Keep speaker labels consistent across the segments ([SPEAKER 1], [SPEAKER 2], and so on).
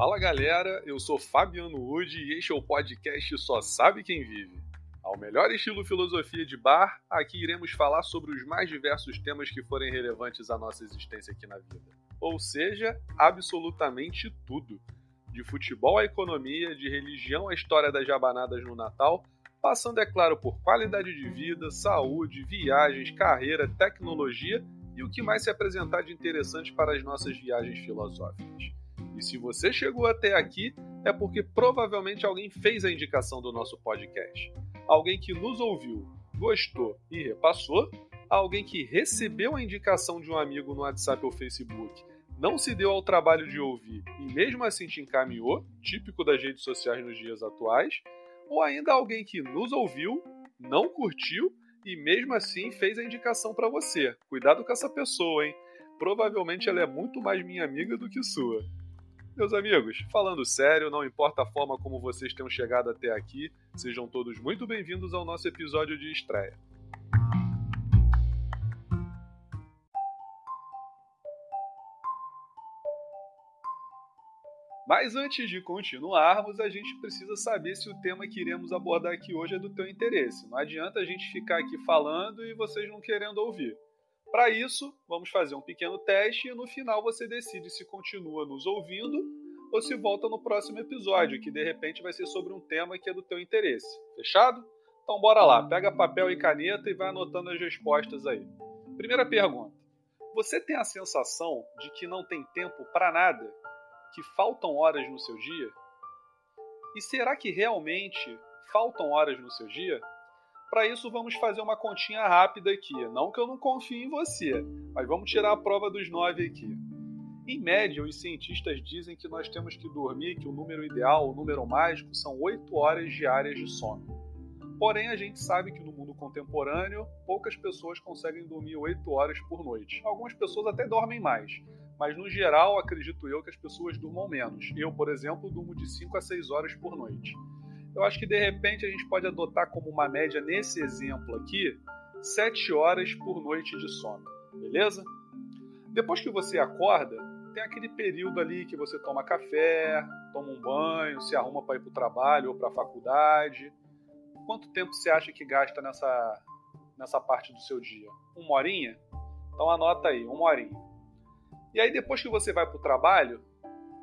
[SPEAKER 1] Fala galera, eu sou Fabiano Wood e este é o podcast Só Sabe Quem Vive. Ao melhor estilo filosofia de bar, aqui iremos falar sobre os mais diversos temas que forem relevantes à nossa existência aqui na vida. Ou seja, absolutamente tudo. De futebol à economia, de religião à história das jabanadas no Natal, passando, é claro, por qualidade de vida, saúde, viagens, carreira, tecnologia e o que mais se apresentar de interessante para as nossas viagens filosóficas. E se você chegou até aqui, é porque provavelmente alguém fez a indicação do nosso podcast. Alguém que nos ouviu, gostou e repassou, alguém que recebeu a indicação de um amigo no WhatsApp ou Facebook, não se deu ao trabalho de ouvir e mesmo assim te encaminhou, típico das redes sociais nos dias atuais, ou ainda alguém que nos ouviu, não curtiu e mesmo assim fez a indicação para você. Cuidado com essa pessoa, hein? Provavelmente ela é muito mais minha amiga do que sua. Meus amigos, falando sério, não importa a forma como vocês tenham chegado até aqui, sejam todos muito bem-vindos ao nosso episódio de estreia. Mas antes de continuarmos, a gente precisa saber se o tema que iremos abordar aqui hoje é do teu interesse. Não adianta a gente ficar aqui falando e vocês não querendo ouvir. Para isso, vamos fazer um pequeno teste e no final você decide se continua nos ouvindo ou se volta no próximo episódio, que de repente vai ser sobre um tema que é do teu interesse. Fechado? Então bora lá, pega papel e caneta e vai anotando as respostas aí. Primeira pergunta: você tem a sensação de que não tem tempo para nada? Que faltam horas no seu dia? E será que realmente faltam horas no seu dia? Para isso, vamos fazer uma continha rápida aqui. Não que eu não confie em você, mas vamos tirar a prova dos nove aqui. Em média, os cientistas dizem que nós temos que dormir, que o número ideal, o número mágico, são 8 horas diárias de sono. Porém, a gente sabe que no mundo contemporâneo, poucas pessoas conseguem dormir 8 horas por noite. Algumas pessoas até dormem mais, mas no geral, acredito eu que as pessoas durmam menos. Eu, por exemplo, durmo de 5 a 6 horas por noite. Eu acho que de repente a gente pode adotar como uma média nesse exemplo aqui 7 horas por noite de sono, beleza? Depois que você acorda, tem aquele período ali que você toma café, toma um banho, se arruma para ir para o trabalho ou para a faculdade. Quanto tempo você acha que gasta nessa, nessa parte do seu dia? Uma horinha? Então anota aí, uma horinha. E aí depois que você vai para o trabalho,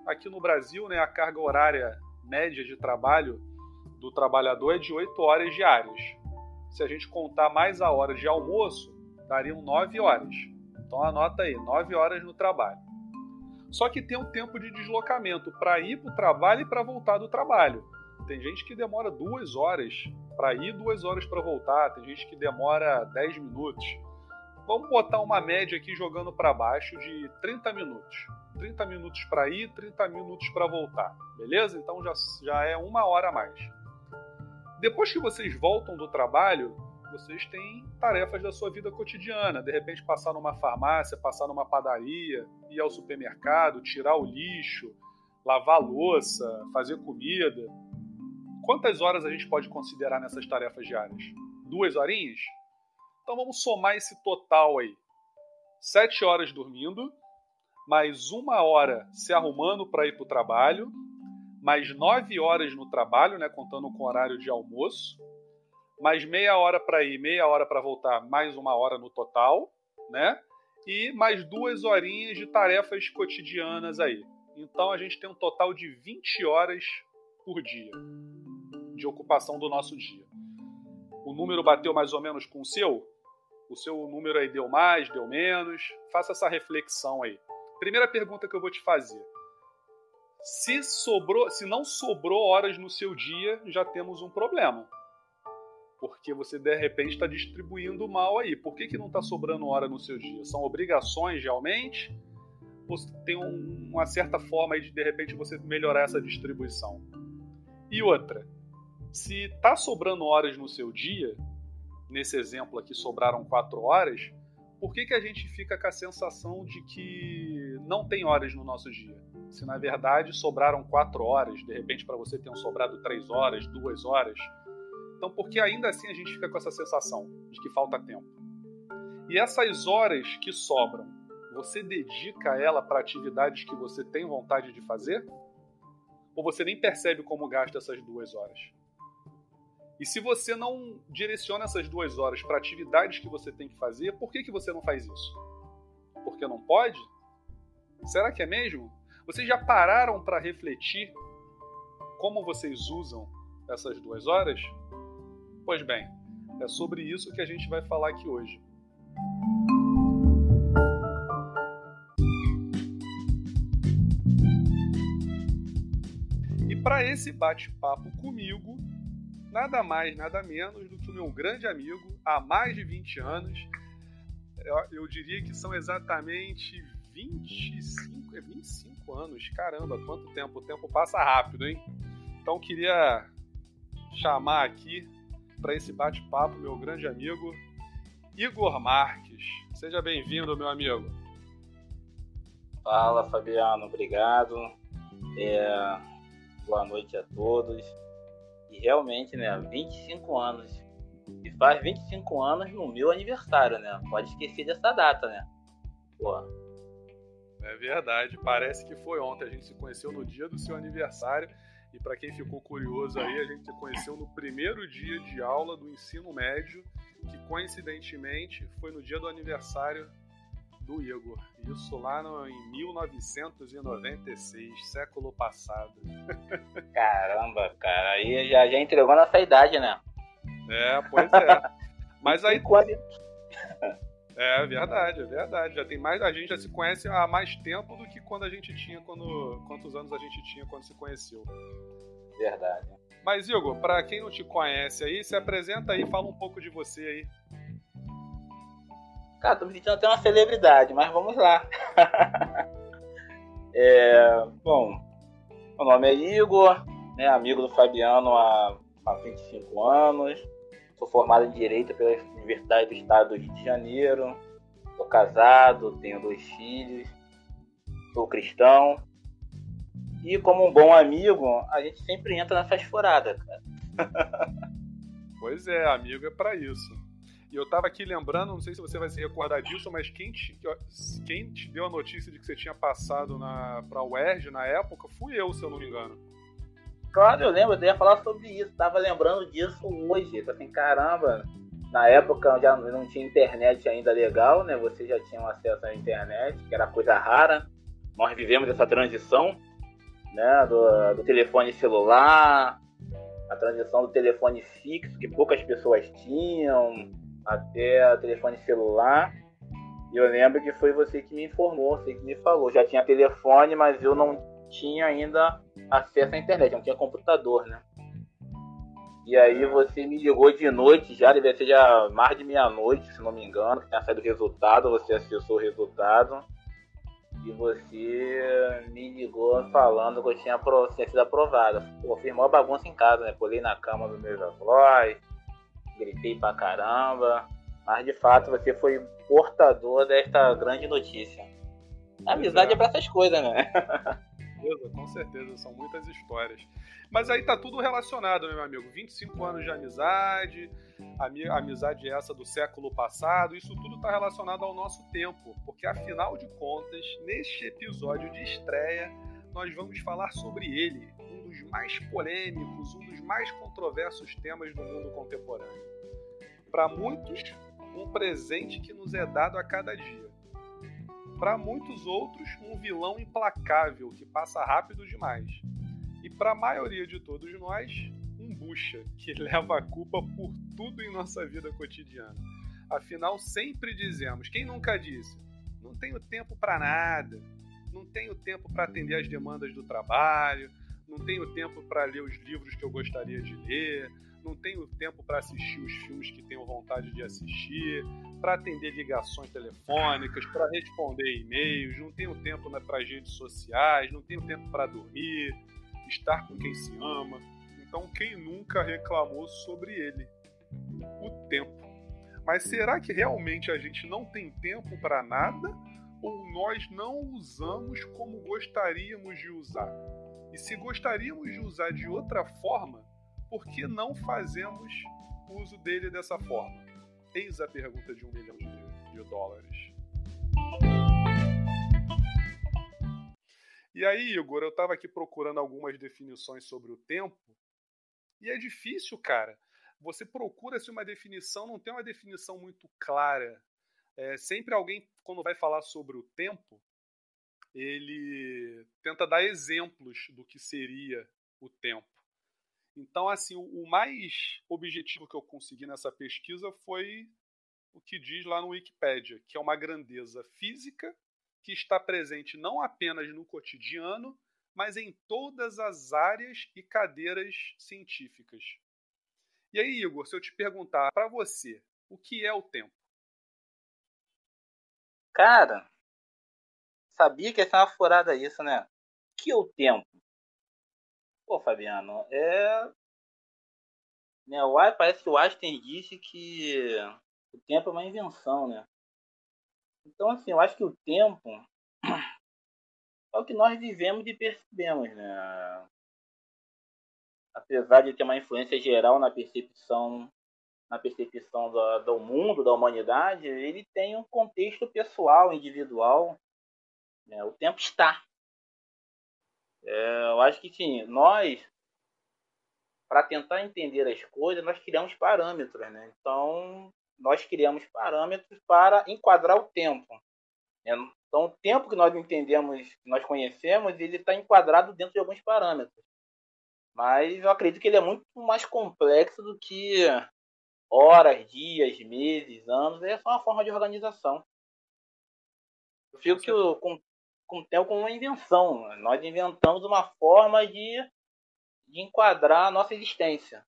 [SPEAKER 1] aqui no Brasil, né, a carga horária média de trabalho do trabalhador é de 8 horas diárias. Se a gente contar mais a hora de almoço, dariam 9 horas. Então anota aí, 9 horas no trabalho. Só que tem um tempo de deslocamento para ir para o trabalho e para voltar do trabalho. Tem gente que demora duas horas para ir, duas horas para voltar. Tem gente que demora 10 minutos. Vamos botar uma média aqui jogando para baixo de 30 minutos. 30 minutos para ir, 30 minutos para voltar. Beleza? Então já, já é uma hora a mais. Depois que vocês voltam do trabalho, vocês têm tarefas da sua vida cotidiana. De repente, passar numa farmácia, passar numa padaria, ir ao supermercado, tirar o lixo, lavar louça, fazer comida. Quantas horas a gente pode considerar nessas tarefas diárias? Duas horinhas? Então vamos somar esse total aí. Sete horas dormindo, mais uma hora se arrumando para ir para o trabalho, mais nove horas no trabalho, né, contando com horário de almoço, mais meia hora para ir, meia hora para voltar, mais uma hora no total, né? E mais duas horinhas de tarefas cotidianas aí. Então a gente tem um total de 20 horas por dia de ocupação do nosso dia. O número bateu mais ou menos com o seu? O seu número aí deu mais, deu menos? Faça essa reflexão aí. Primeira pergunta que eu vou te fazer. Se sobrou, se não sobrou horas no seu dia, já temos um problema. Porque você de repente está distribuindo mal aí. Por que, que não está sobrando hora no seu dia? São obrigações realmente? Ou tem um, uma certa forma de de repente você melhorar essa distribuição? E outra, se está sobrando horas no seu dia, nesse exemplo aqui sobraram quatro horas, por que, que a gente fica com a sensação de que não tem horas no nosso dia? Se na verdade sobraram quatro horas, de repente para você tenham sobrado três horas, duas horas. Então, por que ainda assim a gente fica com essa sensação de que falta tempo? E essas horas que sobram, você dedica ela para atividades que você tem vontade de fazer? Ou você nem percebe como gasta essas duas horas? E se você não direciona essas duas horas para atividades que você tem que fazer, por que, que você não faz isso? Porque não pode? Será que é mesmo? Vocês já pararam para refletir como vocês usam essas duas horas? Pois bem, é sobre isso que a gente vai falar aqui hoje. E para esse bate-papo comigo, nada mais, nada menos do que o meu grande amigo há mais de 20 anos. Eu, diria que são exatamente 25, é 25 anos. Caramba, quanto tempo! O tempo passa rápido, hein? Então queria chamar aqui para esse bate-papo meu grande amigo Igor Marques. Seja bem-vindo, meu amigo.
[SPEAKER 2] Fala, Fabiano, obrigado. É, boa noite a todos. E realmente, né, 25 anos. E faz 25 anos no meu aniversário, né? Pode esquecer dessa data, né? Pô.
[SPEAKER 1] É verdade, parece que foi ontem. A gente se conheceu no dia do seu aniversário e para quem ficou curioso aí, a gente se conheceu no primeiro dia de aula do ensino médio, que coincidentemente foi no dia do aniversário do Igor. Isso lá no, em 1996, século passado.
[SPEAKER 2] Caramba, cara, aí já, já entregou nessa idade, né?
[SPEAKER 1] É, pois é. Mas aí. É verdade, é verdade. Já tem mais, a gente já se conhece há mais tempo do que quando a gente tinha quando quantos anos a gente tinha quando se conheceu.
[SPEAKER 2] Verdade.
[SPEAKER 1] Mas Igor, para quem não te conhece aí, se apresenta aí, fala um pouco de você aí.
[SPEAKER 2] Cara, tô me sentindo até uma celebridade, mas vamos lá. é, bom, meu nome é Igor, né, amigo do Fabiano há, há 25 anos. Sou formado em Direito pela Universidade do Estado do Rio de Janeiro. Sou casado, tenho dois filhos. Sou cristão. E como um bom amigo, a gente sempre entra nessas furadas, cara.
[SPEAKER 1] pois é, amigo é para isso. E eu tava aqui lembrando, não sei se você vai se recordar disso, mas quem te, quem te deu a notícia de que você tinha passado na, pra UERJ na época fui eu, se eu não me engano.
[SPEAKER 2] Claro, eu lembro, eu ia falar sobre isso, tava lembrando disso hoje. Tá assim, caramba, na época já não tinha internet ainda legal, né? Você já tinha acesso à internet, que era coisa rara. Nós vivemos essa transição, né? Do, do telefone celular, a transição do telefone fixo, que poucas pessoas tinham, até o telefone celular. E eu lembro que foi você que me informou, você que me falou. Já tinha telefone, mas eu não tinha ainda acesso à internet, não tinha computador, né? E aí você me ligou de noite já, devia ser já mais de meia-noite, se não me engano, que tinha saído o resultado, você acessou o resultado. E você me ligou falando que eu tinha, tinha sido aprovado. Pô, fiz uma bagunça em casa, né? Pulei na cama dos meus avós, gritei pra caramba. Mas de fato você foi portador desta grande notícia. A amizade é pra essas coisas, né?
[SPEAKER 1] certeza, com certeza, são muitas histórias. Mas aí tá tudo relacionado, meu amigo. 25 anos de amizade, amizade essa do século passado, isso tudo tá relacionado ao nosso tempo, porque afinal de contas, neste episódio de estreia, nós vamos falar sobre ele, um dos mais polêmicos, um dos mais controversos temas do mundo contemporâneo. Para muitos, um presente que nos é dado a cada dia para muitos outros, um vilão implacável que passa rápido demais. E para a maioria de todos nós, um bucha que leva a culpa por tudo em nossa vida cotidiana. Afinal, sempre dizemos, quem nunca disse? Não tenho tempo para nada, não tenho tempo para atender às demandas do trabalho, não tenho tempo para ler os livros que eu gostaria de ler, não tenho tempo para assistir os filmes que tenho vontade de assistir, para atender ligações telefônicas, para responder e-mails, não tenho tempo né, para redes sociais, não tenho tempo para dormir, estar com quem se ama. Então, quem nunca reclamou sobre ele? O tempo. Mas será que realmente a gente não tem tempo para nada? Ou nós não usamos como gostaríamos de usar? E se gostaríamos de usar de outra forma, por que não fazemos uso dele dessa forma? Eis a pergunta de um milhão de, de dólares. E aí, Igor, eu estava aqui procurando algumas definições sobre o tempo, e é difícil, cara. Você procura-se uma definição, não tem uma definição muito clara. É, sempre alguém, quando vai falar sobre o tempo, ele tenta dar exemplos do que seria o tempo. Então, assim, o mais objetivo que eu consegui nessa pesquisa foi o que diz lá no Wikipedia, que é uma grandeza física que está presente não apenas no cotidiano, mas em todas as áreas e cadeiras científicas. E aí, Igor, se eu te perguntar para você, o que é o tempo?
[SPEAKER 2] Cara, sabia que ia ser uma furada isso, né? O que é o tempo? Pô, Fabiano, é. Né, o, parece que o Einstein disse que o tempo é uma invenção, né? Então, assim, eu acho que o tempo é o que nós vivemos e percebemos, né? Apesar de ter uma influência geral na percepção na percepção do, do mundo, da humanidade, ele tem um contexto pessoal, individual. Né? O tempo está. É, eu acho que sim, nós, para tentar entender as coisas, nós criamos parâmetros, né? Então, nós criamos parâmetros para enquadrar o tempo. Né? Então, o tempo que nós entendemos, que nós conhecemos, ele está enquadrado dentro de alguns parâmetros. Mas eu acredito que ele é muito mais complexo do que horas, dias, meses, anos. É só uma forma de organização. Eu fico que o, com, com o tempo como uma invenção. Nós inventamos uma forma de, de enquadrar a nossa existência.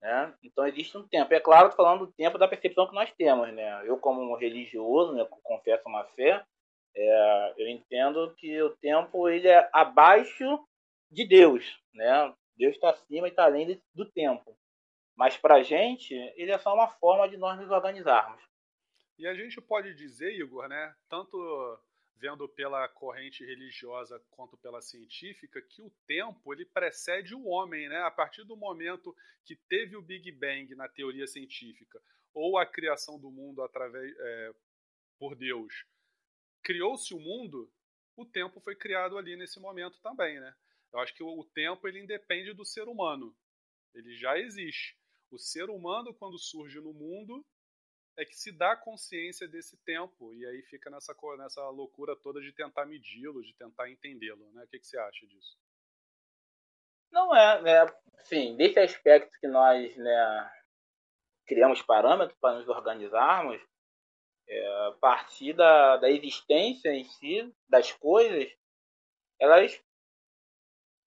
[SPEAKER 2] Né? Então existe um tempo. É claro, falando do tempo da percepção que nós temos. Né? Eu, como um religioso, né, confesso uma fé, é, eu entendo que o tempo ele é abaixo de Deus. Né? Deus está acima e está além do tempo. Mas para a gente, ele é só uma forma de nós nos organizarmos.
[SPEAKER 1] E a gente pode dizer, Igor, né, tanto vendo pela corrente religiosa quanto pela científica, que o tempo ele precede o homem, né? A partir do momento que teve o Big Bang na teoria científica ou a criação do mundo através é, por Deus, criou-se o mundo, o tempo foi criado ali nesse momento também, né? Eu acho que o tempo ele independe do ser humano, ele já existe. O ser humano quando surge no mundo é que se dá consciência desse tempo e aí fica nessa, nessa loucura toda de tentar medi-lo, de tentar entendê-lo, né? O que, que você acha disso?
[SPEAKER 2] Não é, né? Sim, desse aspecto que nós, né, criamos parâmetros para nos organizarmos, é, a partir da, da existência em si das coisas, elas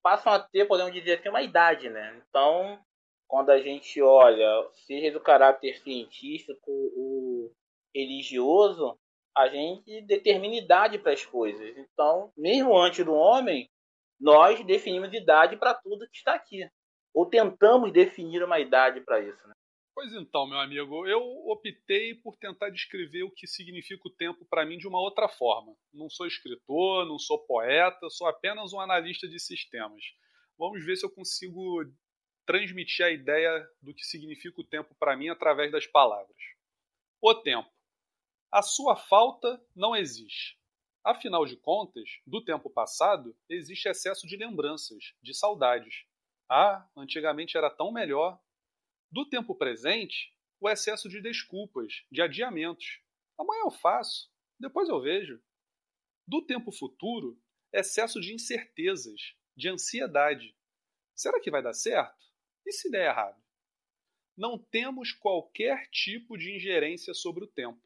[SPEAKER 2] passam a ter, podemos dizer assim, uma idade, né? Então, quando a gente olha, seja do caráter científico ou religioso, a gente determina idade para as coisas. Então, mesmo antes do homem, nós definimos idade para tudo que está aqui. Ou tentamos definir uma idade para isso. Né?
[SPEAKER 1] Pois então, meu amigo, eu optei por tentar descrever o que significa o tempo para mim de uma outra forma. Não sou escritor, não sou poeta, sou apenas um analista de sistemas. Vamos ver se eu consigo transmitir a ideia do que significa o tempo para mim através das palavras. O tempo. A sua falta não existe. Afinal de contas, do tempo passado existe excesso de lembranças, de saudades. Ah, antigamente era tão melhor. Do tempo presente, o excesso de desculpas, de adiamentos. Amanhã eu faço, depois eu vejo. Do tempo futuro, excesso de incertezas, de ansiedade. Será que vai dar certo? E se der errado? Não temos qualquer tipo de ingerência sobre o tempo.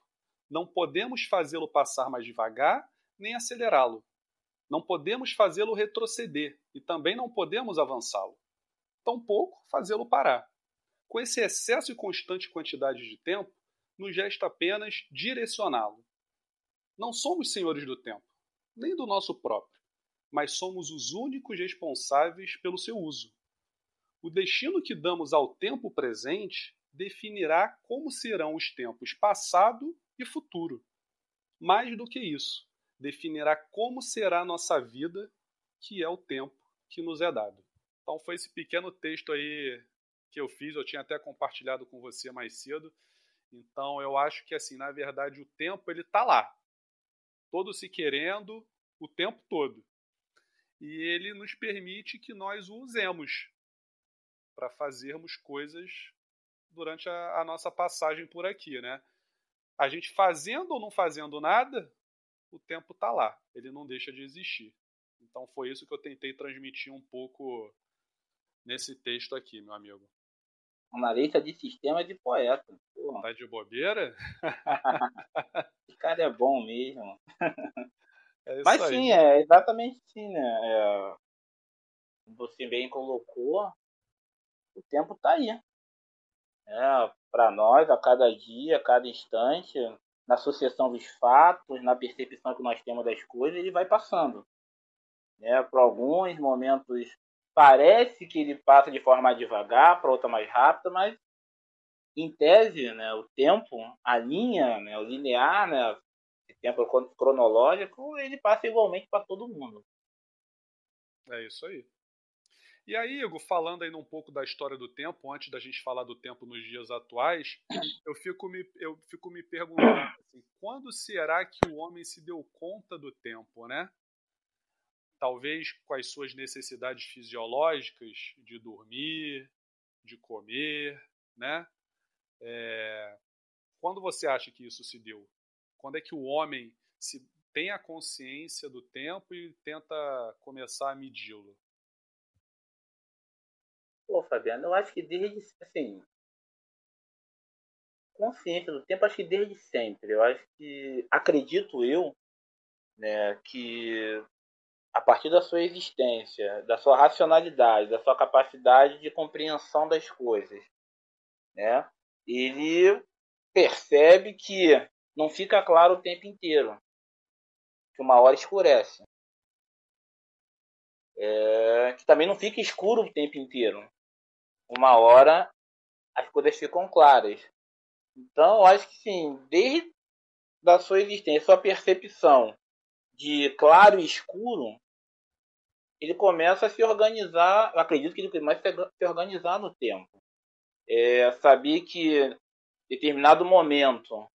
[SPEAKER 1] Não podemos fazê-lo passar mais devagar nem acelerá-lo. Não podemos fazê-lo retroceder e também não podemos avançá-lo. Tampouco fazê-lo parar. Com esse excesso e constante quantidade de tempo, nos resta apenas direcioná-lo. Não somos senhores do tempo, nem do nosso próprio, mas somos os únicos responsáveis pelo seu uso. O destino que damos ao tempo presente definirá como serão os tempos passado e futuro. Mais do que isso, definirá como será nossa vida, que é o tempo que nos é dado. Então foi esse pequeno texto aí que eu fiz, eu tinha até compartilhado com você mais cedo. Então eu acho que assim, na verdade, o tempo ele está lá. Todo se querendo o tempo todo. e ele nos permite que nós o usemos para fazermos coisas durante a, a, nossa passagem por aqui, né? A gente fazendo ou não fazendo nada, o tempo está lá, ele não deixa de existir. Então foi isso que eu tentei transmitir um pouco nesse texto aqui, meu amigo.
[SPEAKER 2] Analista de sistema de poeta.
[SPEAKER 1] Porra. Tá de bobeira?
[SPEAKER 2] Esse cara é bom mesmo. É Mas aí. sim, é exatamente sim, né? É, você bem colocou, o tempo tá aí. É, para nós, a cada dia, a cada instante, na sucessão dos fatos, na percepção que nós temos das coisas, ele vai passando. Né? Para alguns momentos parece que ele passa de forma devagar, para outra mais rápida, mas em tese, né, o tempo, a linha, né, o linear, né, tempo cronológico, ele passa igualmente para todo mundo.
[SPEAKER 1] É isso aí. E aí, Igor, falando ainda um pouco da história do tempo, antes da gente falar do tempo nos dias atuais, eu fico me, eu fico me perguntando assim, quando será que o homem se deu conta do tempo, né? talvez com as suas necessidades fisiológicas de dormir, de comer, né? É... Quando você acha que isso se deu? Quando é que o homem se tem a consciência do tempo e tenta começar a medi-lo?
[SPEAKER 2] Pô, Fabiano, eu acho que desde assim consciência do tempo, acho que desde sempre. Eu acho que acredito eu, né, que a partir da sua existência, da sua racionalidade, da sua capacidade de compreensão das coisas, né? Ele percebe que não fica claro o tempo inteiro, que uma hora escurece, é, que também não fica escuro o tempo inteiro. Uma hora as coisas ficam claras. Então, acho que sim, desde da sua existência, sua percepção de claro e escuro, ele começa a se organizar, acredito que ele começa a se organizar no tempo. É, saber que determinado momento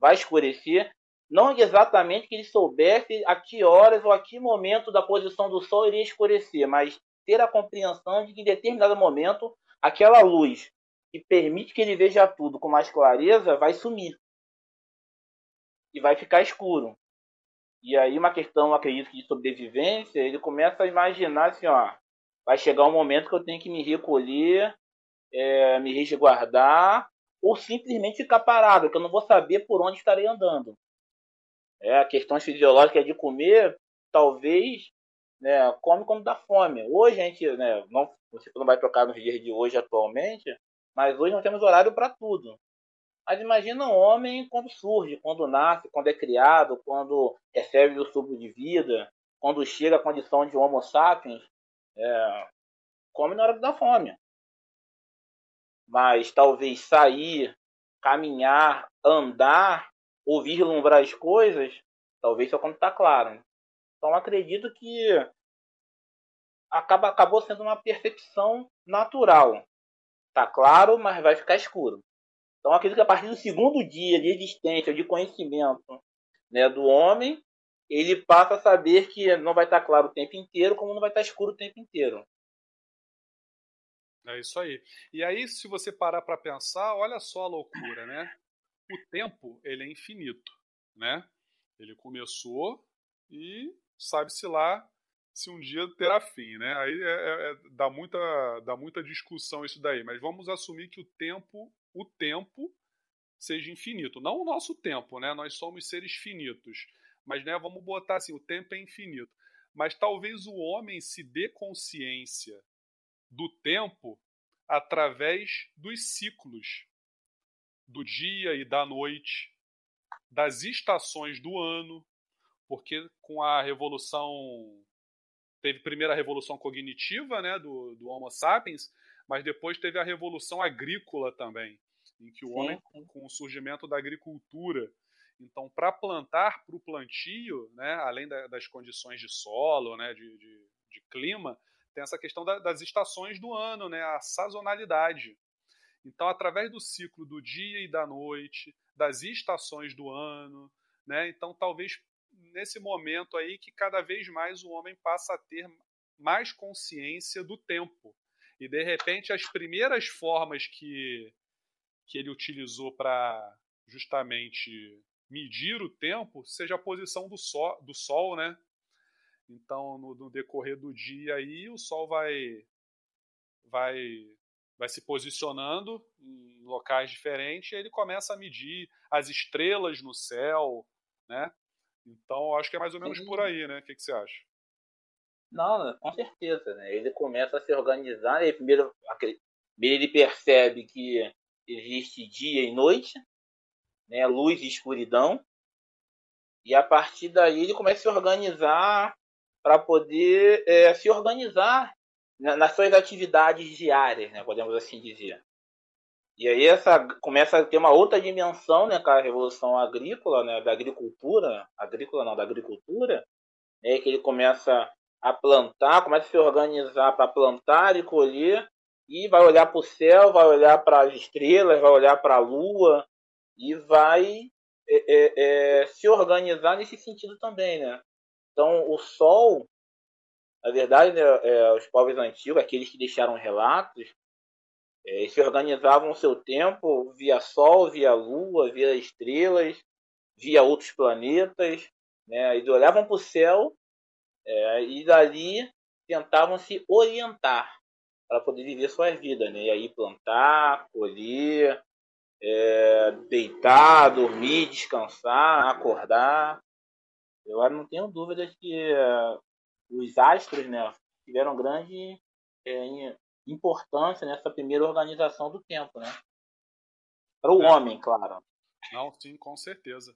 [SPEAKER 2] vai escurecer, não exatamente que ele soubesse a que horas ou a que momento da posição do sol iria escurecer, mas ter a compreensão de que em determinado momento aquela luz que permite que ele veja tudo com mais clareza vai sumir e vai ficar escuro. E aí uma questão, acredito que de sobrevivência, ele começa a imaginar assim, ó, vai chegar um momento que eu tenho que me recolher, é, me resguardar, ou simplesmente ficar parado, que eu não vou saber por onde estarei andando. É, a questão fisiológica de comer, talvez, né, come quando dá fome. Hoje a gente, né, não, você não vai trocar nos dias de hoje atualmente, mas hoje nós temos horário para tudo. Mas imagina um homem quando surge, quando nasce, quando é criado, quando recebe o supro de vida, quando chega à condição de Homo sapiens, é, come na hora da fome. Mas talvez sair, caminhar, andar, ouvir vislumbrar as coisas, talvez só quando está claro. Então acredito que acaba, acabou sendo uma percepção natural. Está claro, mas vai ficar escuro. Então, acredito que a partir do segundo dia de existência, de conhecimento né, do homem, ele passa a saber que não vai estar claro o tempo inteiro, como não vai estar escuro o tempo inteiro.
[SPEAKER 1] É isso aí. E aí, se você parar para pensar, olha só a loucura, né? O tempo, ele é infinito, né? Ele começou e sabe-se lá se um dia terá fim, né? Aí é, é, é, dá, muita, dá muita discussão isso daí, mas vamos assumir que o tempo o tempo seja infinito. Não o nosso tempo, né? Nós somos seres finitos. Mas né, vamos botar assim, o tempo é infinito. Mas talvez o homem se dê consciência do tempo através dos ciclos do dia e da noite, das estações do ano, porque com a revolução teve primeiro a revolução cognitiva, né, do, do Homo sapiens, mas depois teve a revolução agrícola também, em que o sim, homem, sim. com o surgimento da agricultura, então para plantar para o plantio, né, além da, das condições de solo, né, de, de, de clima, tem essa questão da, das estações do ano, né, a sazonalidade. Então, através do ciclo do dia e da noite, das estações do ano, né, então talvez nesse momento aí que cada vez mais o homem passa a ter mais consciência do tempo. E de repente as primeiras formas que, que ele utilizou para justamente medir o tempo seja a posição do sol, do sol né? Então, no, no decorrer do dia aí, o sol vai vai vai se posicionando em locais diferentes e ele começa a medir as estrelas no céu, né? Então, acho que é mais ou menos Sim. por aí, né? O que, que você acha?
[SPEAKER 2] Não, com certeza, né? Ele começa a se organizar, ele primeiro, ele percebe que existe dia e noite, né? Luz e escuridão. E a partir daí ele começa a se organizar para poder é, se organizar nas suas atividades diárias, né? Podemos assim dizer. E aí essa começa a ter uma outra dimensão, né, com a revolução agrícola, né, da agricultura, agrícola não, da agricultura, né, que ele começa a plantar, começa a se organizar para plantar e colher, e vai olhar para o céu, vai olhar para as estrelas, vai olhar para a lua, e vai é, é, é, se organizar nesse sentido também, né? Então, o Sol, na verdade, né, é, os povos antigos, aqueles que deixaram relatos, eles se organizavam o seu tempo via Sol, via Lua, via estrelas, via outros planetas, né? Eles olhavam para o céu é, e dali tentavam se orientar para poder viver suas vidas, né? E aí plantar, colher, é, deitar, dormir, descansar, acordar. Eu não tenho dúvida que é, os astros né, tiveram grande é, importância nessa primeira organização do tempo, né? Para o é. homem, claro.
[SPEAKER 1] Não, sim, com certeza.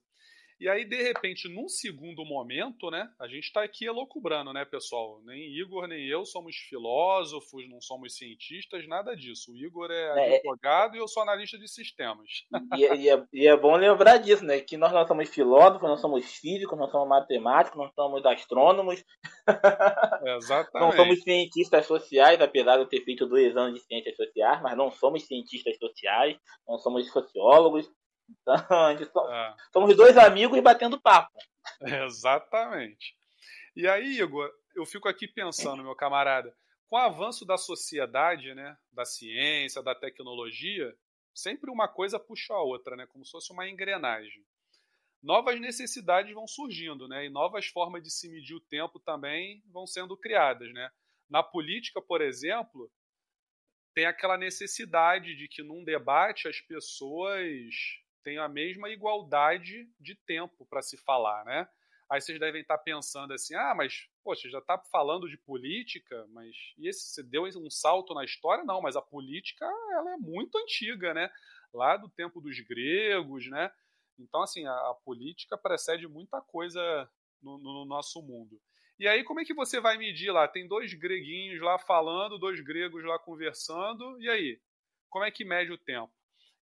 [SPEAKER 1] E aí, de repente, num segundo momento, né? A gente está aqui elocubrando, né, pessoal? Nem Igor nem eu somos filósofos, não somos cientistas, nada disso. O Igor é, é. advogado e eu sou analista de sistemas.
[SPEAKER 2] E, é, e, é, e, é, bom lembrar disso, né? Que nós não somos filósofos, nós somos físicos, nós somos matemáticos, nós somos astrônomos.
[SPEAKER 1] Exatamente.
[SPEAKER 2] não somos cientistas sociais, apesar de eu ter feito dois anos de ciências sociais, mas não somos cientistas sociais, não somos sociólogos. Então, é. somos dois amigos e batendo papo.
[SPEAKER 1] Exatamente. E aí, Igor, eu fico aqui pensando, meu camarada, com o avanço da sociedade, né, da ciência, da tecnologia, sempre uma coisa puxa a outra, né, como se fosse uma engrenagem. Novas necessidades vão surgindo, né, e novas formas de se medir o tempo também vão sendo criadas, né. Na política, por exemplo, tem aquela necessidade de que num debate as pessoas tem a mesma igualdade de tempo para se falar, né? Aí vocês devem estar tá pensando assim, ah, mas, poxa, já está falando de política, mas e esse, você deu um salto na história? Não, mas a política, ela é muito antiga, né? Lá do tempo dos gregos, né? Então, assim, a, a política precede muita coisa no, no, nosso mundo. E aí, como é que você vai medir lá? Tem dois greguinhos lá falando, dois gregos lá conversando, e aí? Como é que mede o tempo?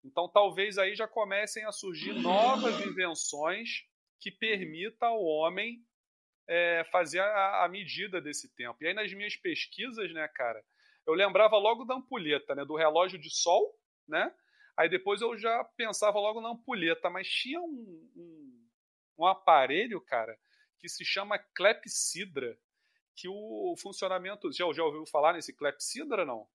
[SPEAKER 1] Então, talvez aí já comecem a surgir novas invenções que permita ao homem é, fazer a, a, medida desse tempo. E aí, nas minhas pesquisas, né, cara, eu lembrava logo da ampulheta, né, do relógio de sol, né? Aí depois eu já pensava logo na ampulheta, mas tinha um, um, um aparelho, cara, que se chama clepsidra, que o funcionamento. Já, já ouviu falar nesse clepsidra, não?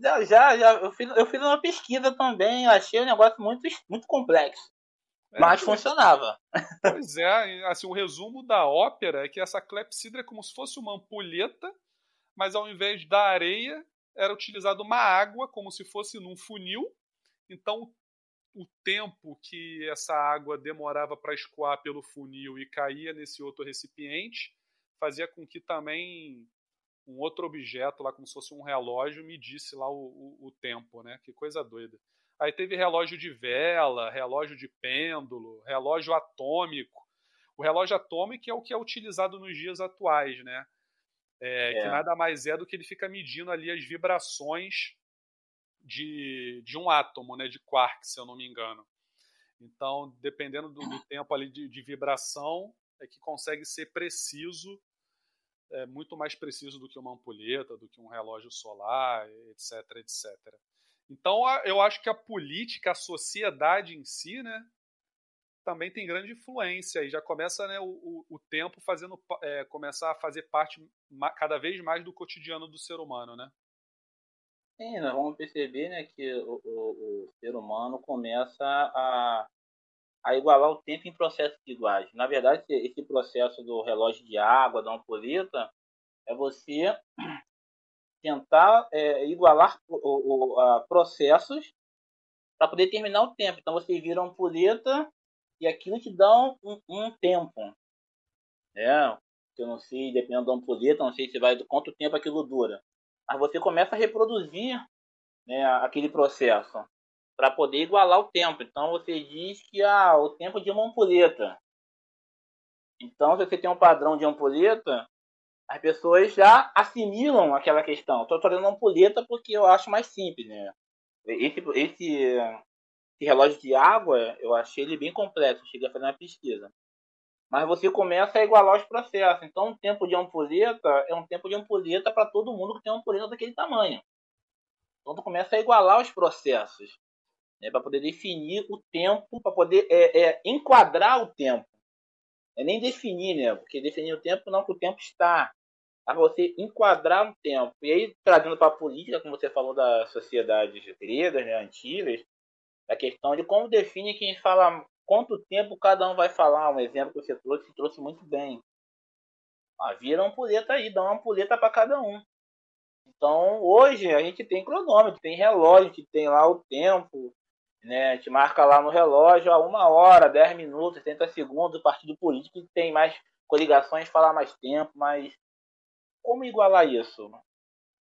[SPEAKER 2] Já, já, já eu, fiz, eu fiz uma pesquisa também, achei o negócio muito, muito complexo. É, mas funcionava.
[SPEAKER 1] Pois é, assim, o resumo da ópera é que essa clepsidra é como se fosse uma ampulheta, mas ao invés da areia, era utilizada uma água, como se fosse num funil. Então, o tempo que essa água demorava para escoar pelo funil e caía nesse outro recipiente fazia com que também um outro objeto lá, como se fosse um relógio, medisse lá o, o, o tempo, né? Que coisa doida. Aí teve relógio de vela, relógio de pêndulo, relógio atômico. O relógio atômico é o que é utilizado nos dias atuais, né? É, é. Que nada mais é do que ele fica medindo ali as vibrações de, de um átomo, né? De quark, se eu não me engano. Então, dependendo do, do tempo ali de, de vibração, é que consegue ser preciso é muito mais preciso do que uma ampulheta, do que um relógio solar, etc, etc. Então, eu acho que a política, a sociedade em si, né, também tem grande influência e já começa né, o, o, tempo fazendo é, começar a fazer parte cada vez mais do cotidiano do ser humano, né?
[SPEAKER 2] Sim, nós vamos perceber né, que o, o, o ser humano começa a, a igualar o tempo em processo de iguagem. Na verdade, esse processo do relógio de água, da ampulheta, é você tentar é, igualar o, o, a processos para poder terminar o tempo. Então você vira uma ampulheta e aquilo te dá um, um tempo. É, eu não sei, dependendo da ampulheta, não sei se vai do quanto tempo aquilo dura. Mas você começa a reproduzir né, aquele processo para poder igualar o tempo. Então você diz que ah, o tempo de uma ampulheta. Então, se você tem um padrão de ampulheta, as pessoas já assimilam aquela questão. Estou fazendo ampulheta porque eu acho mais simples, né? Esse, esse, esse relógio de água, eu achei ele bem complexo. Cheguei a fazer uma pesquisa. Mas você começa a igualar os processos. Então, um tempo de ampulheta é um tempo de ampulheta para todo mundo que tem uma ampulheta daquele tamanho. Então, tu começa a igualar os processos. Né, para poder definir o tempo, para poder é, é, enquadrar o tempo. É nem definir, né? Porque definir o tempo não que o tempo está. A você enquadrar o tempo. E aí, trazendo para a política, como você falou das sociedades gregas, né, antigas, a questão de como define quem fala quanto tempo cada um vai falar. Um exemplo que você trouxe, trouxe muito bem. Ah, vira uma ampulheta aí, dá uma ampulheta para cada um. Então, hoje a gente tem cronômetro, tem relógio, tem lá o tempo, né? A gente marca lá no relógio a uma hora, 10 minutos, 70 segundos, o partido político que tem mais coligações fala mais tempo, mas como igualar isso?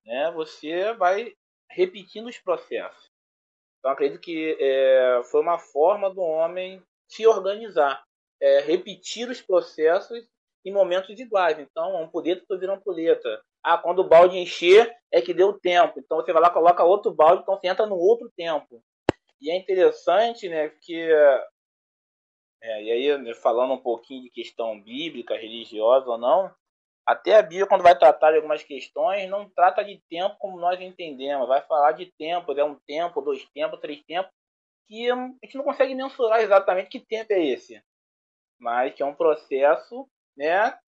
[SPEAKER 2] Né? Você vai repetindo os processos. Então acredito que é, foi uma forma do homem se organizar, é, repetir os processos em momentos iguais. Então, ampulheta, tu vira ampulheta. Ah, quando o balde encher, é que deu tempo. Então você vai lá, coloca outro balde, então você entra no outro tempo. E é interessante, né, que é, e aí né, falando um pouquinho de questão bíblica, religiosa ou não, até a Bíblia quando vai tratar de algumas questões não trata de tempo como nós entendemos, vai falar de tempo, é um tempo, dois tempos, três tempos, que a gente não consegue mensurar exatamente que tempo é esse, mas que é um processo, né,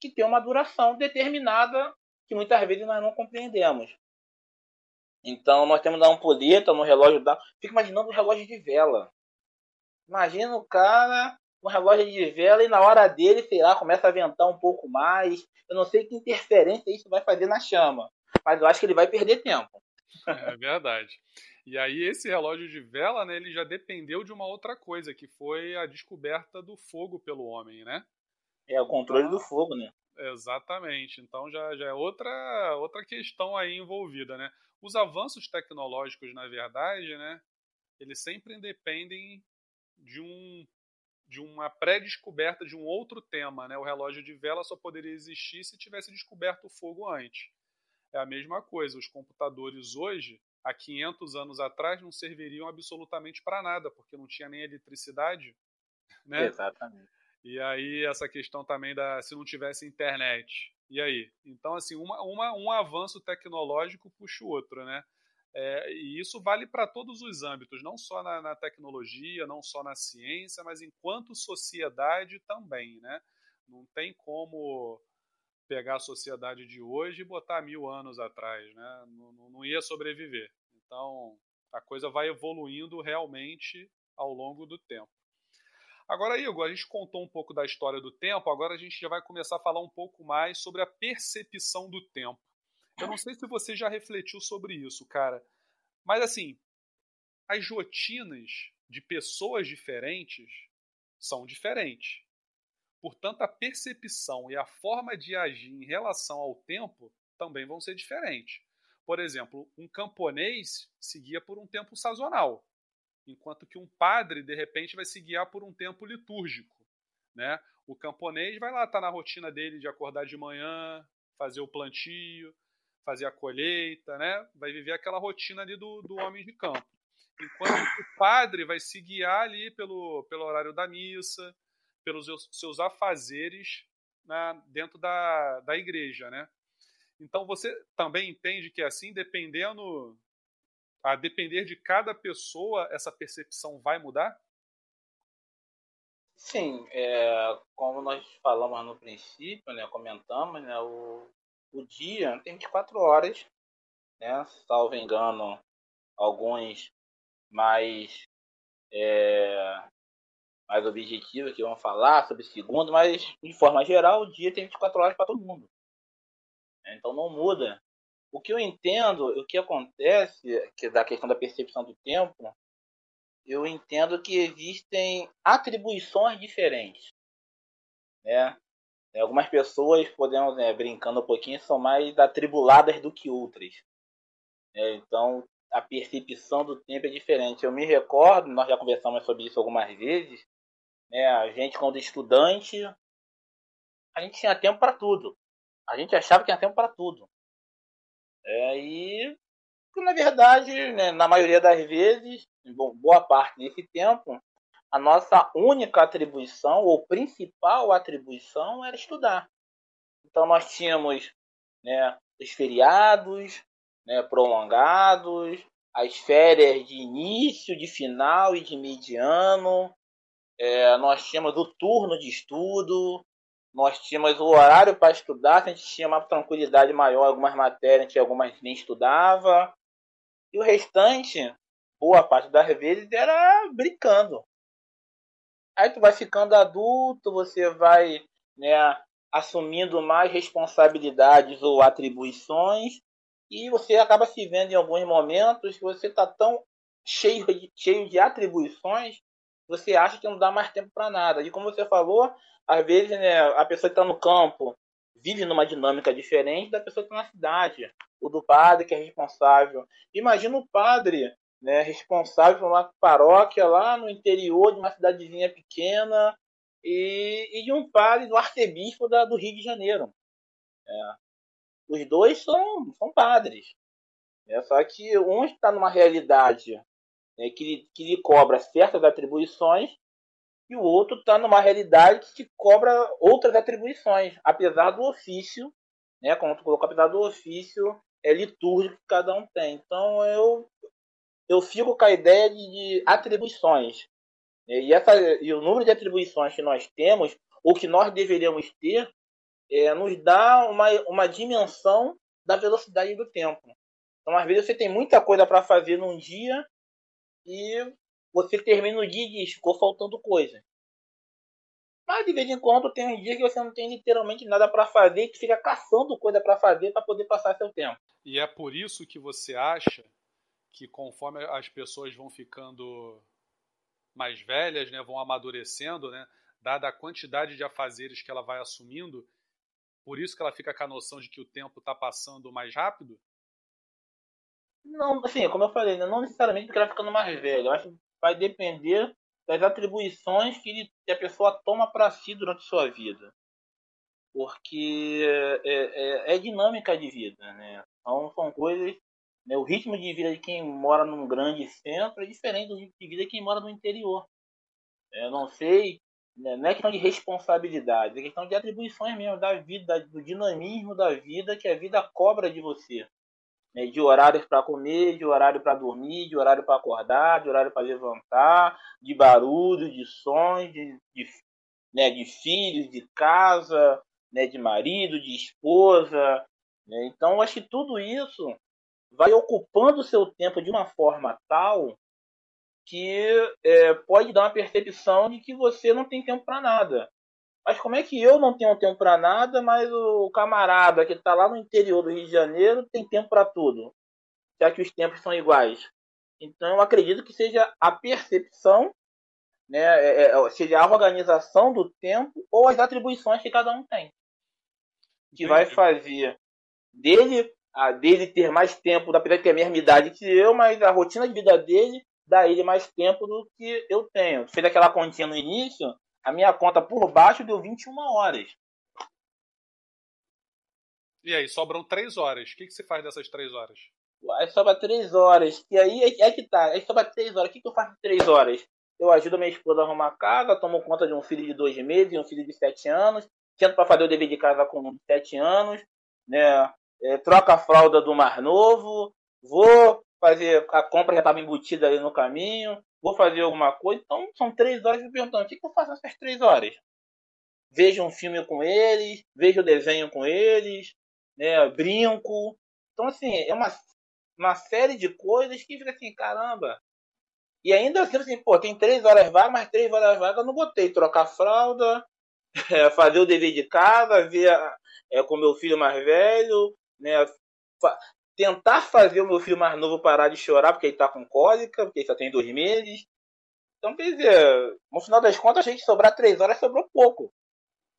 [SPEAKER 2] que tem uma duração determinada que muitas vezes nós não compreendemos. Então nós temos uma ampulheta no relógio da. Fica imaginando um relógio de vela. Imagina o cara um relógio de vela e na hora dele, sei lá, começa a ventar um pouco mais. Eu não sei que interferência isso vai fazer na chama. Mas eu acho que ele vai perder tempo.
[SPEAKER 1] É verdade. E aí esse relógio de vela, né, ele já dependeu de uma outra coisa, que foi a descoberta do fogo pelo homem, né?
[SPEAKER 2] É, o controle do fogo, né?
[SPEAKER 1] Exatamente. Então já, já é outra, outra questão aí envolvida, né? Os avanços tecnológicos, na verdade, né, eles sempre dependem de um de uma pré-descoberta de um outro tema, né? O relógio de vela só poderia existir se tivesse descoberto o fogo antes. É a mesma coisa, os computadores hoje, há 500 anos atrás, não serviriam absolutamente para nada, porque não tinha nem eletricidade, né?
[SPEAKER 2] Exatamente.
[SPEAKER 1] E aí essa questão também da se não tivesse internet. E aí? Então, assim, uma, uma, um avanço tecnológico puxa o outro, né? É, e isso vale para todos os âmbitos, não só na, na, tecnologia, não só na ciência, mas enquanto sociedade também, né? Não tem como pegar a sociedade de hoje e botar mil anos atrás, né? Não, não ia sobreviver. Então, a coisa vai evoluindo realmente ao longo do tempo. Agora, Igor, a gente contou um pouco da história do tempo, agora a gente já vai começar a falar um pouco mais sobre a percepção do tempo. Eu não sei se você já refletiu sobre isso, cara, mas assim, as rotinas de pessoas diferentes são diferentes. Portanto, a percepção e a forma de agir em relação ao tempo também vão ser diferentes. Por exemplo, um camponês seguia por um tempo sazonal enquanto que um padre, de repente, vai se guiar por um tempo litúrgico. Né? O camponês vai lá, tá na rotina dele de acordar de manhã, fazer o plantio, fazer a colheita, né? vai viver aquela rotina ali do, do homem de campo. Enquanto o padre vai se guiar ali pelo, pelo horário da missa, pelos seus, afazeres né, dentro da, da igreja. Né? Então você também entende que assim, dependendo a depender de cada pessoa, essa percepção vai mudar?
[SPEAKER 2] Sim, é, como nós falamos no princípio, né, comentamos, né, o, o dia tem 24 horas, né, salvo engano, alguns mais, é, mais objetivos que vão falar sobre segundo, mas de forma geral o dia tem 24 horas para todo mundo. Então não muda. O que eu entendo, o que acontece, que da questão da percepção do tempo, eu entendo que existem atribuições diferentes. Né? Algumas pessoas, podemos, né, brincando um pouquinho, são mais atribuladas do que outras. É, então, a percepção do tempo é diferente. Eu me recordo, nós já conversamos sobre isso algumas vezes, né, a gente, quando estudante, a gente tinha tempo para tudo. A gente achava que tinha tempo para tudo. É, e, na verdade, né, na maioria das vezes, boa parte desse tempo, a nossa única atribuição, ou principal atribuição, era estudar. Então, nós tínhamos né, os feriados né, prolongados, as férias de início, de final e de mediano. É, nós tínhamos o turno de estudo, nós tínhamos o horário para estudar, a gente tinha uma tranquilidade maior, algumas matérias, a gente algumas nem estudava. E o restante, boa parte das vezes, era brincando. Aí tu vai ficando adulto, você vai né, assumindo mais responsabilidades ou atribuições, e você acaba se vendo em alguns momentos que você está tão cheio de, cheio de atribuições, você acha que não dá mais tempo para nada. E como você falou, às vezes né, a pessoa que está no campo vive numa dinâmica diferente da pessoa que está na cidade. O do padre que é responsável. Imagina o padre né, responsável por uma paróquia lá no interior de uma cidadezinha pequena e, e de um padre do arcebispo da, do Rio de Janeiro. É. Os dois são, são padres. É, só que um está numa realidade né, que, que lhe cobra certas atribuições e o outro está numa realidade que te cobra outras atribuições, apesar do ofício, né, como tu colocou, apesar do ofício é litúrgico que cada um tem. Então eu eu fico com a ideia de, de atribuições. E, essa, e o número de atribuições que nós temos, ou que nós deveríamos ter, é, nos dá uma, uma dimensão da velocidade do tempo. Então, às vezes, você tem muita coisa para fazer num dia e você termina o dia e diz, ficou faltando coisa. Mas de vez em quando tem um dia que você não tem literalmente nada para fazer e que fica caçando coisa para fazer para poder passar seu tempo.
[SPEAKER 1] E é por isso que você acha que conforme as pessoas vão ficando mais velhas, né, vão amadurecendo, né, dada a quantidade de afazeres que ela vai assumindo, por isso que ela fica com a noção de que o tempo está passando mais rápido?
[SPEAKER 2] Não, assim, como eu falei, né, não necessariamente porque ela ficando mais velha. Eu acho vai depender das atribuições que a pessoa toma para si durante sua vida. Porque é, é, é, dinâmica de vida, né? Então, são coisas. Né, o ritmo de vida de quem mora num grande centro é diferente do ritmo de vida de quem mora no interior. Eu não sei, né, não é questão de responsabilidade, é questão de atribuições mesmo da vida, do dinamismo da vida que a vida cobra de você né, de horários para comer, de horário para dormir, de horário para acordar, de horário para levantar, de barulho, de sons, de, de, né, de filhos, de casa, né, de marido, de esposa. Né? Então, acho que tudo isso vai ocupando o seu tempo de uma forma tal que é, pode dar uma percepção de que você não tem tempo para nada. Mas como é que eu não tenho tempo para nada, mas o camarada que está lá no interior do Rio de Janeiro tem tempo para tudo? Já que os tempos são iguais. Então eu acredito que seja a percepção, né, é, é, é seja a organização do tempo ou as atribuições que cada um tem. Que vai fazer dele, a dele ter mais tempo, apesar de ter a mesma idade que eu, mas a rotina de vida dele dá ele mais tempo do que eu tenho. Fez aquela continha no início, a minha conta por baixo deu 21 horas.
[SPEAKER 1] E aí, sobram 3 horas. O que, que você faz dessas 3 horas?
[SPEAKER 2] Aí sobra 3 horas. E aí é, é que tá. Aí sobra 3 horas. O que, que eu faço em 3 horas? Eu ajudo a minha esposa a arrumar a casa, tomo conta de um filho de 2 meses e um filho de 7 anos. Tento para fazer o dever de casa com um de 7 anos. Né? É, troco a fralda do mar novo. Vou fazer a compra já estava embutida ali no caminho. Vou fazer alguma coisa, então são três horas me perguntando, o que, que eu faço nessas três horas? Vejo um filme com eles, vejo o desenho com eles, né, brinco. Então, assim, é uma, uma série de coisas que fica assim, caramba. E ainda assim, assim pô, tem três horas vagas, mas três horas vagas eu não botei. Trocar fralda, é, fazer o dever de casa, ver é, com meu filho mais velho, né, tentar fazer o meu filho mais novo parar de chorar porque ele tá com cólica, porque ele só tem dois meses. Então, quer dizer, no final das contas, a gente sobrar três horas sobrou pouco.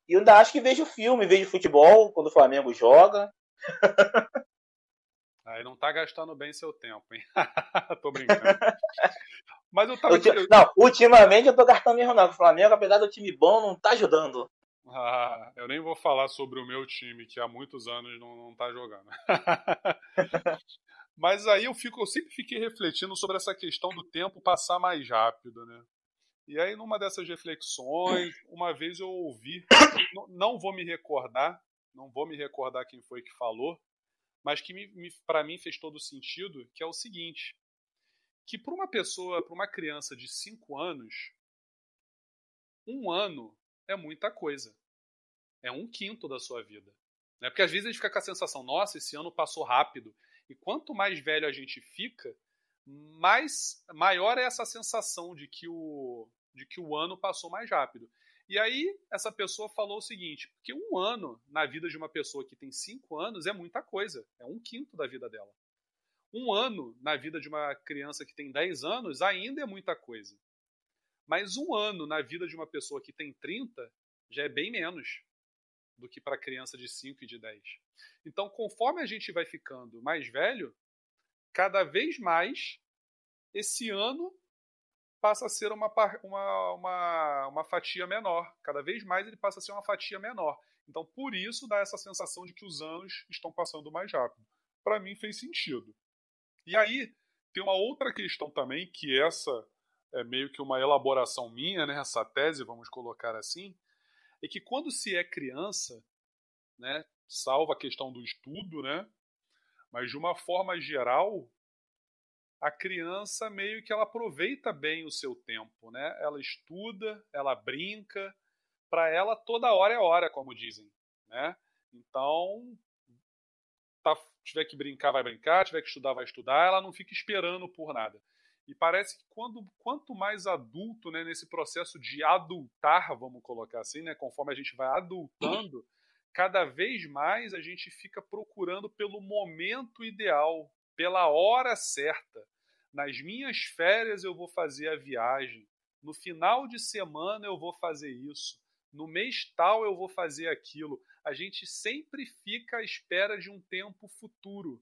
[SPEAKER 2] E eu ainda acho que vejo filme, vejo futebol quando o Flamengo joga.
[SPEAKER 1] Aí não tá gastando bem seu tempo, hein? tô brincando. Mas eu tava.
[SPEAKER 2] Eu, não, ultimamente eu tô gastando mesmo não. O Flamengo, apesar do time bom, não tá ajudando.
[SPEAKER 1] Ah, eu nem vou falar sobre o meu time, que há muitos anos não, não tá jogando. Mas aí eu, fico, eu sempre fiquei refletindo sobre essa questão do tempo passar mais rápido, né? E aí, numa dessas reflexões, uma vez eu ouvi, não vou me recordar, não vou me recordar quem foi que falou, mas que para mim fez todo sentido, que é o seguinte, que para uma pessoa, para uma criança de 5 anos, um ano é muita coisa. É um quinto da sua vida. Né? Porque às vezes a gente fica com a sensação, nossa, esse ano passou rápido. E quanto mais velho a gente fica, mais maior é essa sensação de que o, de que o ano passou mais rápido. E aí, essa pessoa falou o seguinte: que um ano na vida de uma pessoa que tem cinco anos é muita coisa, é um quinto da vida dela. Um ano na vida de uma criança que tem 10 anos ainda é muita coisa. Mas um ano na vida de uma pessoa que tem 30 já é bem menos do que para criança de 5 e de 10. Então, conforme a gente vai ficando mais velho, cada vez mais esse ano passa a ser uma, uma, uma, uma fatia menor. Cada vez mais ele passa a ser uma fatia menor. Então, por isso, dá essa sensação de que os anos estão passando mais rápido. Para mim, fez sentido. E aí, tem uma outra questão também, que essa é meio que uma elaboração minha, né, essa tese, vamos colocar assim, é que quando se é criança, né, salva a questão do estudo, né, mas de uma forma geral, a criança meio que ela aproveita bem o seu tempo, né? Ela estuda, ela brinca, para ela toda hora é hora, como dizem, né? Então, tá, tiver que brincar, vai brincar, tiver que estudar, vai estudar, ela não fica esperando por nada. E parece que quando, quanto mais adulto, né, nesse processo de adultar, vamos colocar assim, né, conforme a gente vai adultando, cada vez mais a gente fica procurando pelo momento ideal, pela hora certa. Nas minhas férias eu vou fazer a viagem. No final de semana eu vou fazer isso. No mês tal eu vou fazer aquilo. A gente sempre fica à espera de um tempo futuro.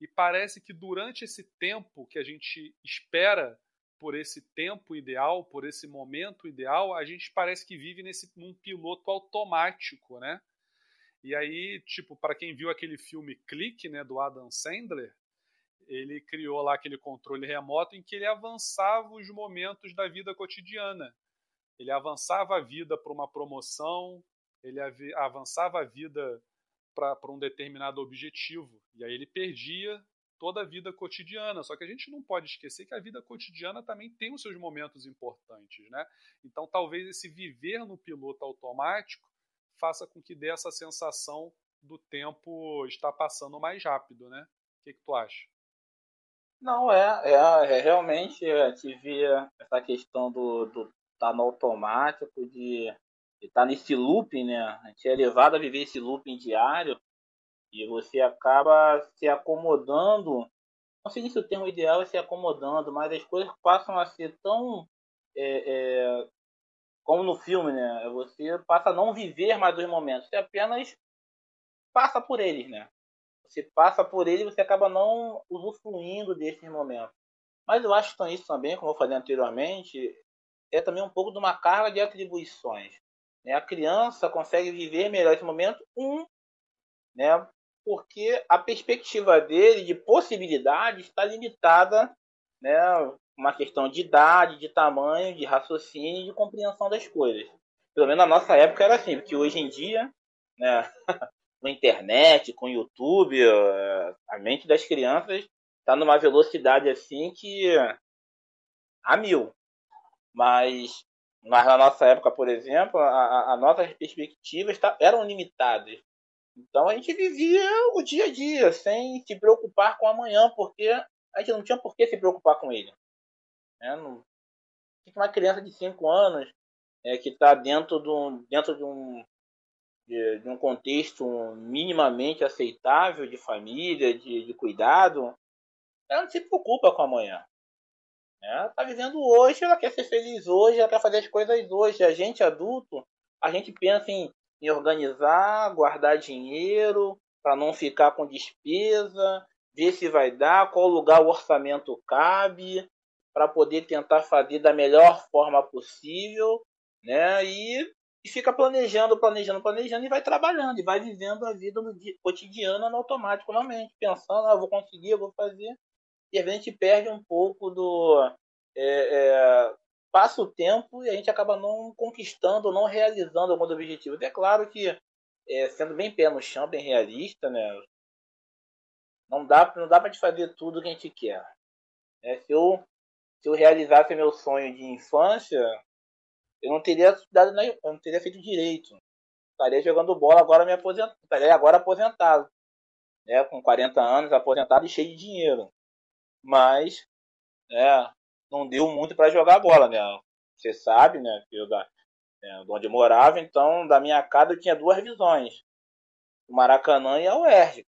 [SPEAKER 1] E parece que durante esse tempo que a gente espera por esse tempo ideal, por esse momento ideal, a gente parece que vive nesse num piloto automático, né? E aí, tipo, para quem viu aquele filme Clique, né, do Adam Sandler, ele criou lá aquele controle remoto em que ele avançava os momentos da vida cotidiana. Ele avançava a vida para uma promoção, ele avançava a vida para um determinado objetivo. E aí ele perdia toda a vida cotidiana. Só que a gente não pode esquecer que a vida cotidiana também tem os seus momentos importantes, né? Então talvez esse viver no piloto automático faça com que dê essa sensação do tempo estar passando mais rápido, né? O que, que tu acha?
[SPEAKER 2] Não, é, é, é realmente é, tive essa questão do, do tá no automático, de estar tá nesse looping, né? A gente é levado a viver esse looping diário e você acaba se acomodando. Não sei se o termo ideal é se acomodando, mas as coisas passam a ser tão. É, é, como no filme, né? Você passa a não viver mais os momentos, você apenas passa por eles, né? Você passa por ele e você acaba não usufruindo desses momentos. Mas eu acho que isso também, como eu falei anteriormente, é também um pouco de uma carga de atribuições. Né? A criança consegue viver melhor esse momento, um, né? porque a perspectiva dele de possibilidade está limitada, né? uma questão de idade, de tamanho, de raciocínio e de compreensão das coisas. Pelo menos na nossa época era assim, porque hoje em dia, né? com a internet, com o YouTube, eh, a mente das crianças está numa velocidade assim que a mil. Mas, mas na nossa época, por exemplo, a, nossas perspectivas tá, eram limitadas. Então a gente vivia o dia a dia, sem se preocupar com amanhã, porque a gente não tinha por que se preocupar com ele. Né? Não... Uma criança de 5 anos é, que está dentro, do, dentro de, um, de, de, um contexto minimamente aceitável de família, de, de cuidado, ela não se preocupa com amanhã. Ela está vivendo hoje, ela quer ser feliz hoje, ela quer fazer as coisas hoje. A gente adulto, a gente pensa em, em organizar, guardar dinheiro para não ficar com despesa, ver se vai dar, qual lugar o orçamento cabe, para poder tentar fazer da melhor forma possível, né? E, e fica planejando, planejando, planejando e vai trabalhando e vai vivendo a vida no dia, cotidiano no automático, realmente, pensando, ah, vou conseguir, vou fazer. E a gente perde um pouco do. É, é, passa o tempo e a gente acaba não conquistando, não realizando alguns objetivos. É claro que, é, sendo bem pé no chão, bem realista, né? Não dá, não dá para te fazer tudo que a gente quer. É, se, eu, se eu realizasse meu sonho de infância, eu não teria estudado, eu não teria feito direito. Estaria jogando bola agora me aposentado, estaria agora aposentado, né, com 40 anos, aposentado e cheio de dinheiro. Mas, é, não deu muito para jogar bola, né? Você sabe, né, que eu da, é, onde eu morava, então da minha casa eu tinha duas visões: o Maracanã e a UERJ.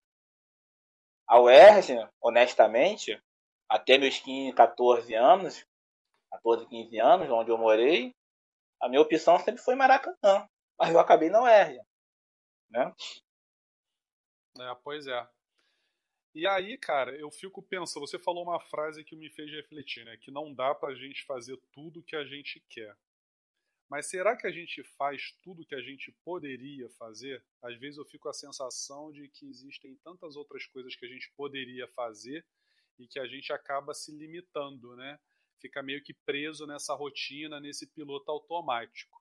[SPEAKER 2] A UERJ, honestamente, até meus 15, 14 anos, 14, 15 anos, onde eu morei, a minha opção sempre foi Maracanã. Mas eu acabei na UERJ. Né?
[SPEAKER 1] É, pois é. E aí, cara, eu fico pensando, você falou uma frase que me fez refletir, né? Que não dá pra gente fazer tudo que a gente quer. Mas será que a gente faz tudo que a gente poderia fazer? Às vezes eu fico com a sensação de que existem tantas outras coisas que a gente poderia fazer e que a gente acaba se limitando, né? Fica meio que preso nessa rotina, nesse piloto automático.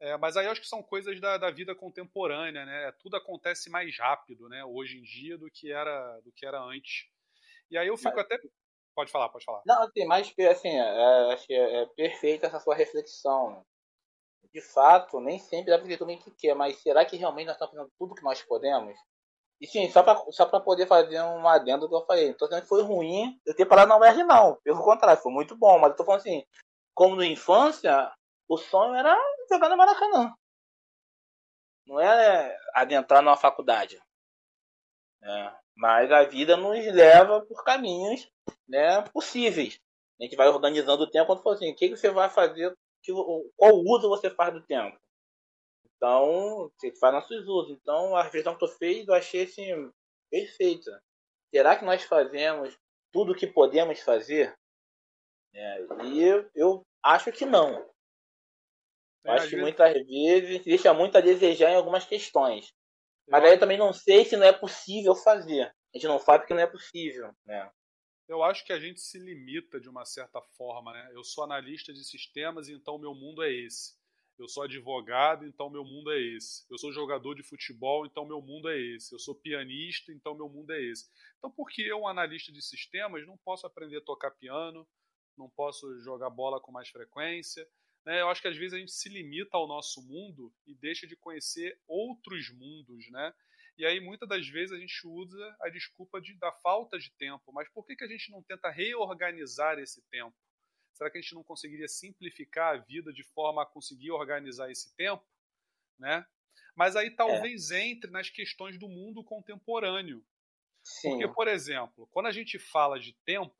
[SPEAKER 1] É, mas aí eu acho que são coisas da, da, vida contemporânea, né? Tudo acontece mais rápido, né? Hoje em dia do que era do que era antes. E aí eu fico mas... até Pode falar, pode falar.
[SPEAKER 2] Não, assim, mais assim, é, acho que é, é perfeita essa sua reflexão. De fato, nem sempre dá para tudo o que quer, mas será que realmente nós estamos fazendo tudo que nós podemos? E sim, só para só pra poder fazer um adendo que eu falei. Não tô dizendo que foi ruim eu ter parado na UERJ, não. Pelo contrário, foi muito bom. Mas eu tô falando assim, como na infância, o sonho era jogar no Maracanã. Não é adentrar numa faculdade. É. Mas a vida nos leva por caminhos né, possíveis. A gente vai organizando o tempo quando for assim, o que, você vai fazer, qual uso você faz do tempo. Então, você faz nossos usos. Então, a reflexão que eu fiz, eu achei assim, perfeita. Será que nós fazemos tudo o que podemos fazer? É, e eu, acho que não. Eu acho que muitas vezes deixa muito a desejar em algumas questões. Mas aí eu também não sei se não é possível fazer. A gente não faz porque não é possível, né?
[SPEAKER 1] Eu acho que a gente se limita de uma certa forma, né? Eu sou analista de sistemas, então meu mundo é esse. Eu sou advogado, então meu mundo é esse. Eu sou jogador de futebol, então meu mundo é esse. Eu sou pianista, então meu mundo é esse. Então, por que eu, analista de sistemas, não posso aprender a tocar piano, não posso jogar bola com mais frequência? Né? Eu acho que às vezes a gente se limita ao nosso mundo e deixa de conhecer outros mundos, né? E aí muitas das vezes a gente usa a desculpa de, da falta de tempo. Mas por que, que a gente não tenta reorganizar esse tempo? Será que a gente não conseguiria simplificar a vida de forma a conseguir organizar esse tempo? Né? Mas aí talvez é. entre nas questões do mundo contemporâneo. Sim. Porque, por exemplo, quando a gente fala de tempo,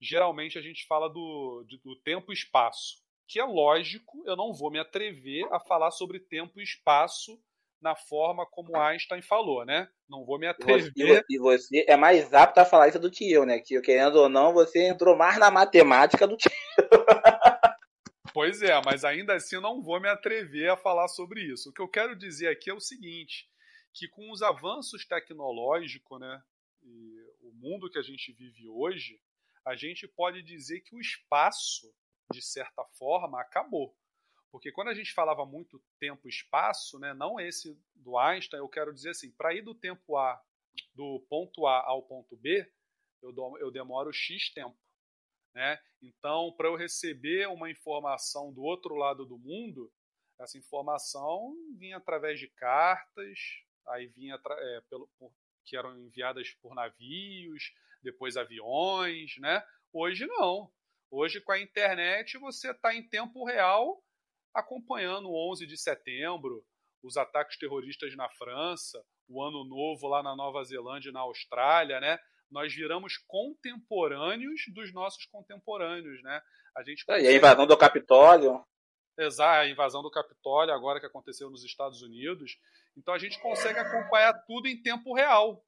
[SPEAKER 1] geralmente a gente fala do, do tempo e espaço. Que é lógico, eu não vou me atrever a falar sobre tempo e espaço na forma como Einstein falou, né? Não vou me atrever.
[SPEAKER 2] Você, e você é mais apto a falar isso do que eu, né? Que querendo ou não, você entrou mais na matemática do que eu.
[SPEAKER 1] Pois é, mas ainda assim eu não vou me atrever a falar sobre isso. O que eu quero dizer aqui é o seguinte, que com os avanços tecnológicos, né, e o mundo que a gente vive hoje, a gente pode dizer que o espaço, de certa forma, acabou. Porque quando a gente falava muito tempo e espaço, né, não esse do Einstein, eu quero dizer assim, para ir do tempo A, do ponto A ao ponto B, eu, eu demoro X tempo. Né? Então, para eu receber uma informação do outro lado do mundo, essa informação vinha através de cartas, aí vinha é, pelo, por, que eram enviadas por navios, depois aviões, né? Hoje não. Hoje com a internet você está em tempo real acompanhando o 11 de setembro, os ataques terroristas na França, o Ano Novo lá na Nova Zelândia e na Austrália, né? nós viramos contemporâneos dos nossos contemporâneos, né?
[SPEAKER 2] A gente consegue... E a invasão do Capitólio.
[SPEAKER 1] Exato, a invasão do Capitólio agora que aconteceu nos Estados Unidos. Então a gente consegue acompanhar tudo em tempo real.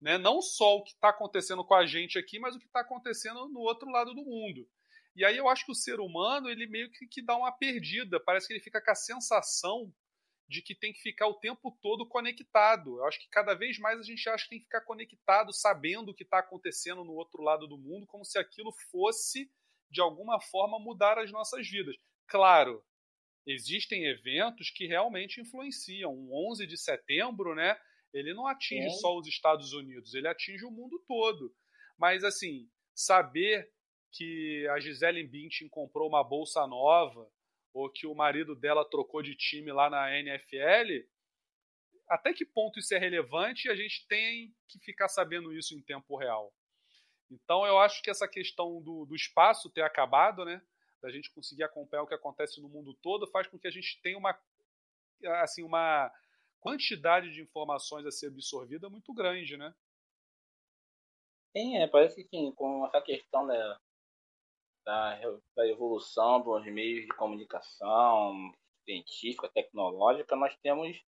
[SPEAKER 1] Né? Não só o que está acontecendo com a gente aqui, mas o que está acontecendo no outro lado do mundo. E aí eu acho que o ser humano, ele meio que, que dá uma perdida. Parece que ele fica com a sensação de que tem que ficar o tempo todo conectado. Eu acho que cada vez mais a gente acha que tem que ficar conectado, sabendo o que está acontecendo no outro lado do mundo, como se aquilo fosse, de alguma forma, mudar as nossas vidas. Claro, existem eventos que realmente influenciam. Um 11 de setembro, né? Ele não atinge é. só os Estados Unidos, ele atinge o mundo todo. Mas, assim, saber que a Gisele Bündchen comprou uma bolsa nova, ou que o marido dela trocou de time lá na NFL, até que ponto isso é relevante e a gente tem que ficar sabendo isso em tempo real. Então eu acho que essa questão do, do espaço ter acabado, né, da gente conseguir acompanhar o que acontece no mundo todo, faz com que a gente tenha uma assim uma quantidade de informações a ser absorvida muito grande, né?
[SPEAKER 2] Sim, é, parece que com essa questão né, da, da evolução dos meios de comunicação científica, tecnológica, nós temos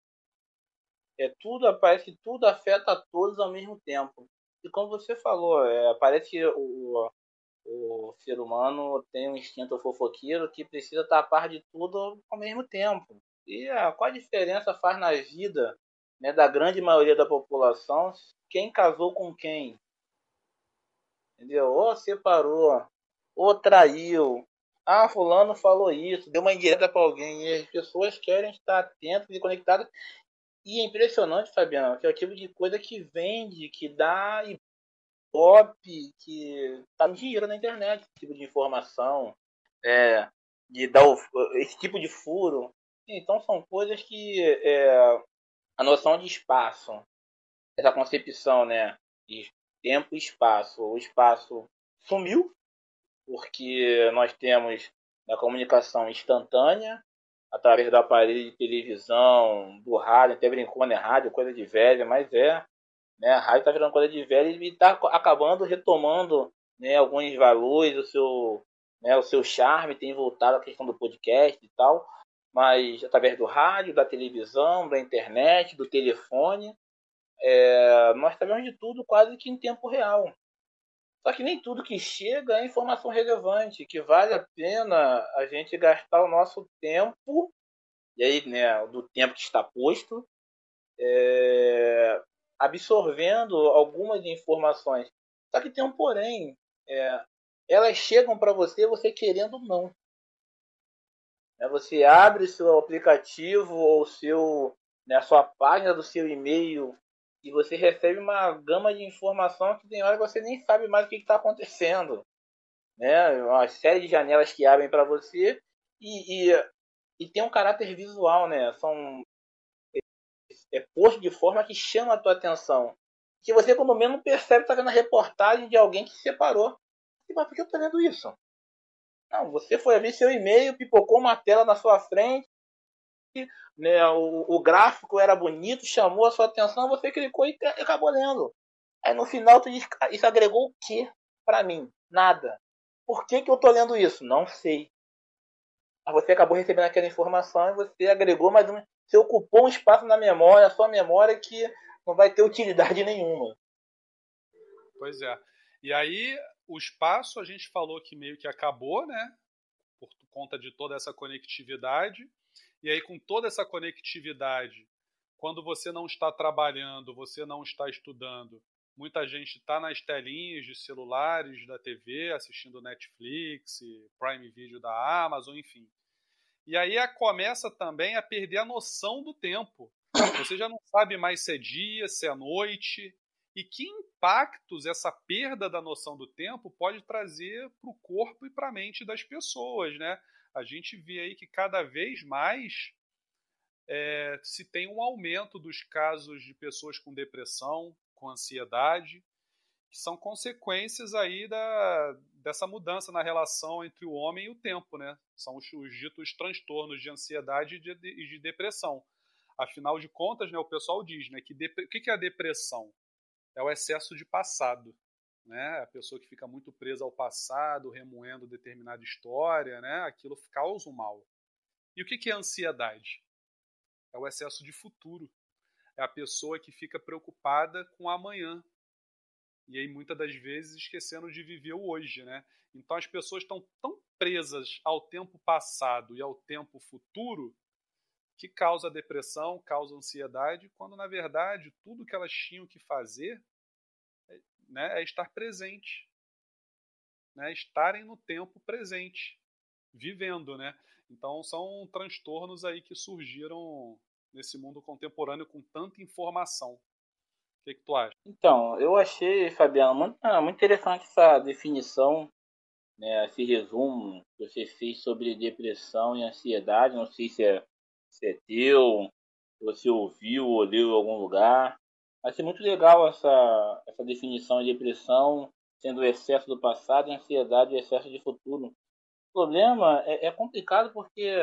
[SPEAKER 2] é tudo parece que tudo afeta a todos ao mesmo tempo. E como você falou, é, parece que o, o ser humano tem um instinto fofoqueiro que precisa estar a par de tudo ao mesmo tempo. E a, qual a diferença faz na vida né, da grande maioria da população quem casou com quem? Entendeu? Ou separou, ou traiu. Ah, fulano falou isso, deu uma indireta para alguém. E as pessoas querem estar atentas e conectadas. E é impressionante, Fabiano, que é o tipo de coisa que vende, que dá pop, que tá dinheiro na internet, esse tipo de informação, é, de dar o, esse tipo de furo. Então são coisas que é, a noção de espaço, essa concepção né, de tempo e espaço, o espaço sumiu, porque nós temos a comunicação instantânea, através do aparelho de televisão, do rádio, até brincou, né? Rádio, coisa de velha, mas é. Né? A rádio está virando coisa de velha e está acabando retomando né, alguns valores, o seu, né, o seu charme tem voltado à questão do podcast e tal, mas através do rádio, da televisão, da internet, do telefone, é, nós sabemos de tudo quase que em tempo real. Só que nem tudo que chega é informação relevante, que vale a pena a gente gastar o nosso tempo, e aí, né, do tempo que está posto, é, absorvendo algumas informações. Só que tem um porém, é, elas chegam para você, você querendo ou não. É, você abre seu aplicativo ou seu, né, sua página do seu e-mail e você recebe uma gama de informação que tem hora que você nem sabe mais o que está acontecendo. Né? Uma série de janelas que abrem para você e, e, e, tem um caráter visual, né? São é, é posto de forma que chama a tua atenção. Que você, quando menos percebe, está vendo a reportagem de alguém que se separou. E, mas por que eu estou vendo isso? Não, você foi ver seu e-mail, pipocou uma tela na sua frente, né, o, o, gráfico era bonito, chamou a sua atenção, você clicou e acabou lendo. Aí no final tu diz, isso agregou o que para mim? Nada. Por que, que eu tô lendo isso? Não sei. Aí você acabou recebendo aquela informação e você agregou mais uma. Você ocupou um espaço na memória, sua memória que não vai ter utilidade nenhuma.
[SPEAKER 1] Pois é. E aí, o espaço a gente falou que meio que acabou, né? Por conta de toda essa conectividade. E aí, com toda essa conectividade, quando você não está trabalhando, você não está estudando, muita gente está nas telinhas de celulares, da TV, assistindo Netflix, Prime Video da Amazon, enfim. E aí começa também a perder a noção do tempo. Você já não sabe mais se é dia, se é noite. e que impactos essa perda da noção do tempo pode trazer para o corpo e para a mente das pessoas, né? A gente vê aí que cada vez mais é, se tem um aumento dos casos de pessoas com depressão, com ansiedade, que são consequências aí da, dessa mudança na relação entre o homem e o tempo, né? São os, os ditos transtornos de ansiedade e de, de, de, depressão. Afinal de contas, né, o pessoal diz né, que o que é a depressão? É o excesso de passado. Né? A pessoa que fica muito presa ao passado, remoendo determinada história, né? aquilo causa um mal. E o que é ansiedade? É o excesso de futuro. É a pessoa que fica preocupada com amanhã. E aí, muitas das vezes, esquecendo de viver o hoje. Né? Então, as pessoas estão tão presas ao tempo passado e ao tempo futuro que causa depressão, causa ansiedade, quando na verdade tudo que elas tinham que fazer né, é estar presente, né, estarem no tempo presente, vivendo, né? Então são transtornos aí que surgiram nesse mundo contemporâneo com tanta informação. O que, que tu acha?
[SPEAKER 2] Então, eu achei, Fabiano, muito, ah, muito interessante essa definição, né, esse resumo que você fez sobre depressão e ansiedade. Não sei se é, se é teu, se você ouviu ou leu em algum lugar. Achei muito legal essa, essa definição de depressão sendo o excesso do passado e ansiedade o excesso de futuro. O problema é, é complicado porque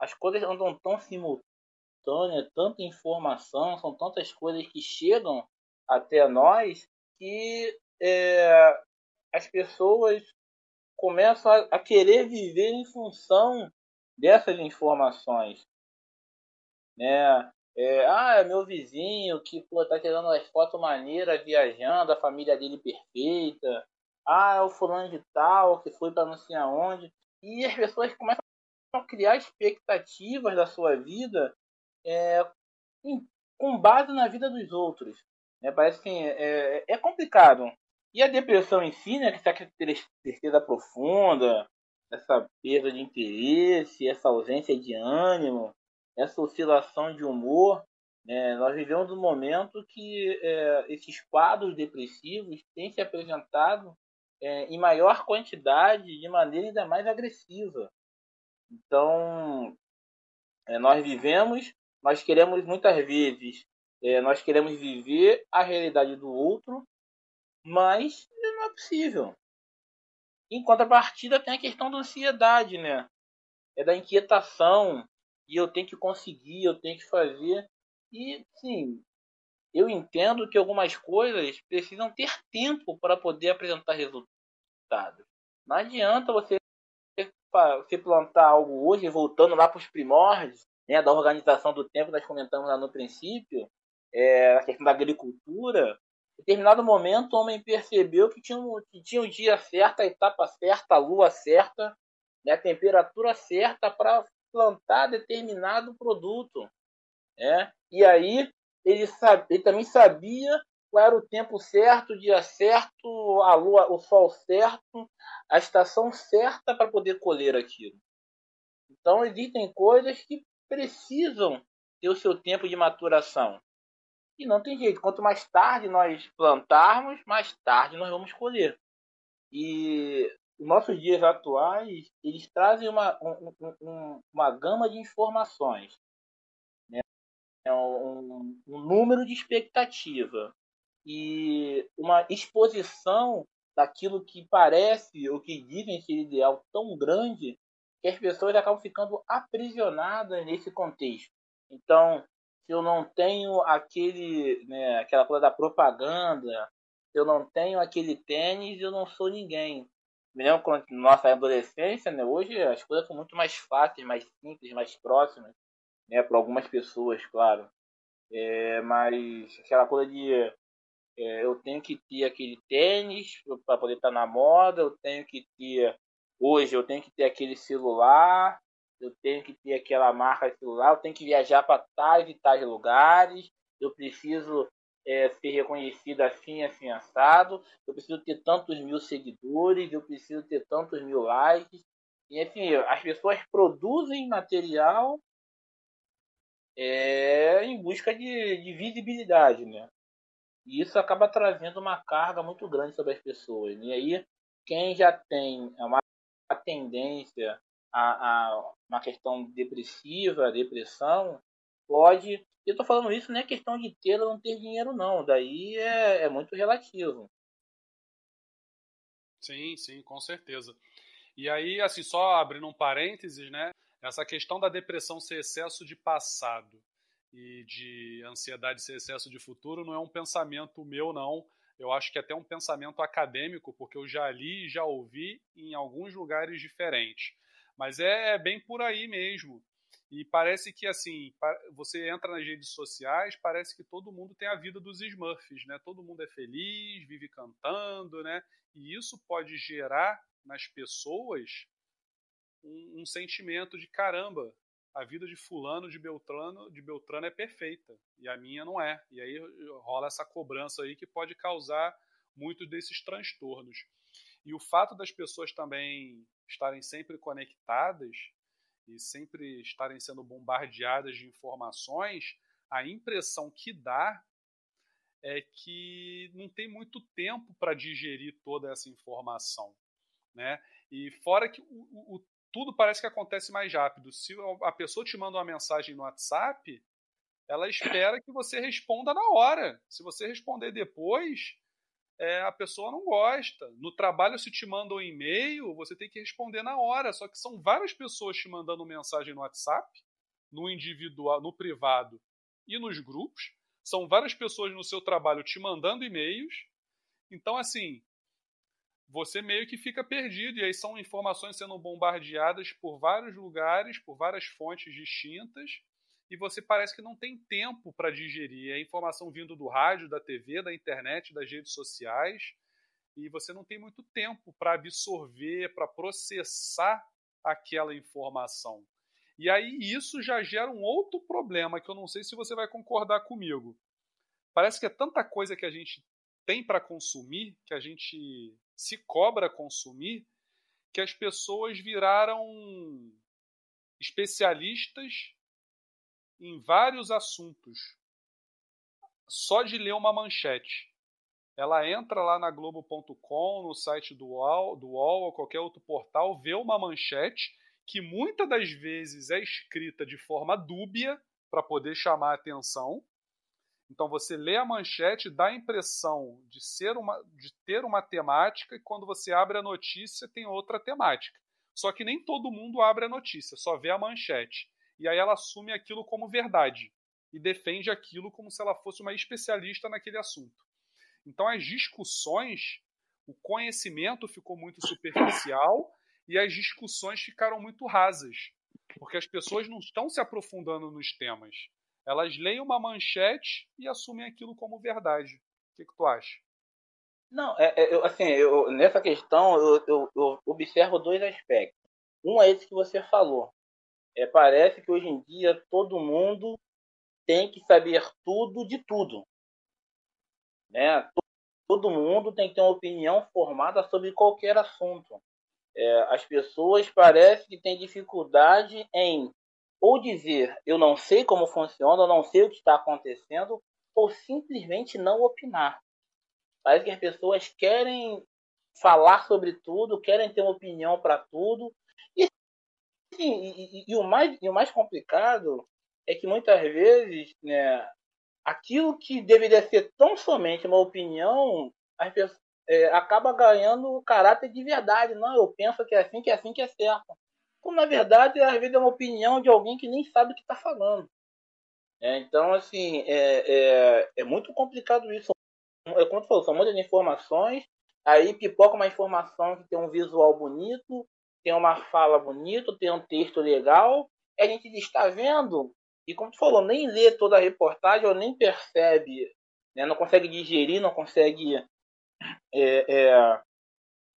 [SPEAKER 2] as coisas andam tão simultâneas, tanta informação, são tantas coisas que chegam até nós que é, as pessoas começam a, a, querer viver em função dessas informações. Né? É, ah, é meu vizinho que pô, tá tirando as fotos maneiras, viajando, a família dele perfeita ah, é o fulano de tal que foi para não sei aonde. E as pessoas começam a criar expectativas da sua vida é, em, com base na vida dos outros. É, parece que é, é, é, complicado. E a depressão em si, né, que essa tristeza profunda, essa perda de interesse, essa ausência de ânimo, essa oscilação de humor, né, nós vivemos um momento que é, esses quadros depressivos têm se apresentado é, em maior quantidade de maneira ainda mais agressiva. Então, é, nós vivemos, nós queremos muitas vezes, é, nós queremos viver a realidade do outro, mas não é possível. Em contrapartida, tem a questão da ansiedade, né? É da inquietação, e eu tenho que conseguir, eu tenho que fazer. E, sim, eu entendo que algumas coisas precisam ter tempo para poder apresentar resultados resultado. Não adianta você, você plantar algo hoje, voltando lá para os primórdios, né, da organização do tempo, nós comentamos lá no princípio, é, a questão da agricultura. Em determinado momento, o homem percebeu que tinha, um, que tinha o dia certo, a etapa certa, a lua certa, né, a temperatura certa para plantar determinado produto. Né? E aí ele, sabe, ele também sabia qual era o tempo certo, o dia certo, a lua, o sol certo, a estação certa para poder colher aquilo. Então existem coisas que precisam ter o seu tempo de maturação. E não tem jeito, quanto mais tarde nós plantarmos, mais tarde nós vamos colher. E os nossos dias atuais, eles trazem uma, um, um, uma gama de informações. Né? É um, um número de expectativa e uma exposição daquilo que parece ou que dizem ser ideal tão grande que as pessoas acabam ficando aprisionadas nesse contexto. Então, se eu não tenho aquele, né, aquela coisa da propaganda, eu não tenho aquele tênis, eu não sou ninguém. Me lembro quando nossa adolescência, né, hoje as coisas são muito mais fáceis, mais simples, mais próximas, né, para algumas pessoas, claro. É, mas aquela coisa de é, eu tenho que ter aquele tênis para poder estar tá na moda, eu tenho que ter hoje eu tenho que ter aquele celular, eu tenho que ter aquela marca de celular, eu tenho que viajar para tais e tais lugares, eu preciso é, ser reconhecido assim, assim, assado, eu preciso ter tantos mil seguidores, eu preciso ter tantos mil likes. E assim, as pessoas produzem material é, em busca de, de visibilidade, né? E isso acaba trazendo uma carga muito grande sobre as pessoas. E aí, quem já tem uma tendência a, a uma questão depressiva, depressão, pode. Eu estou falando isso não é questão de ter ou não ter dinheiro, não. Daí é, é muito relativo.
[SPEAKER 1] Sim, sim, com certeza. E aí, assim, só abrindo um parênteses, né? Essa questão da depressão ser excesso de passado e de ansiedade ser excesso de futuro não é um pensamento meu, não. Eu acho que é até um pensamento acadêmico, porque eu já li e já ouvi em alguns lugares diferentes. Mas é, é bem por aí mesmo. E parece que, assim, você entra nas redes sociais, parece que todo mundo tem a vida dos Smurfs, né? Todo mundo é feliz, vive cantando, né? E isso pode gerar nas pessoas um, um sentimento de caramba, a vida de fulano, de Beltrano, de Beltrano é perfeita e a minha não é. E aí rola essa cobrança aí que pode causar muitos desses transtornos. E o fato das pessoas também estarem sempre conectadas e sempre estarem sendo bombardeadas de informações, a impressão que dá é que não tem muito tempo para digerir toda essa informação. Né? E fora que o, o, tudo parece que acontece mais rápido. Se a pessoa te manda uma mensagem no WhatsApp, ela espera que você responda na hora. Se você responder depois, é, a pessoa não gosta. No trabalho, se te manda um e-mail, você tem que responder na hora. Só que são várias pessoas te mandando mensagem no WhatsApp, no individual, no privado e nos grupos. São várias pessoas no seu trabalho te mandando e-mails. Então, assim, você meio que fica perdido. E aí são informações sendo bombardeadas por vários lugares, por várias fontes distintas e você parece que não tem tempo para digerir. É informação vindo do rádio, da TV, da internet, das redes sociais, e você não tem muito tempo para absorver, para processar aquela informação. E aí isso já gera um outro problema que eu não sei se você vai concordar comigo. Parece que é tanta coisa que a gente tem para consumir, que a gente se cobra consumir, que as pessoas viraram especialistas em vários assuntos só de ler uma manchete. Ela entra lá na Globo.com, no site do UOL, do UOL ou qualquer outro portal, vê uma manchete que muitas das vezes é escrita de forma dúbia para poder chamar a atenção. Então você lê a manchete, dá a impressão de ser uma, de ter uma temática e quando você abre a notícia tem outra temática. Só que nem todo mundo abre a notícia, só vê a manchete e aí ela assume aquilo como verdade e defende aquilo como se ela fosse uma especialista naquele assunto. Então as discussões, o conhecimento ficou muito superficial e as discussões ficaram muito rasas, porque as pessoas não estão se aprofundando nos temas. Elas leem uma manchete e assumem aquilo como verdade. O que, que tu acha?
[SPEAKER 2] Não, é, é, eu, assim, eu, nessa questão eu, eu, eu observo dois aspectos. Um é esse que você falou, é, parece que hoje em dia todo mundo tem que saber tudo de tudo. Né? Todo mundo tem que ter uma opinião formada sobre qualquer assunto. É, as pessoas parecem que têm dificuldade em ou dizer eu não sei como funciona, eu não sei o que está acontecendo, ou simplesmente não opinar. Parece que as pessoas querem falar sobre tudo, querem ter uma opinião para tudo, e, e, e, o mais, e o mais complicado é que muitas vezes né, aquilo que deveria ser tão somente uma opinião as pessoas, é, acaba ganhando caráter de verdade. Não, eu penso que é assim, que é assim, que é certo. Quando na verdade, às vezes é uma opinião de alguém que nem sabe o que está falando. É, então, assim, é, é, é, muito complicado isso. É como tu falou, são muitas informações, aí pipoca uma informação que tem um visual bonito, tem uma fala bonita, tem um texto legal, a gente está vendo, e como tu falou, nem lê toda a reportagem ou nem percebe, né? não consegue digerir, não consegue é, é,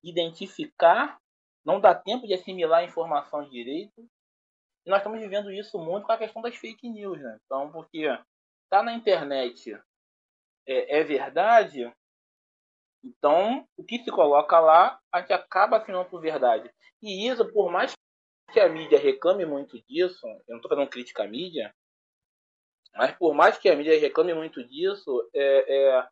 [SPEAKER 2] identificar, não dá tempo de assimilar a informação direito. E nós estamos vivendo isso muito com a questão das fake news, né? Então, porque tá na internet é, é verdade, então, o que se coloca lá, a gente acaba assinando por verdade. E isso, por mais que a mídia reclame muito disso, eu não estou fazendo crítica à mídia, mas por mais que a mídia reclame muito disso, é, é,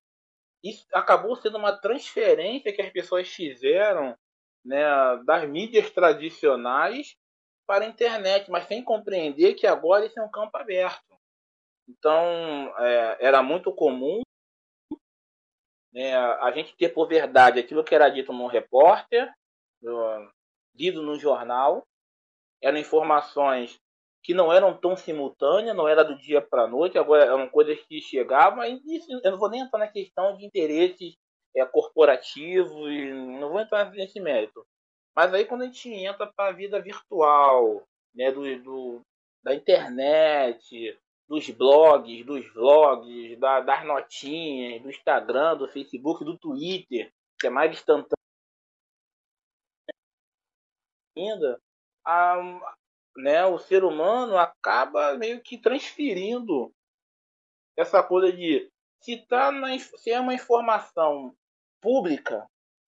[SPEAKER 2] isso acabou sendo uma transferência que as pessoas fizeram né, das mídias tradicionais para a internet, mas sem compreender que agora isso é um campo aberto. Então, é, era muito comum né, a gente ter por verdade aquilo que era dito no repórter, lido no jornal, eram informações que não eram tão simultâneas, não era do dia para a noite, agora eram coisas que chegavam, e isso, eu não vou nem entrar na questão de interesses é, corporativos, não vou entrar nesse mérito. Mas aí quando a gente entra para a vida virtual, né, do, do, da internet, dos blogs, dos vlogs, da, das notinhas, do Instagram, do Facebook, do Twitter, que é mais instantâneo ainda, a, né, o ser humano acaba meio que transferindo essa coisa de se, tá na, se é uma informação pública,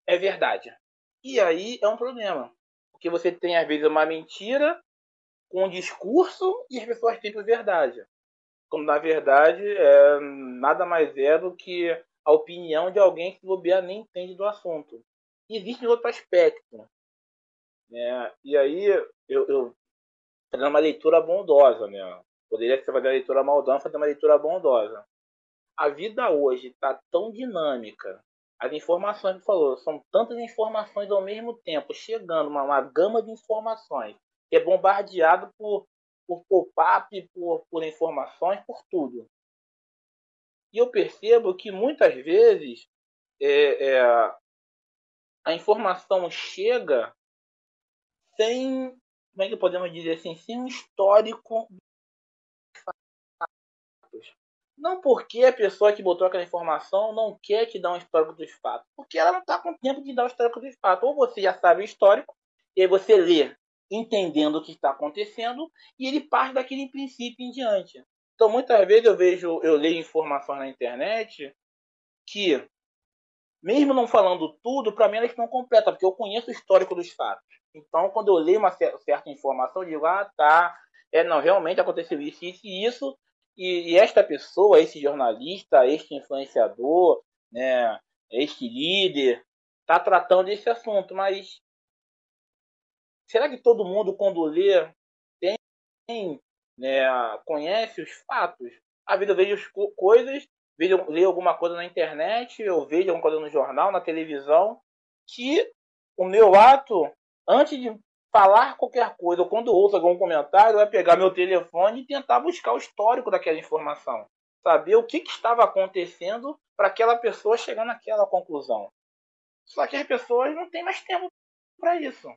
[SPEAKER 2] é verdade. E aí é um problema. Porque você tem, às vezes, uma mentira com um discurso e as pessoas têm verdade. Quando, na verdade, é, nada mais é do que a opinião de alguém que bobear nem entende do assunto. E existe outro aspecto. Né? E aí, eu, eu fazendo uma leitura bondosa, né? Poderia ser fazer uma leitura maldosa, fazer uma leitura bondosa. A vida hoje está tão dinâmica. As informações que falou, são tantas informações ao mesmo tempo, chegando, uma, uma gama de informações, que é bombardeado por, por pop-up, por, por informações, por tudo. E eu percebo que muitas vezes é, é, a informação chega sem como é que podemos dizer assim, sem um histórico não porque a pessoa que botou aquela informação não quer te dar um histórico dos fatos, porque ela não está com tempo de dar o histórico dos fatos. Ou você já sabe o histórico, e aí você lê entendendo o que está acontecendo, e ele parte daquele princípio em diante. Então, muitas vezes eu vejo, eu leio informações na internet que, mesmo não falando tudo, para mim elas estão completas, porque eu conheço o histórico dos fatos. Então, quando eu leio uma certa informação, eu digo, ah, tá, é, não, realmente aconteceu isso, isso e isso, e, e esta pessoa, esse jornalista, este influenciador, né, este líder, está tratando desse assunto, mas será que todo mundo, quando lê, tem, né, conhece os fatos? A vida vejo coisas, vejo, leio alguma coisa na internet, eu vejo alguma coisa no jornal, na televisão, que o meu ato antes de falar qualquer coisa, ou quando ouço algum comentário, é pegar meu telefone e tentar buscar o histórico daquela informação. Saber o que, que estava acontecendo para aquela pessoa chegar naquela conclusão. Só que as pessoas não têm mais tempo para isso.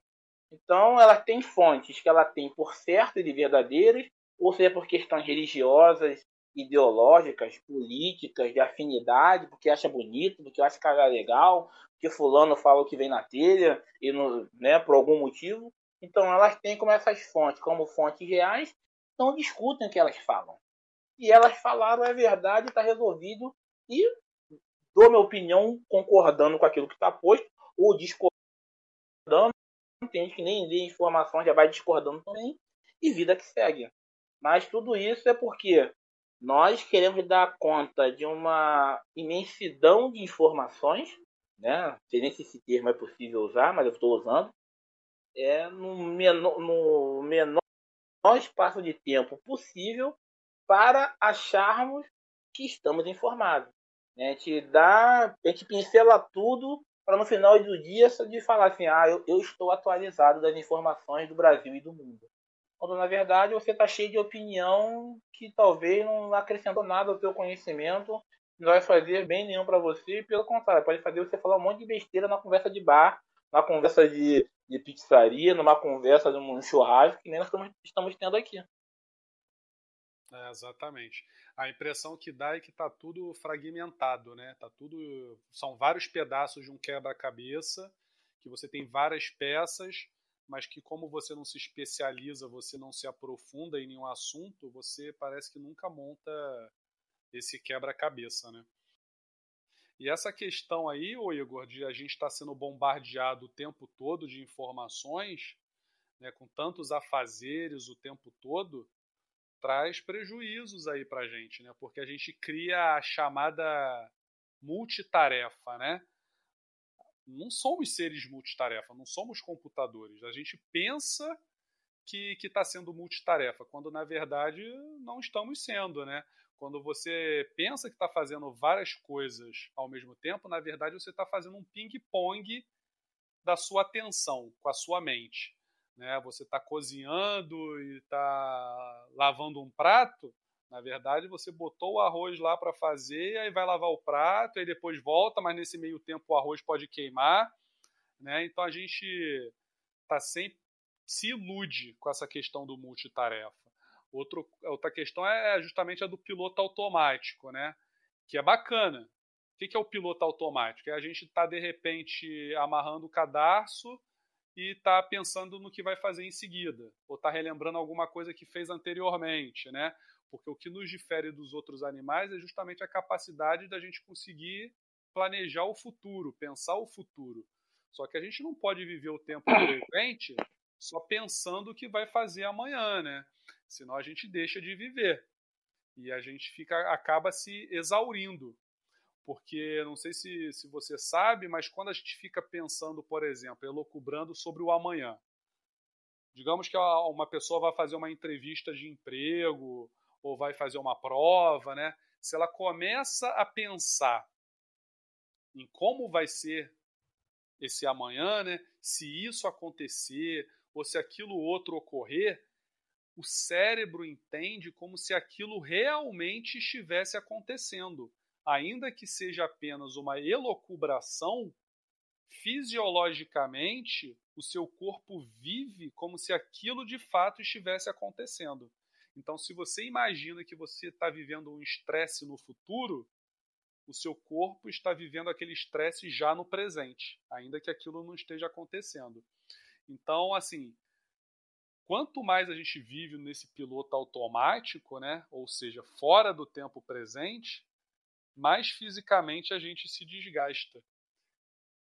[SPEAKER 2] Então, ela tem fontes que ela tem por certo de verdadeiras, ou seja, por questões religiosas, ideológicas, políticas, de afinidade, porque acha bonito, porque acha que é legal, que fulano fala o que vem na telha e no, né, por algum motivo. Então elas têm como essas fontes, como fontes reais, não discutem o que elas falam. E elas falaram é verdade, está resolvido e dou minha opinião concordando com aquilo que está posto ou discordando. Tem gente que nem lê informação, já vai discordando também e vida que segue. Mas tudo isso é porque nós queremos dar conta de uma imensidão de informações né? Não sei nem se esse termo é possível usar, mas eu estou usando. É no menor, no menor espaço de tempo possível para acharmos que estamos informados. A gente dá, a gente pincela tudo para no final do dia de falar assim, ah, eu, eu estou atualizado das informações do Brasil e do mundo. Quando na verdade você está cheio de opinião que talvez não acrescentou nada ao seu conhecimento não vai fazer bem nenhum para você, pelo contrário, pode fazer você falar um monte de besteira na conversa de bar, na conversa de, de pizzaria, numa conversa de um churrasco, que nem nós estamos, estamos tendo aqui.
[SPEAKER 1] É, exatamente. A impressão que dá é que está tudo fragmentado, né? Tá tudo, são vários pedaços de um quebra-cabeça, que você tem várias peças, mas que como você não se especializa, você não se aprofunda em nenhum assunto, você parece que nunca monta esse quebra-cabeça, né? E essa questão aí, ô Igor, de a gente estar tá sendo bombardeado o tempo todo de informações, né, com tantos afazeres o tempo todo, traz prejuízos aí pra gente, né? Porque a gente cria a chamada multitarefa, né? Não somos seres multitarefa, não somos computadores. A gente pensa que está sendo multitarefa, quando na verdade não estamos sendo, né? Quando você pensa que está fazendo várias coisas ao mesmo tempo, na verdade você está fazendo um ping-pong da sua atenção com a sua mente. Né? Você está cozinhando e está lavando um prato, na verdade, você botou o arroz lá para fazer, aí vai lavar o prato, aí depois volta, mas nesse meio tempo o arroz pode queimar. Né? Então a gente tá sempre se ilude com essa questão do multitarefa. Outro, outra questão é justamente a do piloto automático, né? que é bacana. O que é o piloto automático? É a gente estar, tá, de repente, amarrando o cadarço e está pensando no que vai fazer em seguida, ou está relembrando alguma coisa que fez anteriormente, né? Porque o que nos difere dos outros animais é justamente a capacidade da gente conseguir planejar o futuro, pensar o futuro. Só que a gente não pode viver o tempo presente só pensando o que vai fazer amanhã, né? Senão a gente deixa de viver. E a gente fica acaba se exaurindo. Porque não sei se, se você sabe, mas quando a gente fica pensando, por exemplo, elocubrando sobre o amanhã. Digamos que uma pessoa vai fazer uma entrevista de emprego ou vai fazer uma prova, né? Se ela começa a pensar em como vai ser esse amanhã, né? Se isso acontecer ou se aquilo outro ocorrer, o cérebro entende como se aquilo realmente estivesse acontecendo, ainda que seja apenas uma elocubração. Fisiologicamente, o seu corpo vive como se aquilo de fato estivesse acontecendo. Então, se você imagina que você está vivendo um estresse no futuro, o seu corpo está vivendo aquele estresse já no presente, ainda que aquilo não esteja acontecendo. Então, assim, quanto mais a gente vive nesse piloto automático, né, ou seja, fora do tempo presente, mais fisicamente a gente se desgasta.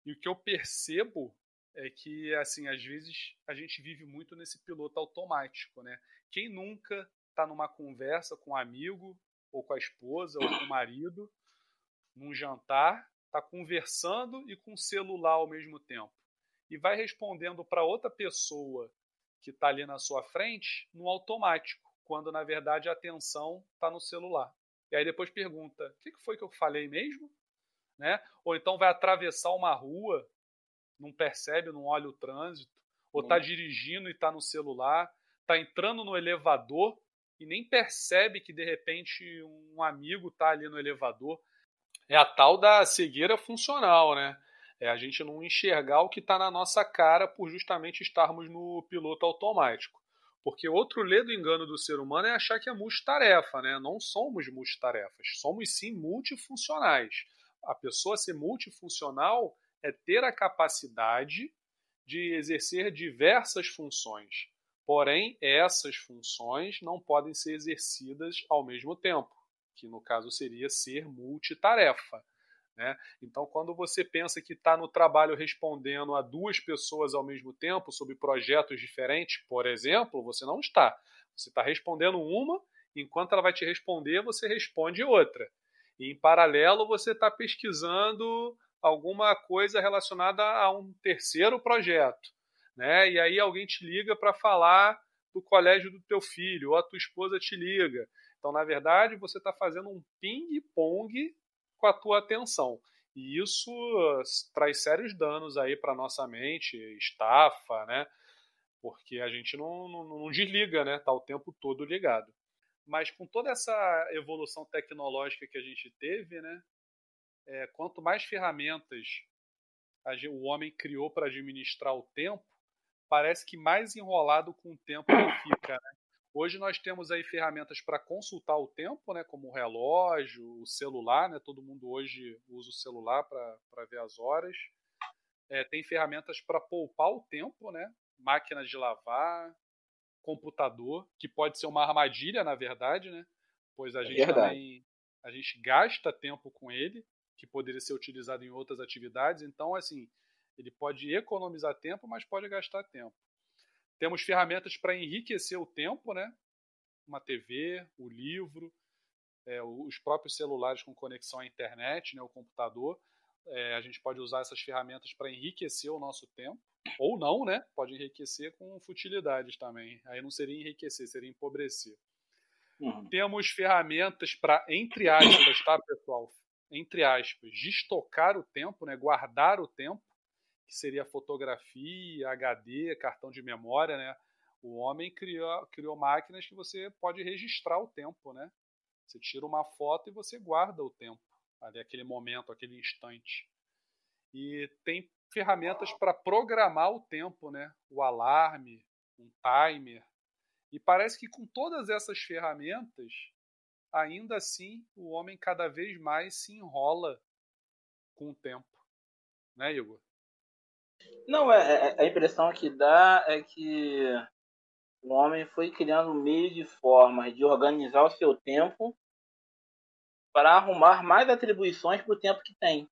[SPEAKER 1] E o que eu percebo é que, assim, às vezes a gente vive muito nesse piloto automático, né? Quem nunca está numa conversa com um amigo, ou com a esposa, ou com o marido, num jantar, está conversando e com o celular ao mesmo tempo. E vai respondendo para outra pessoa que está ali na sua frente no automático, quando na verdade a atenção está no celular. E aí depois pergunta: o que foi que eu falei mesmo? Né? Ou então vai atravessar uma rua, não percebe, não olha o trânsito, ou está dirigindo e está no celular, está entrando no elevador e nem percebe que de repente um amigo está ali no elevador. É a tal da cegueira funcional, né? É a gente não enxergar o que está na nossa cara por justamente estarmos no piloto automático. Porque outro ledo engano do ser humano é achar que é multitarefa, né? Não somos multitarefas, somos sim multifuncionais. A pessoa ser multifuncional é ter a capacidade de exercer diversas funções. Porém, essas funções não podem ser exercidas ao mesmo tempo, que no caso seria ser multitarefa. Né? Então, quando você pensa que está no trabalho respondendo a duas pessoas ao mesmo tempo sobre projetos diferentes, por exemplo, você não está. Você está respondendo uma, enquanto ela vai te responder, você responde outra. E, em paralelo, você está pesquisando alguma coisa relacionada a um terceiro projeto né? E aí alguém te liga para falar do colégio do teu filho, ou a tua esposa te liga. Então, na verdade, você está fazendo um ping-pong com a tua atenção. E isso traz sérios danos aí para nossa mente, estafa, né? Porque a gente não, não, não desliga, né? Tá o tempo todo ligado. Mas com toda essa evolução tecnológica que a gente teve, né? É, quanto mais ferramentas o homem criou para administrar o tempo, parece que mais enrolado com o tempo ele fica. Né? Hoje nós temos aí ferramentas para consultar o tempo, né, como o relógio, o celular, né, todo mundo hoje usa o celular para ver as horas. É, tem ferramentas para poupar o tempo, né, máquinas de lavar, computador, que pode ser uma armadilha, na verdade, né, pois a é gente verdade. também a gente gasta tempo com ele, que poderia ser utilizado em outras atividades. Então, assim, ele pode economizar tempo, mas pode gastar tempo. Temos ferramentas para enriquecer o tempo, né? Uma TV, o livro. é, os próprios celulares com conexão à internet, né, o computador. É, a gente pode usar essas ferramentas para enriquecer o nosso tempo, ou não, né? Pode enriquecer com futilidades também. Aí não seria enriquecer, seria empobrecer. Uhum. Temos ferramentas para, entre aspas, tá, pessoal? Entre aspas, destocar o tempo, né? guardar o tempo, que seria fotografia, HD, cartão de memória, né? O homem criou, criou máquinas que você pode registrar o tempo, né? Você tira uma foto e você guarda o tempo, ali aquele momento, aquele instante. E tem ferramentas para programar o tempo, né? O alarme, um timer. E parece que com todas essas ferramentas, ainda assim, o homem cada vez mais se enrola com o tempo. Né, Igor?
[SPEAKER 2] Não, é, é a impressão que dá é que o homem foi criando meios de formas de organizar o seu tempo para arrumar mais atribuições para o tempo que tem.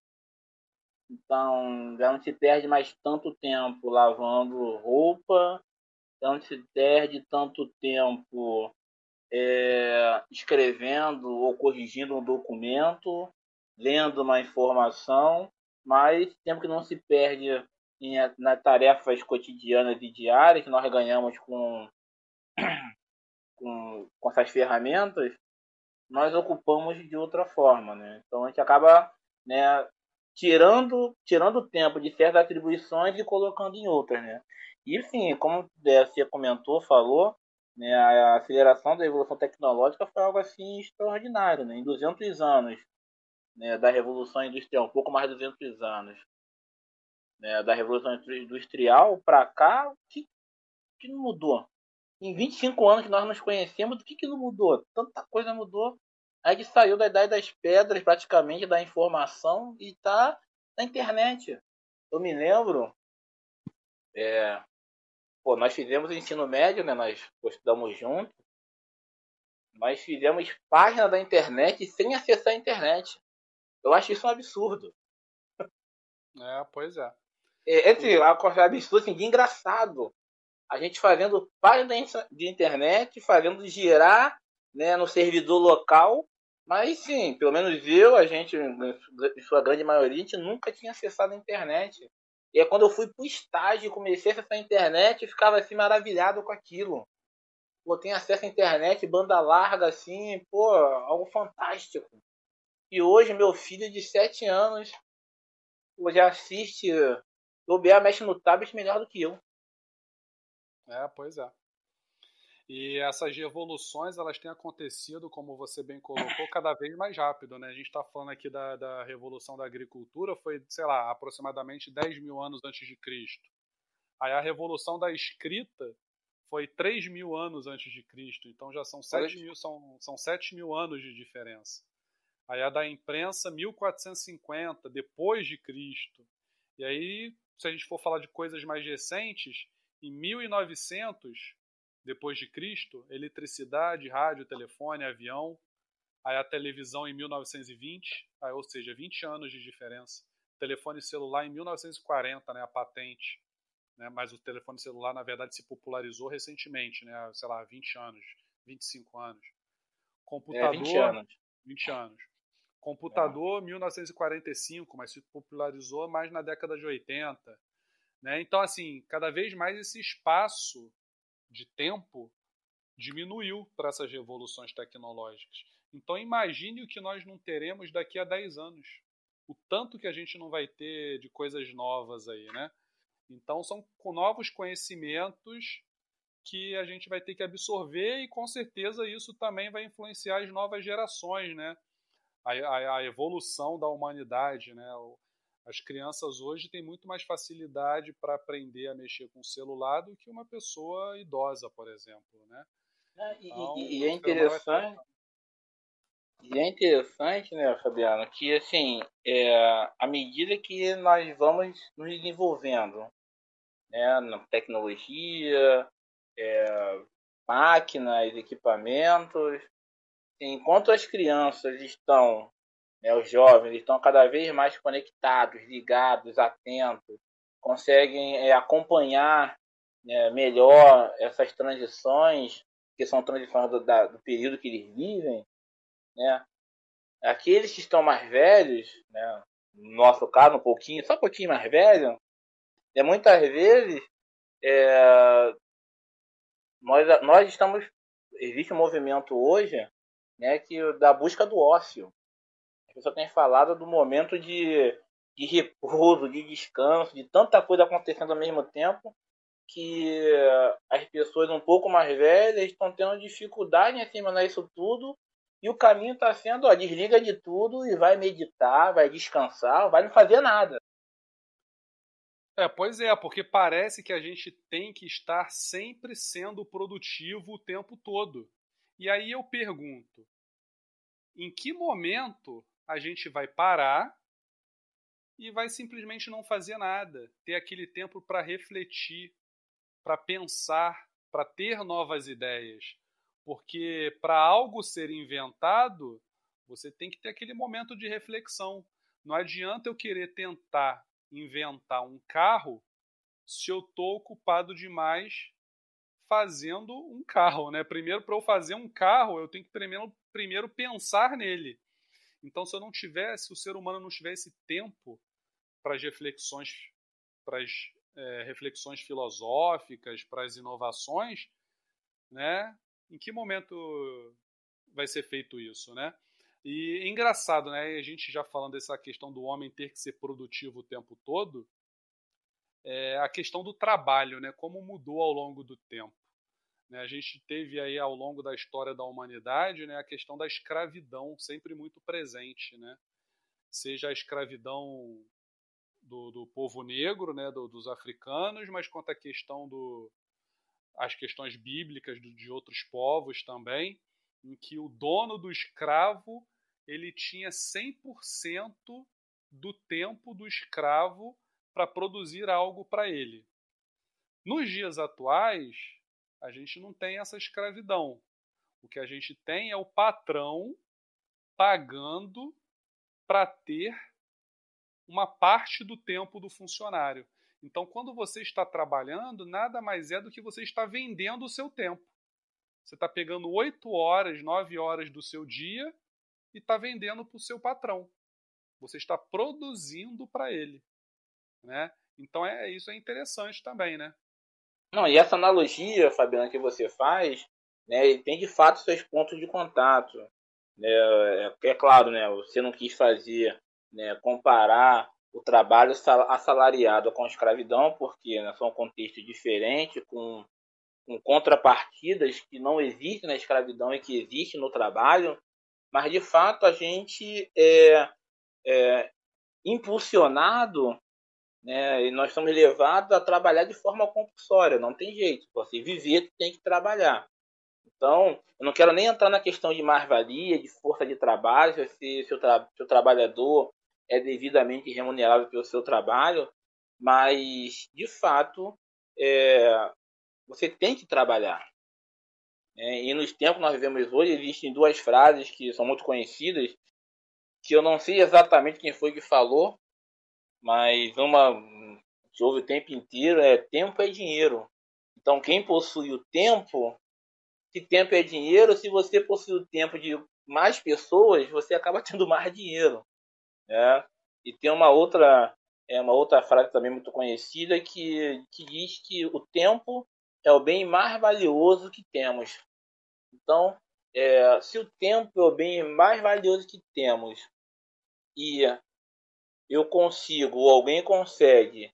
[SPEAKER 2] Então, já não se perde mais tanto tempo lavando roupa, já não se perde tanto tempo é, escrevendo ou corrigindo um documento, lendo uma informação, mas tempo que não se perde em, nas tarefas cotidianas e diárias que nós ganhamos com, com, com essas ferramentas, nós ocupamos de outra forma, né? Então a gente acaba, né, tirando tirando tempo de certas atribuições e colocando em outras, né? E sim, como você comentou, falou, né, a aceleração da evolução tecnológica foi algo assim extraordinário, né? Em 200 anos né, da revolução industrial, um pouco mais de 200 anos, né, da Revolução Industrial para cá, o que, que não mudou? Em 25 anos que nós nos conhecemos, o que, que não mudou? Tanta coisa mudou. A gente saiu da idade das pedras, praticamente, da informação, e está na internet. Eu me lembro, é, pô, nós fizemos ensino médio, né? Nós estudamos juntos. Nós fizemos página da internet sem acessar a internet. Eu acho isso um absurdo.
[SPEAKER 1] É, pois é.
[SPEAKER 2] É, esse a coisa absurda, assim, de engraçado. A gente fazendo página de internet, fazendo girar né, no servidor local. Mas sim, pelo menos eu, a gente, em sua grande maioria, a gente nunca tinha acessado a internet. E é quando eu fui pro estágio e comecei a acessar a internet, eu ficava assim maravilhado com aquilo. Pô, tem acesso à internet, banda larga, assim, pô, algo fantástico. E hoje meu filho de 7 anos já assiste o BA mexe no tablet melhor do que eu.
[SPEAKER 1] É, pois é. E essas revoluções elas têm acontecido, como você bem colocou, cada vez mais rápido. Né? A gente está falando aqui da, da revolução da agricultura, foi, sei lá, aproximadamente 10 mil anos antes de Cristo. Aí a revolução da escrita foi 3 mil anos antes de Cristo, então já são 7 mil, são, são 7 mil anos de diferença. Aí a da imprensa, 1450, depois de Cristo. E aí se a gente for falar de coisas mais recentes, em 1900 depois de Cristo, eletricidade, rádio, telefone, avião, aí a televisão em 1920, aí, ou seja, 20 anos de diferença. Telefone celular em 1940, né, a patente. Né, mas o telefone celular, na verdade, se popularizou recentemente, né, sei lá, 20 anos, 25 anos. Computador, é, 20 anos. 20 anos. Computador, 1945, mas se popularizou mais na década de 80. Né? Então, assim, cada vez mais esse espaço de tempo diminuiu para essas revoluções tecnológicas. Então, imagine o que nós não teremos daqui a 10 anos. O tanto que a gente não vai ter de coisas novas aí, né? Então, são novos conhecimentos que a gente vai ter que absorver e, com certeza, isso também vai influenciar as novas gerações, né? A, a, a evolução da humanidade, né? As crianças hoje têm muito mais facilidade para aprender a mexer com o celular do que uma pessoa idosa, por exemplo, né?
[SPEAKER 2] É, e, então, e, é interessante, e é interessante, né, Fabiano, que assim, é, à medida que nós vamos nos desenvolvendo, né, na tecnologia, é, máquinas, equipamentos, enquanto as crianças estão, né, os jovens estão cada vez mais conectados, ligados, atentos, conseguem é, acompanhar né, melhor essas transições, que são transições do, da, do período que eles vivem, né? Aqueles que estão mais velhos, né? No nosso caso, um pouquinho, só um pouquinho mais velho, é muitas vezes é, nós, nós estamos existe um movimento hoje, né, que da busca do ócio. A pessoa tem falado do momento de, de repouso, de descanso, de tanta coisa acontecendo ao mesmo tempo, que as pessoas um pouco mais velhas estão tendo dificuldade em assimilar isso tudo e o caminho está sendo, ó, desliga de tudo e vai meditar, vai descansar, vai não fazer nada.
[SPEAKER 1] É, pois é, porque parece que a gente tem que estar sempre sendo produtivo o tempo todo. E aí eu pergunto: em que momento a gente vai parar e vai simplesmente não fazer nada? Ter aquele tempo para refletir, para pensar, para ter novas ideias. Porque para algo ser inventado, você tem que ter aquele momento de reflexão. Não adianta eu querer tentar inventar um carro se eu estou ocupado demais fazendo um carro, né? Primeiro, para eu fazer um carro, eu tenho que primeiro, primeiro pensar nele. Então, se eu não tivesse, se o ser humano não tivesse tempo para as reflexões, para as é, reflexões filosóficas, para as inovações, né? Em que momento vai ser feito isso, né? E é engraçado, né? A gente já falando dessa questão do homem ter que ser produtivo o tempo todo, é a questão do trabalho, né? Como mudou ao longo do tempo. Né? A gente teve aí ao longo da história da humanidade, né, a questão da escravidão sempre muito presente, né? Seja a escravidão do, do povo negro, né, do, dos africanos, mas quanto à questão do as questões bíblicas de outros povos também, em que o dono do escravo ele tinha 100% do tempo do escravo para produzir algo para ele. Nos dias atuais, a gente não tem essa escravidão. O que a gente tem é o patrão pagando para ter uma parte do tempo do funcionário. Então, quando você está trabalhando, nada mais é do que você está vendendo o seu tempo. Você está pegando 8 horas, 9 horas do seu dia e está vendendo para o seu patrão. Você está produzindo para ele. Né? Então é isso é interessante também, né?
[SPEAKER 2] Não, e essa analogia, Fabiana, que você faz, né, tem de fato seus pontos de contato. Né? É, é claro, né, você não quis fazer, né, comparar o trabalho assalariado com a escravidão, porque né, são contextos diferentes, com, com contrapartidas que não existem na escravidão e que existem no trabalho mas de fato a gente é, é impulsionado né, e nós somos levados a trabalhar de forma compulsória, não tem jeito. Você viver, tem que trabalhar. Então, eu não quero nem entrar na questão de mais-valia, de força de trabalho, se, o, tra se o trabalhador é devidamente remunerado pelo seu trabalho, mas, de fato, é, você tem que trabalhar. É, e nos tempos que nós vivemos hoje, existem duas frases que são muito conhecidas, que eu não sei exatamente quem foi que falou, mas uma que ouve o tempo inteiro é tempo é dinheiro. Então quem possui o tempo, se tempo é dinheiro, se você possui o tempo de mais pessoas, você acaba tendo mais dinheiro. Né? E tem uma outra é uma outra frase também muito conhecida que, que diz que o tempo é o bem mais valioso que temos. Então, é, se o tempo é o bem mais valioso que temos e eu consigo, ou alguém consegue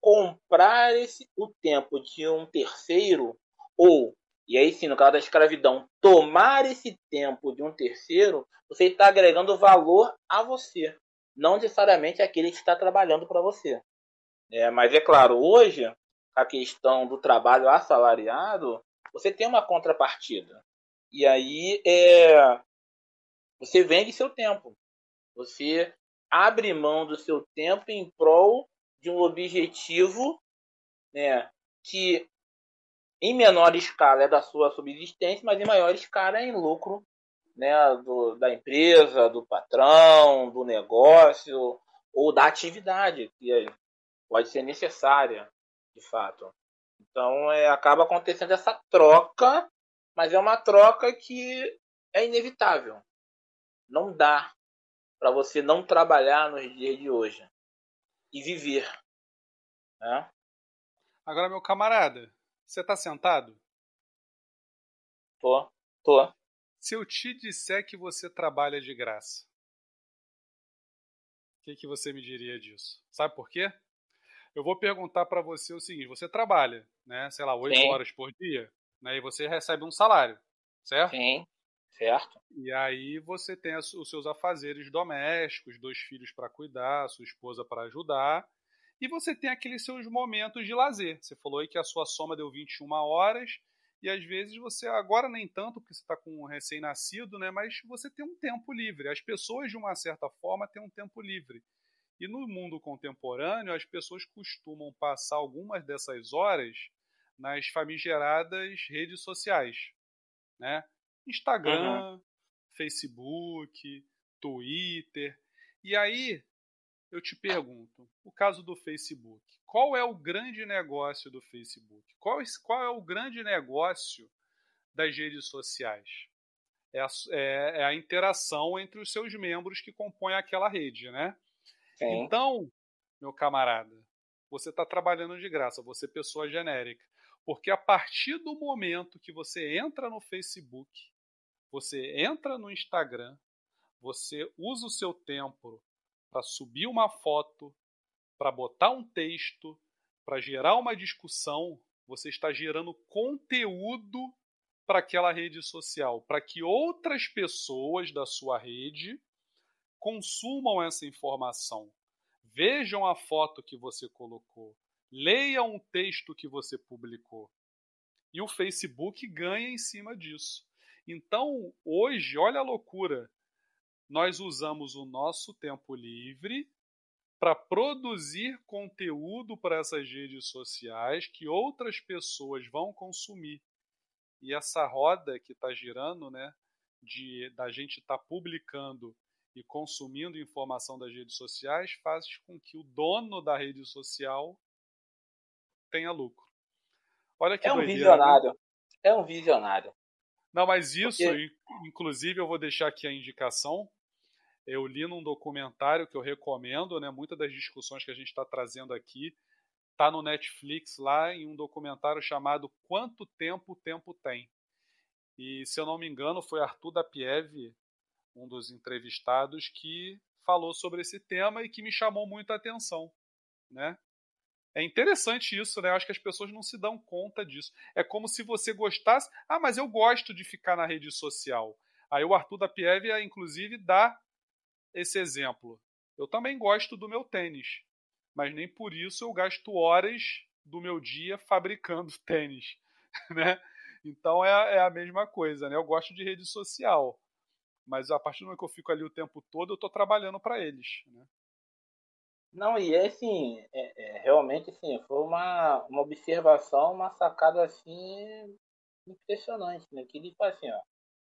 [SPEAKER 2] comprar esse, o tempo de um terceiro, ou, e aí sim, no caso da escravidão, tomar esse tempo de um terceiro, você está agregando valor a você, não necessariamente aquele que está trabalhando para você. É, mas é claro, hoje a questão do trabalho assalariado, você tem uma contrapartida. E aí é, você vende seu tempo. Você abre mão do seu tempo em prol de um objetivo né, que em menor escala é da sua subsistência, mas em maior escala é em lucro né, do, da empresa, do patrão, do negócio ou da atividade que pode ser necessária de fato. Então é, acaba acontecendo essa troca, mas é uma troca que é inevitável. não dá para você não trabalhar nos dias de hoje e viver. Né?
[SPEAKER 1] Agora, meu camarada, você está sentado?
[SPEAKER 2] Tô, tô.
[SPEAKER 1] Se eu te disser que você trabalha de graça, o que, que você me diria disso? Sabe por quê? Eu vou perguntar para você o seguinte: você trabalha, né? Sei lá, oito horas por dia, né? E você recebe um salário, certo?
[SPEAKER 2] Sim, certo.
[SPEAKER 1] E aí você tem os seus afazeres domésticos, dois filhos para cuidar, sua esposa para ajudar, e você tem aqueles seus momentos de lazer. Você falou aí que a sua soma deu 21 horas e às vezes você, agora nem tanto, porque você está com um recém-nascido, né? Mas você tem um tempo livre. As pessoas, de uma certa forma, têm um tempo livre. E no mundo contemporâneo, as pessoas costumam passar algumas dessas horas nas famigeradas redes sociais, né? Instagram, uhum. Facebook, Twitter. E aí eu te pergunto, o caso do Facebook, qual é o grande negócio do Facebook? Qual, qual é o grande negócio das redes sociais? É a, é, é a, interação entre os seus membros que compõem aquela rede, né? Sim. Então, meu camarada, você está trabalhando de graça, você pessoa genérica. Porque a partir do momento que você entra no Facebook, você entra no Instagram, você usa o seu tempo para subir uma foto, para botar um texto, para gerar uma discussão, você está gerando conteúdo para aquela rede social, para que outras pessoas da sua rede consumam essa informação, vejam a foto que você colocou, leiam o texto que você publicou. E o Facebook ganha em cima disso. Então, hoje, olha a loucura. Nós usamos o nosso tempo livre para produzir conteúdo para essas redes sociais que outras pessoas vão consumir. E essa roda que está girando, né, de da gente estar tá publicando e consumindo informação das redes sociais, faz com que o dono da rede social tenha lucro. Olha que
[SPEAKER 2] é um
[SPEAKER 1] doideira,
[SPEAKER 2] visionário. Né? É um visionário.
[SPEAKER 1] Não, mas isso, Porque... inclusive, eu vou deixar aqui a indicação eu li num documentário que eu recomendo, né? Muitas das discussões que a gente está trazendo aqui tá no Netflix lá em um documentário chamado Quanto Tempo o Tempo Tem. E se eu não me engano, foi Arthur Dapiev, um dos entrevistados, que falou sobre esse tema e que me chamou muito a atenção, né? É interessante isso, né? Acho que as pessoas não se dão conta disso. É como se você gostasse. Ah, mas eu gosto de ficar na rede social. Aí o Arthur da Pieve, inclusive, dá esse exemplo. Eu também gosto do meu tênis, mas nem por isso eu gasto horas do meu dia fabricando tênis, né? Então é, é a mesma coisa, né? Eu gosto de rede social, mas a partir do momento que eu fico ali o tempo todo, eu estou trabalhando para eles, né?
[SPEAKER 2] Não, e é assim, é, é, realmente assim, foi uma, uma observação, uma sacada assim impressionante, né? Que ele faz assim, ó,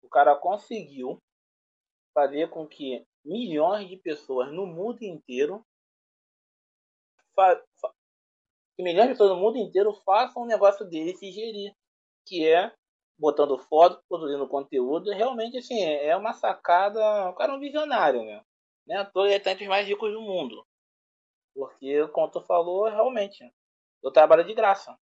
[SPEAKER 2] o cara conseguiu fazer com que milhões de pessoas no mundo inteiro que milhões de pessoas no mundo inteiro façam um negócio dele se gerir, que é botando foto, produzindo conteúdo, realmente assim, é uma sacada, o cara é um visionário, né? né? Tô ele é entre os mais ricos do mundo. Porque, como tu falou, realmente, eu trabalho de graça.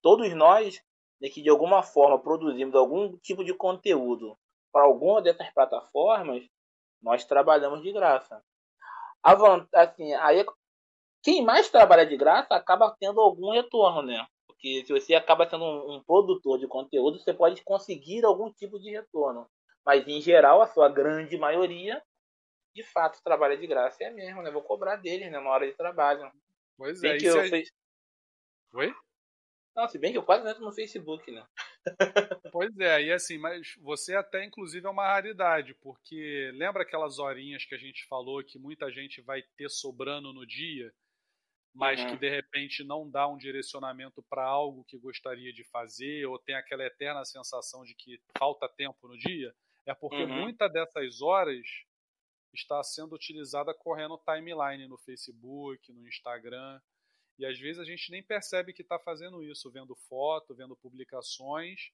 [SPEAKER 2] Todos nós, né, que de alguma forma produzimos algum tipo de conteúdo para alguma dessas plataformas, nós trabalhamos de graça. A assim, aí, quem mais trabalha de graça acaba tendo algum retorno, né? Porque se você acaba sendo um, um produtor de conteúdo, você pode conseguir algum tipo de retorno. Mas, em geral, a sua grande maioria, de fato, trabalha de graça. É mesmo, né? Vou cobrar deles, né? Na hora de trabalho.
[SPEAKER 1] Pois Bem é. Que eu é... Fez...
[SPEAKER 2] Oi? Não, se bem que eu quase entro no Facebook, né?
[SPEAKER 1] pois é, e assim, mas você até inclusive é uma raridade, porque lembra aquelas horinhas que a gente falou que muita gente vai ter sobrando no dia, mas uhum. que de repente não dá um direcionamento para algo que gostaria de fazer, ou tem aquela eterna sensação de que falta tempo no dia? É porque uhum. muita dessas horas está sendo utilizada correndo timeline no Facebook, no Instagram. E às vezes a gente nem percebe que está fazendo isso, vendo foto, vendo publicações,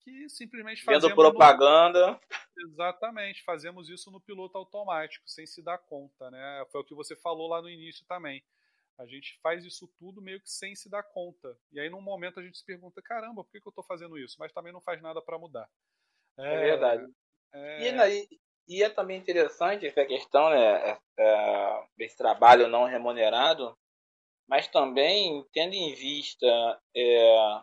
[SPEAKER 1] que simplesmente
[SPEAKER 2] fazendo Vendo propaganda.
[SPEAKER 1] No... Exatamente, fazemos isso no piloto automático, sem se dar conta, né? Foi o que você falou lá no início também. A gente faz isso tudo meio que sem se dar conta. E aí, num momento, a gente se pergunta: caramba, por que, que eu estou fazendo isso? Mas também não faz nada para mudar.
[SPEAKER 2] É, é verdade. É... E, e, é também interessante essa questão, né? É, é, esse trabalho não remunerado, mas também tendo em vista é,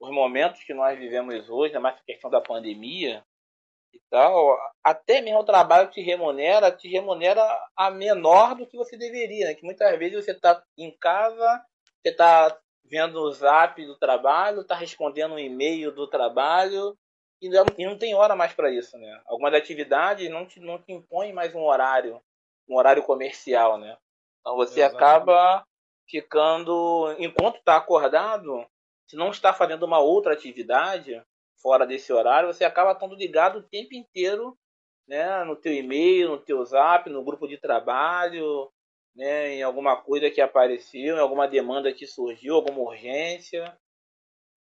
[SPEAKER 2] os momentos que nós vivemos hoje, né, mais a questão da pandemia e tal, até mesmo o trabalho te remunera, te remunera a menor do que você deveria, né? que muitas vezes você está em casa, você está vendo o zap do trabalho, está respondendo um e-mail do trabalho, e não, e não tem hora mais para isso, né? Algumas atividades não te, não te impõem mais um horário, um horário comercial, né? Então você Exatamente. acaba ficando, enquanto está acordado, se não está fazendo uma outra atividade fora desse horário, você acaba estando ligado o tempo inteiro né, no teu e-mail, no teu zap, no grupo de trabalho, né, em alguma coisa que apareceu, em alguma demanda que surgiu, alguma urgência.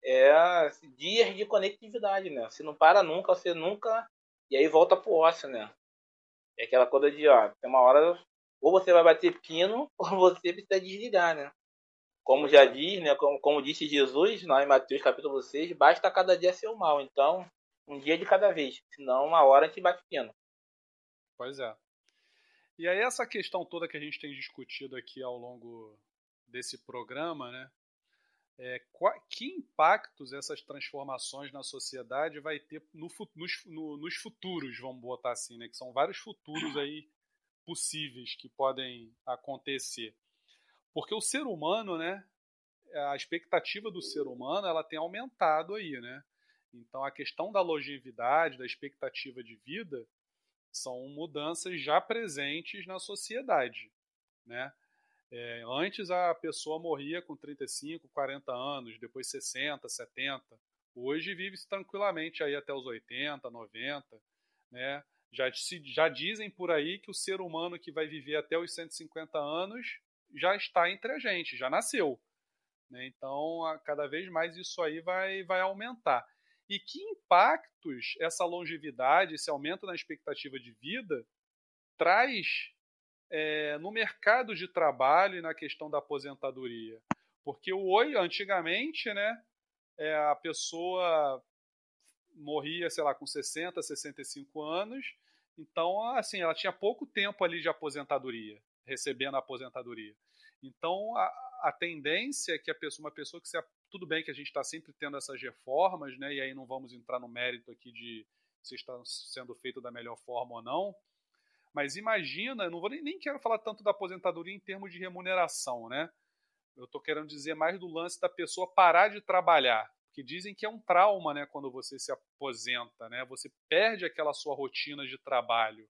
[SPEAKER 2] É dias de conectividade, né? Você não para nunca, você nunca. E aí volta pro ócio, né? É aquela coisa de, ó, tem uma hora ou você vai bater pino ou você precisa desligar, né? Como já diz, né, como, como disse Jesus lá em Mateus capítulo 6, basta cada dia ser o mal. Então, um dia de cada vez, senão uma hora a gente bate pino.
[SPEAKER 1] Pois é. E aí essa questão toda que a gente tem discutido aqui ao longo desse programa, né? É, que impactos essas transformações na sociedade vai ter no, nos, no, nos futuros, vamos botar assim, né? Que são vários futuros aí possíveis que podem acontecer. Porque o ser humano, né, a expectativa do ser humano, ela tem aumentado aí, né? Então a questão da longevidade, da expectativa de vida, são mudanças já presentes na sociedade, né? É, antes a pessoa morria com 35, 40 anos, depois 60, 70. Hoje vive-se tranquilamente aí até os 80, 90, né? Já, se, já dizem por aí que o ser humano que vai viver até os 150 anos já está entre a gente, já nasceu. Né? Então, a, cada vez mais isso aí vai, vai aumentar. E que impactos essa longevidade, esse aumento na expectativa de vida, traz é, no mercado de trabalho e na questão da aposentadoria? Porque o oi, antigamente, né, é, a pessoa morria, sei lá, com 60, 65 anos, então, assim, ela tinha pouco tempo ali de aposentadoria recebendo a aposentadoria. Então, a, a tendência é que a pessoa, uma pessoa que se. Tudo bem que a gente está sempre tendo essas reformas, né? E aí não vamos entrar no mérito aqui de se está sendo feito da melhor forma ou não. Mas imagina, não vou nem, nem quero falar tanto da aposentadoria em termos de remuneração, né? Eu estou querendo dizer mais do lance da pessoa parar de trabalhar, que dizem que é um trauma, né, quando você se aposenta, né? Você perde aquela sua rotina de trabalho.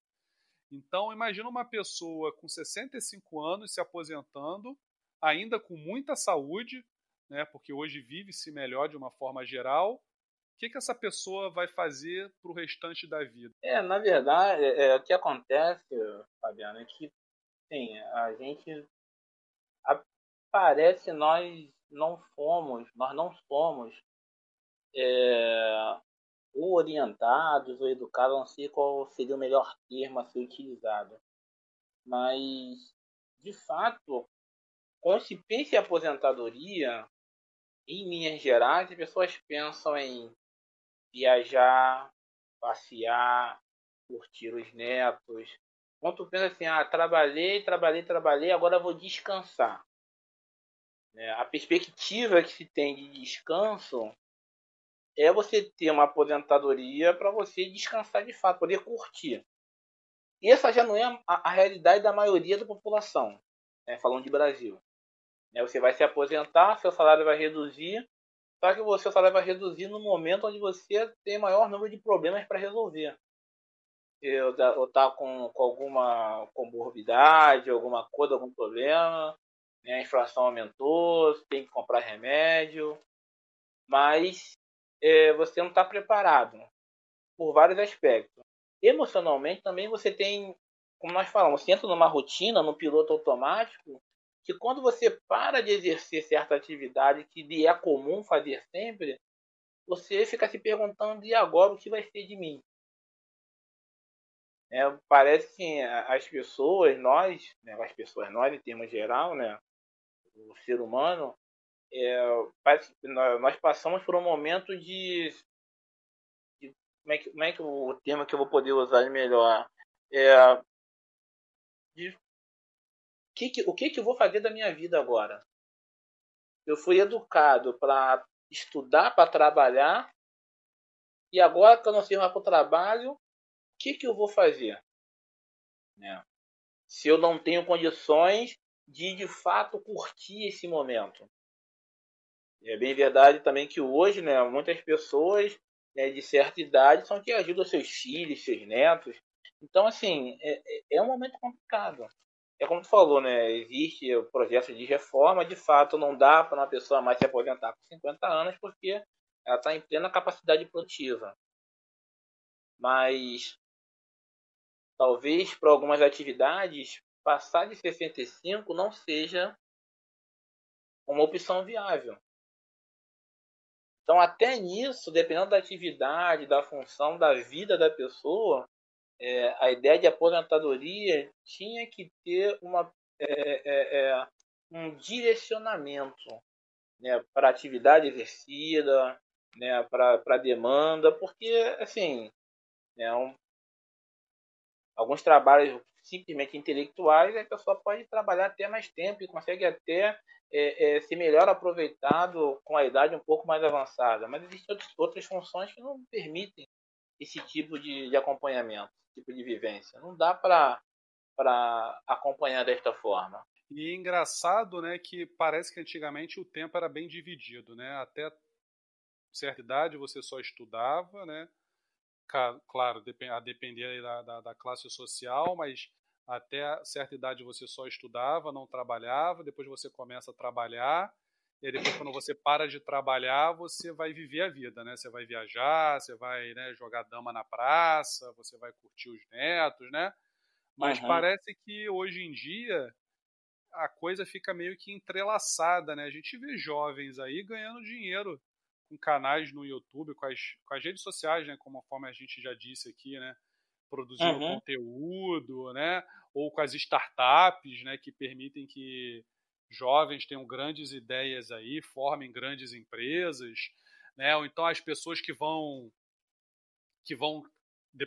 [SPEAKER 1] Então, imagina uma pessoa com 65 anos se aposentando, ainda com muita saúde, né, porque hoje vive-se melhor de uma forma geral. O que, que essa pessoa vai fazer para o restante da vida?
[SPEAKER 2] É, na verdade, é, é, o que acontece, Fabiano, é que sim, a gente parece nós não fomos, nós não somos é, ou orientados ou educados, não sei qual seria o melhor termo a ser utilizado. Mas, de fato, quando se pensa em aposentadoria, em linhas gerais, as pessoas pensam em viajar, passear, curtir os netos. Quando tu pensa assim, ah, trabalhei, trabalhei, trabalhei, agora vou descansar. É, a perspectiva que se tem de descanso é você ter uma aposentadoria para você descansar de fato, poder curtir. E essa já não é a, a realidade da maioria da população, né, falando de Brasil. É, você vai se aposentar, seu salário vai reduzir, só que o seu salário vai reduzir no momento onde você tem maior número de problemas para resolver. Eu está com, com alguma comorbidade, alguma coisa, algum problema, né, a inflação aumentou, tem que comprar remédio, mas é, você não está preparado por vários aspectos. Emocionalmente também você tem, como nós falamos, você entra numa rotina, no piloto automático, que quando você para de exercer certa atividade que lhe é comum fazer sempre, você fica se perguntando e agora o que vai ser de mim? É, parece que as pessoas, nós, né, as pessoas, nós em termos geral, né, o ser humano, é, parece que nós passamos por um momento de, de como, é que, como é que o termo que eu vou poder usar melhor é de que que, o que, que eu vou fazer da minha vida agora? Eu fui educado para estudar, para trabalhar, e agora que eu não sei mais para o trabalho, o que, que eu vou fazer? Né? Se eu não tenho condições de de fato curtir esse momento. É bem verdade também que hoje, né, muitas pessoas né, de certa idade são que ajudam seus filhos, seus netos. Então, assim, é, é, é um momento complicado. É como tu falou, né? Existe o projeto de reforma, de fato não dá para uma pessoa mais se aposentar com 50 anos porque ela está em plena capacidade produtiva. Mas talvez para algumas atividades passar de 65 não seja uma opção viável. Então, até nisso, dependendo da atividade, da função, da vida da pessoa, é, a ideia de aposentadoria tinha que ter uma, é, é, é um direcionamento né, para a atividade exercida, né, para a demanda, porque, assim, né, um, alguns trabalhos simplesmente intelectuais, a pessoa pode trabalhar até mais tempo e consegue até é, é, ser melhor aproveitado com a idade um pouco mais avançada. Mas existem outras funções que não permitem esse tipo de, de acompanhamento, tipo de vivência. Não dá para acompanhar desta forma.
[SPEAKER 1] E engraçado, né, que parece que antigamente o tempo era bem dividido, né? Até certa idade você só estudava, né? Claro, a depender da, da, da classe social, mas até certa idade você só estudava, não trabalhava, depois você começa a trabalhar, e depois quando você para de trabalhar, você vai viver a vida, né? Você vai viajar, você vai né, jogar dama na praça, você vai curtir os netos, né? Mas uhum. parece que hoje em dia a coisa fica meio que entrelaçada, né? A gente vê jovens aí ganhando dinheiro com canais no YouTube, com as, com as redes sociais, né? Como a gente já disse aqui, né? Produzindo uhum. conteúdo, né? Ou com as startups, né? Que permitem que jovens tenham grandes ideias aí, formem grandes empresas, né? Ou então as pessoas que vão que vão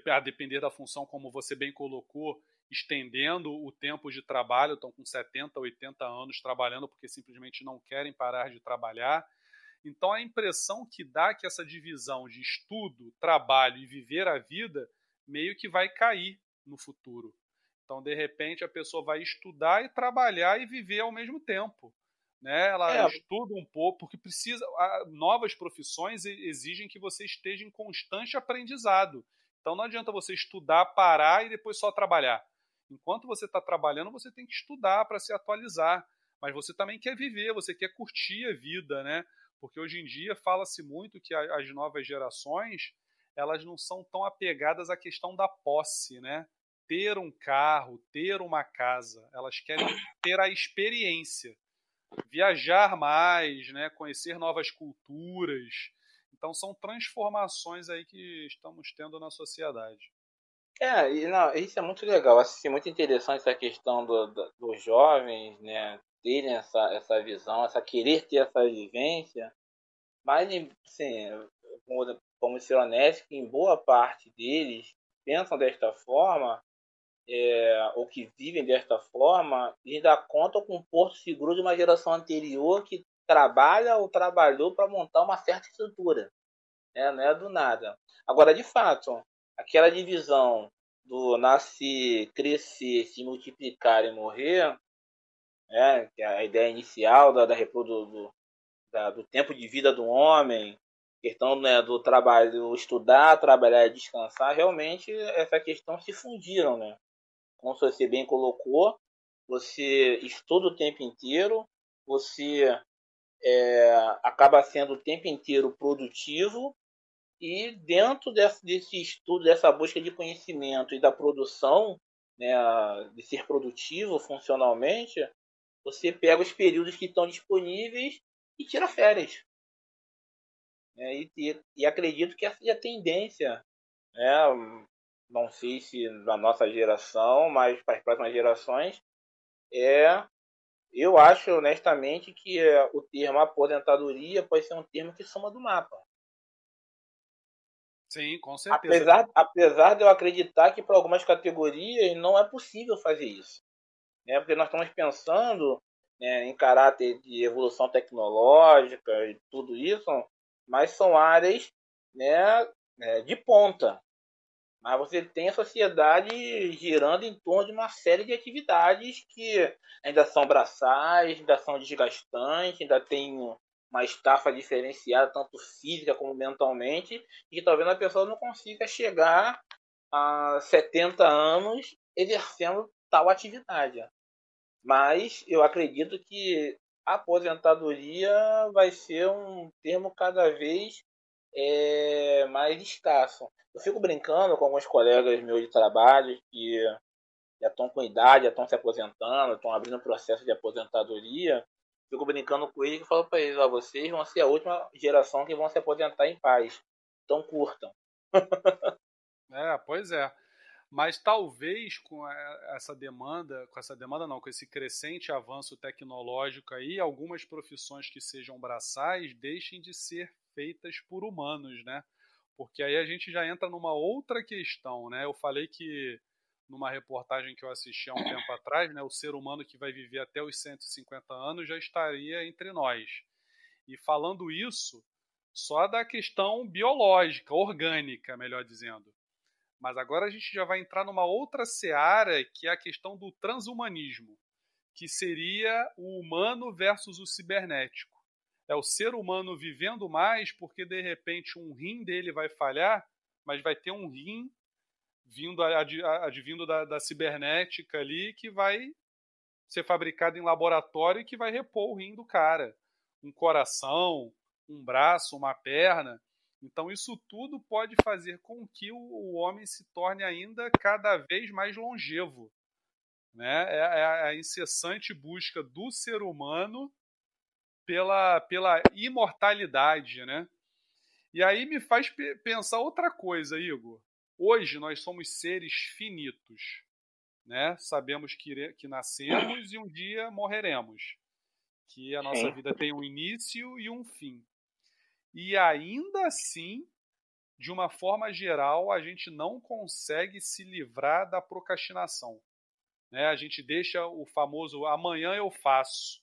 [SPEAKER 1] a depender da função, como você bem colocou, estendendo o tempo de trabalho, estão com 70, 80 anos trabalhando porque simplesmente não querem parar de trabalhar. Então a impressão que dá que essa divisão de estudo, trabalho e viver a vida meio que vai cair no futuro. Então, de repente, a pessoa vai estudar e trabalhar e viver ao mesmo tempo. Né? Ela é. estuda um pouco, porque precisa. Novas profissões exigem que você esteja em constante aprendizado. Então não adianta você estudar, parar e depois só trabalhar. Enquanto você está trabalhando, você tem que estudar para se atualizar. Mas você também quer viver, você quer curtir a vida, né? Porque hoje em dia fala-se muito que as novas gerações elas não são tão apegadas à questão da posse, né? Ter um carro, ter uma casa, elas querem ter a experiência, viajar mais, né? Conhecer novas culturas. Então são transformações aí que estamos tendo na sociedade.
[SPEAKER 2] É, não, isso é muito legal. Acho muito interessante essa questão do, do, dos jovens, né? terem essa, essa visão, essa querer ter essa vivência, mas assim, como ser honesto, que em boa parte deles pensam desta forma, é, ou que vivem desta forma, e dá conta com um porto seguro de uma geração anterior que trabalha ou trabalhou para montar uma certa estrutura. Né? Não é do nada. Agora, de fato, aquela divisão do nascer, crescer, se multiplicar e morrer, né, que é a ideia inicial da, da do, da, do tempo de vida do homem, questão né, do trabalho, estudar, trabalhar e descansar, realmente essa questão se fundiram, né? Como você bem colocou, você estuda o tempo inteiro, você é, acaba sendo o tempo inteiro produtivo e dentro desse, desse estudo, dessa busca de conhecimento e da produção, né, de ser produtivo funcionalmente, você pega os períodos que estão disponíveis e tira férias. É, e, e, acredito que essa é a tendência. Né? Não sei se na nossa geração, mas para as próximas gerações, é eu acho honestamente que é, o termo aposentadoria pode ser um termo que soma do mapa.
[SPEAKER 1] Sim, com certeza.
[SPEAKER 2] Apesar, apesar de eu acreditar que para algumas categorias não é possível fazer isso. Né? Porque nós estamos pensando né, em caráter de evolução tecnológica e tudo isso, mas são áreas né, é, de ponta. Mas você tem a sociedade girando em torno de uma série de atividades que ainda são braçais, ainda são desgastantes, ainda tem uma estafa diferenciada, tanto física como mentalmente, e talvez a pessoa não consiga chegar a 70 anos exercendo tal atividade. Mas eu acredito que aposentadoria vai ser um termo cada vez é, mais escasso. Eu fico brincando com alguns colegas meus de trabalho que já estão com idade, já estão se aposentando, estão abrindo processo de aposentadoria. Fico brincando com eles e falo para eles: ó, vocês vão ser a última geração que vão se aposentar em paz. Então curtam.
[SPEAKER 1] é, pois é. Mas talvez com essa demanda, com essa demanda não, com esse crescente avanço tecnológico aí, algumas profissões que sejam braçais deixem de ser feitas por humanos, né? Porque aí a gente já entra numa outra questão, né? Eu falei que numa reportagem que eu assisti há um tempo atrás, né, o ser humano que vai viver até os 150 anos já estaria entre nós. E falando isso, só da questão biológica, orgânica, melhor dizendo. Mas agora a gente já vai entrar numa outra seara, que é a questão do transhumanismo, que seria o humano versus o cibernético é o ser humano vivendo mais porque de repente um rim dele vai falhar, mas vai ter um rim vindo advindo da, da cibernética ali que vai ser fabricado em laboratório e que vai repor o rim do cara. Um coração, um braço, uma perna. Então, isso tudo pode fazer com que o, homem se torne ainda cada vez mais longevo. Né? É, é a incessante busca do ser humano pela, pela imortalidade, né? E aí me faz pensar outra coisa, Igor. Hoje nós somos seres finitos, né? Sabemos que, que nascemos e um dia morreremos, que a nossa vida tem um início e um fim. E ainda assim, de uma forma geral, a gente não consegue se livrar da procrastinação. Né? A gente deixa o famoso amanhã eu faço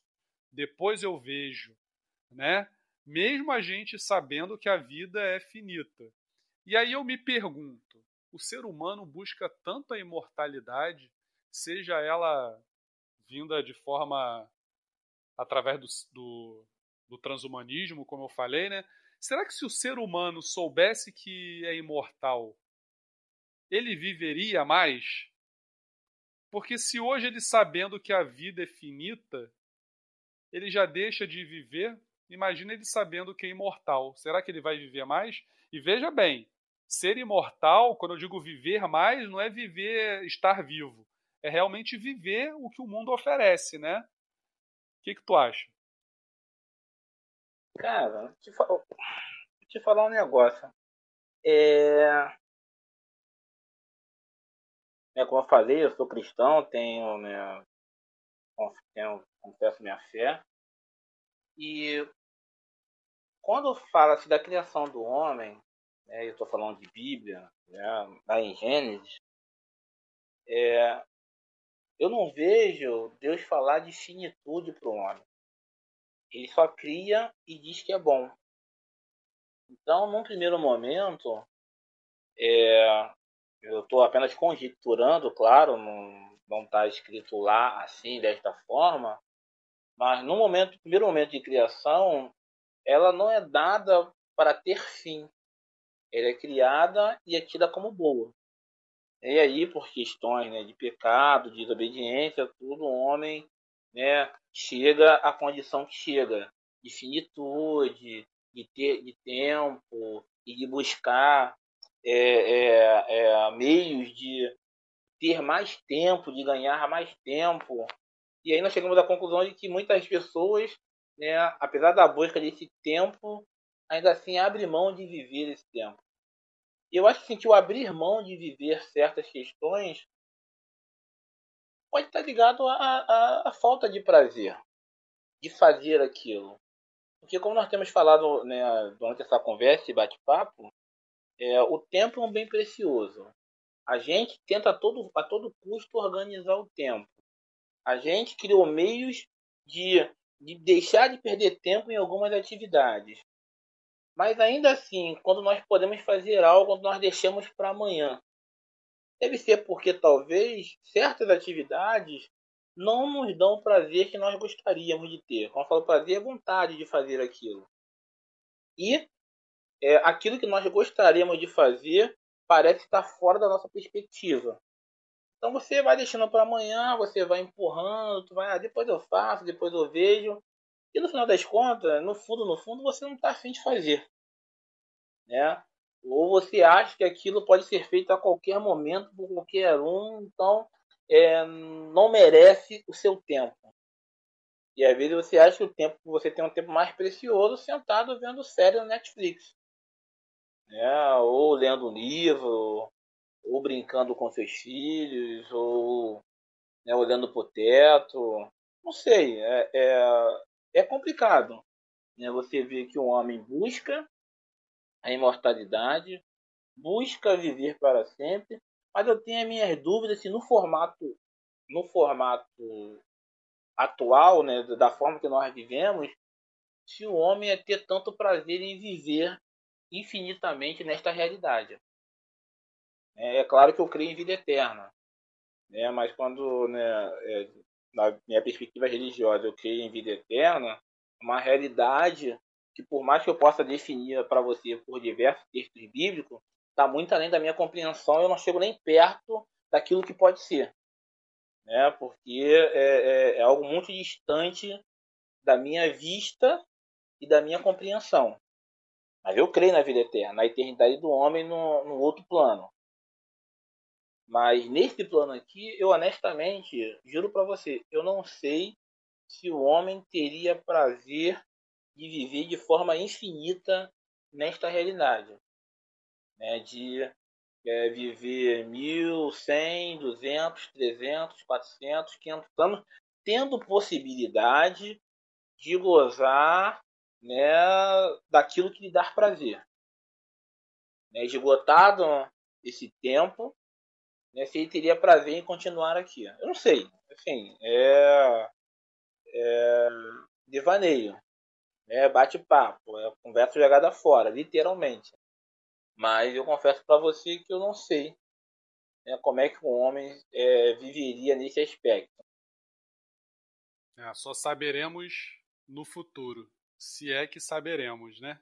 [SPEAKER 1] depois eu vejo, né? Mesmo a gente sabendo que a vida é finita. E aí eu me pergunto, o ser humano busca tanto a imortalidade, seja ela vinda de forma através do, do, do transhumanismo, como eu falei, né? Será que se o ser humano soubesse que é imortal, ele viveria mais? Porque se hoje ele sabendo que a vida é finita, ele já deixa de viver. Imagina ele sabendo que é imortal. Será que ele vai viver mais? E veja bem, ser imortal, quando eu digo viver mais, não é viver estar vivo. É realmente viver o que o mundo oferece, né? O que, que tu acha?
[SPEAKER 2] Cara, te, fal... te falar um negócio. É... é... Como eu falei, eu sou cristão, tenho tenho, confesso minha fé. E quando fala-se da criação do homem, né, eu estou falando de Bíblia, né, lá em Gênesis, é, eu não vejo Deus falar de finitude para o homem. Ele só cria e diz que é bom. Então, num primeiro momento, é, eu estou apenas conjecturando, claro, não, não está escrito lá assim, desta forma, mas no momento, primeiro momento de criação, ela não é dada para ter fim. Ela é criada e é tida como boa. E aí, por questões né, de pecado, de desobediência, tudo, o homem né, chega à condição que chega, de finitude, de, ter, de tempo, e de buscar é, é, é, meios de ter mais tempo, de ganhar mais tempo. E aí nós chegamos à conclusão de que muitas pessoas, né, apesar da busca desse tempo, ainda assim abrem mão de viver esse tempo. Eu acho assim, que o abrir mão de viver certas questões pode estar ligado à, à, falta de prazer de fazer aquilo. Porque como nós temos falado né, durante essa conversa e bate-papo, é, o tempo é um bem precioso. A gente tenta a todo, a todo custo organizar o tempo. A gente criou meios de, de deixar de perder tempo em algumas atividades. Mas ainda assim, quando nós podemos fazer algo, nós deixamos para amanhã. Deve ser porque talvez certas atividades não nos dão o prazer que nós gostaríamos de ter. Quando eu falo prazer, é vontade de fazer aquilo. E é, aquilo que nós gostaríamos de fazer parece estar fora da nossa perspectiva. Então você vai deixando para amanhã, você vai empurrando, tu vai, ah, depois eu faço, depois eu vejo. E no final das contas, no fundo, no fundo, você não está afim de fazer. Né? Ou você acha que aquilo pode ser feito a qualquer momento por qualquer um, então é, não merece o seu tempo. E às vezes você acha que o tempo você tem um tempo mais precioso sentado vendo série no Netflix. Né? Ou lendo um livro, ou brincando com seus filhos, ou né, olhando para o teto. Não sei, é, é, é complicado. Né? Você vê que o homem busca a imortalidade, busca viver para sempre, mas eu tenho as minhas dúvidas se no formato, no formato atual, né, da forma que nós vivemos, se o homem é ter tanto prazer em viver infinitamente nesta realidade. É, é claro que eu creio em vida eterna, né, mas quando, né, é, na minha perspectiva religiosa, eu creio em vida eterna, uma realidade que por mais que eu possa definir para você por diversos textos bíblicos, está muito além da minha compreensão, eu não chego nem perto daquilo que pode ser. Né? Porque é, é, é algo muito distante da minha vista e da minha compreensão. Mas eu creio na vida eterna, na eternidade do homem no, no outro plano. Mas nesse plano aqui, eu honestamente, juro para você, eu não sei se o homem teria prazer de viver de forma infinita nesta realidade. Né? De é, viver mil, cem, duzentos, trezentos, quatrocentos, quinhentos anos, tendo possibilidade de gozar né, daquilo que lhe dá prazer. Né, esgotado esse tempo, né, se ele teria prazer em continuar aqui. Eu não sei. Assim, é, é devaneio é bate-papo, é conversa jogada fora, literalmente. Mas eu confesso para você que eu não sei né, como é que um homem é, viveria nesse aspecto.
[SPEAKER 1] É, só saberemos no futuro, se é que saberemos, né?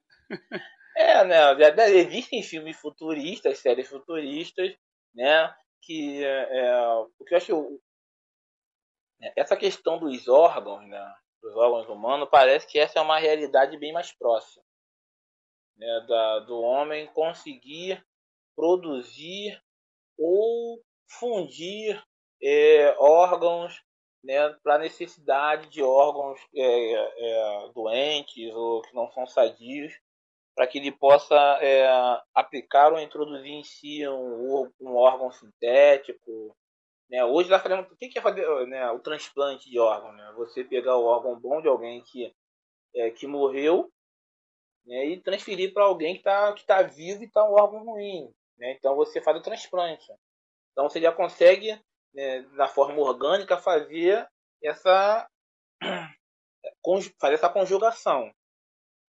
[SPEAKER 2] é, né? Existem filmes futuristas, séries futuristas, né? Que é, é o que eu acho essa questão dos órgãos, né? dos órgãos humanos, parece que essa é uma realidade bem mais próxima né, da, do homem conseguir produzir ou fundir é, órgãos né, para necessidade de órgãos é, é, doentes ou que não são sadios, para que ele possa é, aplicar ou introduzir em si um, um órgão sintético né? Hoje nós fazemos. O que é fazer né, o transplante de órgão? Né? Você pegar o órgão bom de alguém que, é, que morreu né, e transferir para alguém que está que tá vivo e está um órgão ruim. Né? Então você faz o transplante. Então você já consegue, né, na forma orgânica, fazer essa, fazer essa conjugação.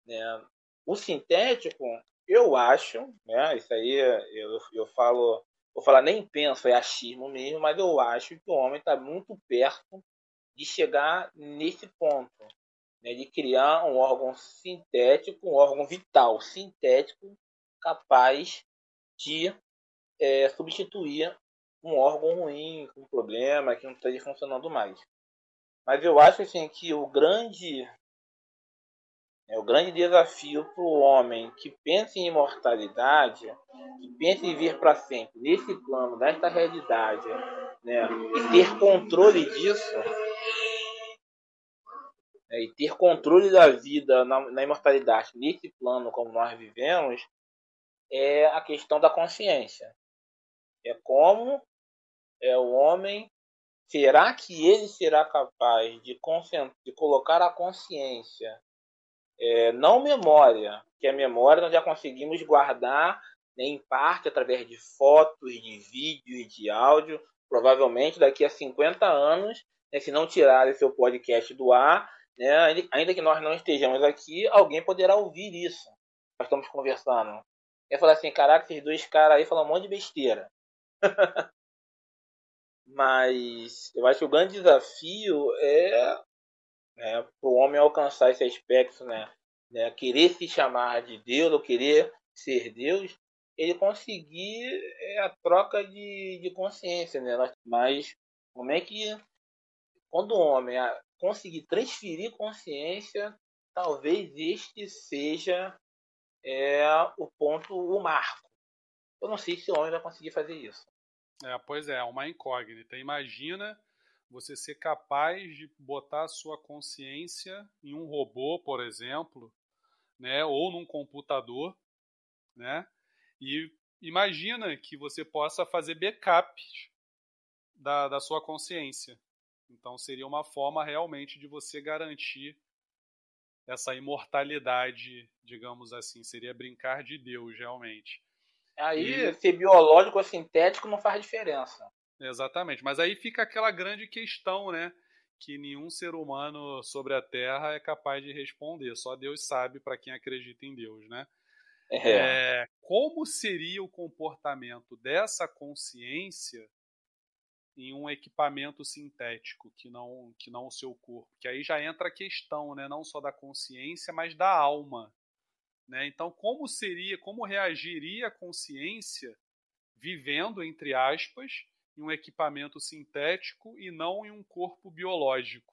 [SPEAKER 2] Né? O sintético, eu acho, né, isso aí eu, eu falo vou falar nem penso, é achismo mesmo, mas eu acho que o homem está muito perto de chegar nesse ponto, né, de criar um órgão sintético, um órgão vital sintético capaz de é, substituir um órgão ruim, com problema, que não esteja funcionando mais. Mas eu acho assim que o grande é o grande desafio para o homem que pensa em imortalidade, que pensa em vir para sempre, nesse plano, nesta realidade, né, e ter controle disso, né, e ter controle da vida na, na imortalidade, nesse plano como nós vivemos, é a questão da consciência. É como é o homem. Será que ele será capaz de, de colocar a consciência, é, não memória, que a memória nós já conseguimos guardar né, em parte através de fotos, de vídeo e de áudio. Provavelmente daqui a 50 anos, né, se não tirarem seu podcast do ar, né, ainda que nós não estejamos aqui, alguém poderá ouvir isso. Nós estamos conversando. E falar assim: caraca, esses dois caras aí falam um monte de besteira. Mas eu acho que o grande desafio é né, para o homem alcançar esse aspecto, né, né, querer se chamar de Deus ou querer ser Deus, ele conseguir é, a troca de, de consciência, né? Mas como é que quando o homem conseguir transferir consciência, talvez este seja é, o ponto, o marco. Eu não sei se o homem vai conseguir fazer isso.
[SPEAKER 1] É, pois é, é uma incógnita. Imagina você ser capaz de botar a sua consciência em um robô, por exemplo, né, ou num computador, né? E imagina que você possa fazer backups da, da sua consciência. Então seria uma forma realmente de você garantir essa imortalidade, digamos assim. Seria brincar de Deus, realmente.
[SPEAKER 2] Aí, e... ser biológico ou sintético não faz diferença.
[SPEAKER 1] Exatamente. Mas aí fica aquela grande questão, né? Que nenhum ser humano sobre a Terra é capaz de responder. Só Deus sabe para quem acredita em Deus, né? É. É, como seria o comportamento dessa consciência em um equipamento sintético que não que não o seu corpo? Que aí já entra a questão, né? Não só da consciência, mas da alma. Né? Então, como seria, como reagiria a consciência vivendo, entre aspas, em um equipamento sintético e não em um corpo biológico?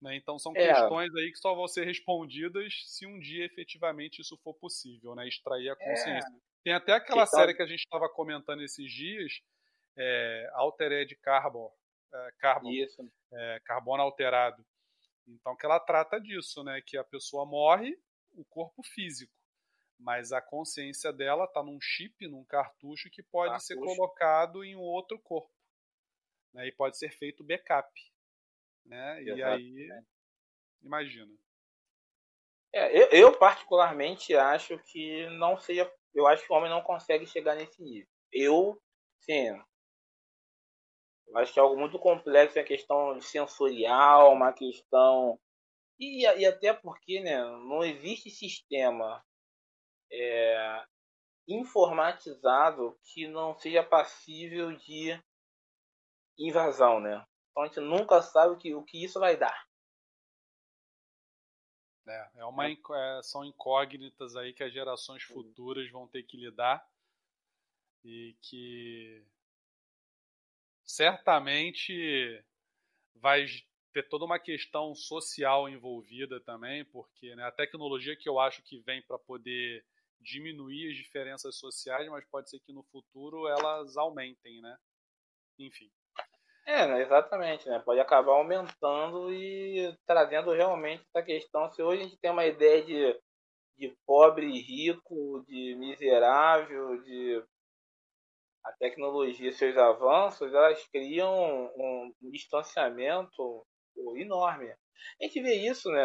[SPEAKER 1] Né? Então, são é. questões aí que só vão ser respondidas se um dia efetivamente isso for possível, né? extrair a consciência. É. Tem até aquela então... série que a gente estava comentando esses dias, é, Altered Carbon, é, Carbon é, carbono alterado. Então, que ela trata disso, né? Que a pessoa morre, o corpo físico mas a consciência dela está num chip, num cartucho que pode cartucho. ser colocado em um outro corpo. Né, e pode ser feito backup. Né? E aí, imagina.
[SPEAKER 2] É, eu, eu, particularmente acho que não seja. Eu acho que o homem não consegue chegar nesse nível. Eu, sim. Eu acho que é algo muito complexo, é questão sensorial, uma questão. E, e até porque né, não existe sistema é, informatizado que não seja passível de invasão, né? Então a gente nunca sabe o que, o que isso vai dar.
[SPEAKER 1] É, é uma, é, são incógnitas aí que as gerações futuras vão ter que lidar e que certamente vai ter toda uma questão social envolvida também, porque né, a tecnologia que eu acho que vem para poder diminuir as diferenças sociais, mas pode ser que no futuro elas aumentem, né? Enfim.
[SPEAKER 2] É, né, exatamente, né? Pode acabar aumentando e trazendo realmente essa questão. Se hoje a gente tem uma ideia de, de pobre e rico, de miserável, de a tecnologia e seus avanços, elas criam um, um distanciamento enorme. A gente vê isso, né?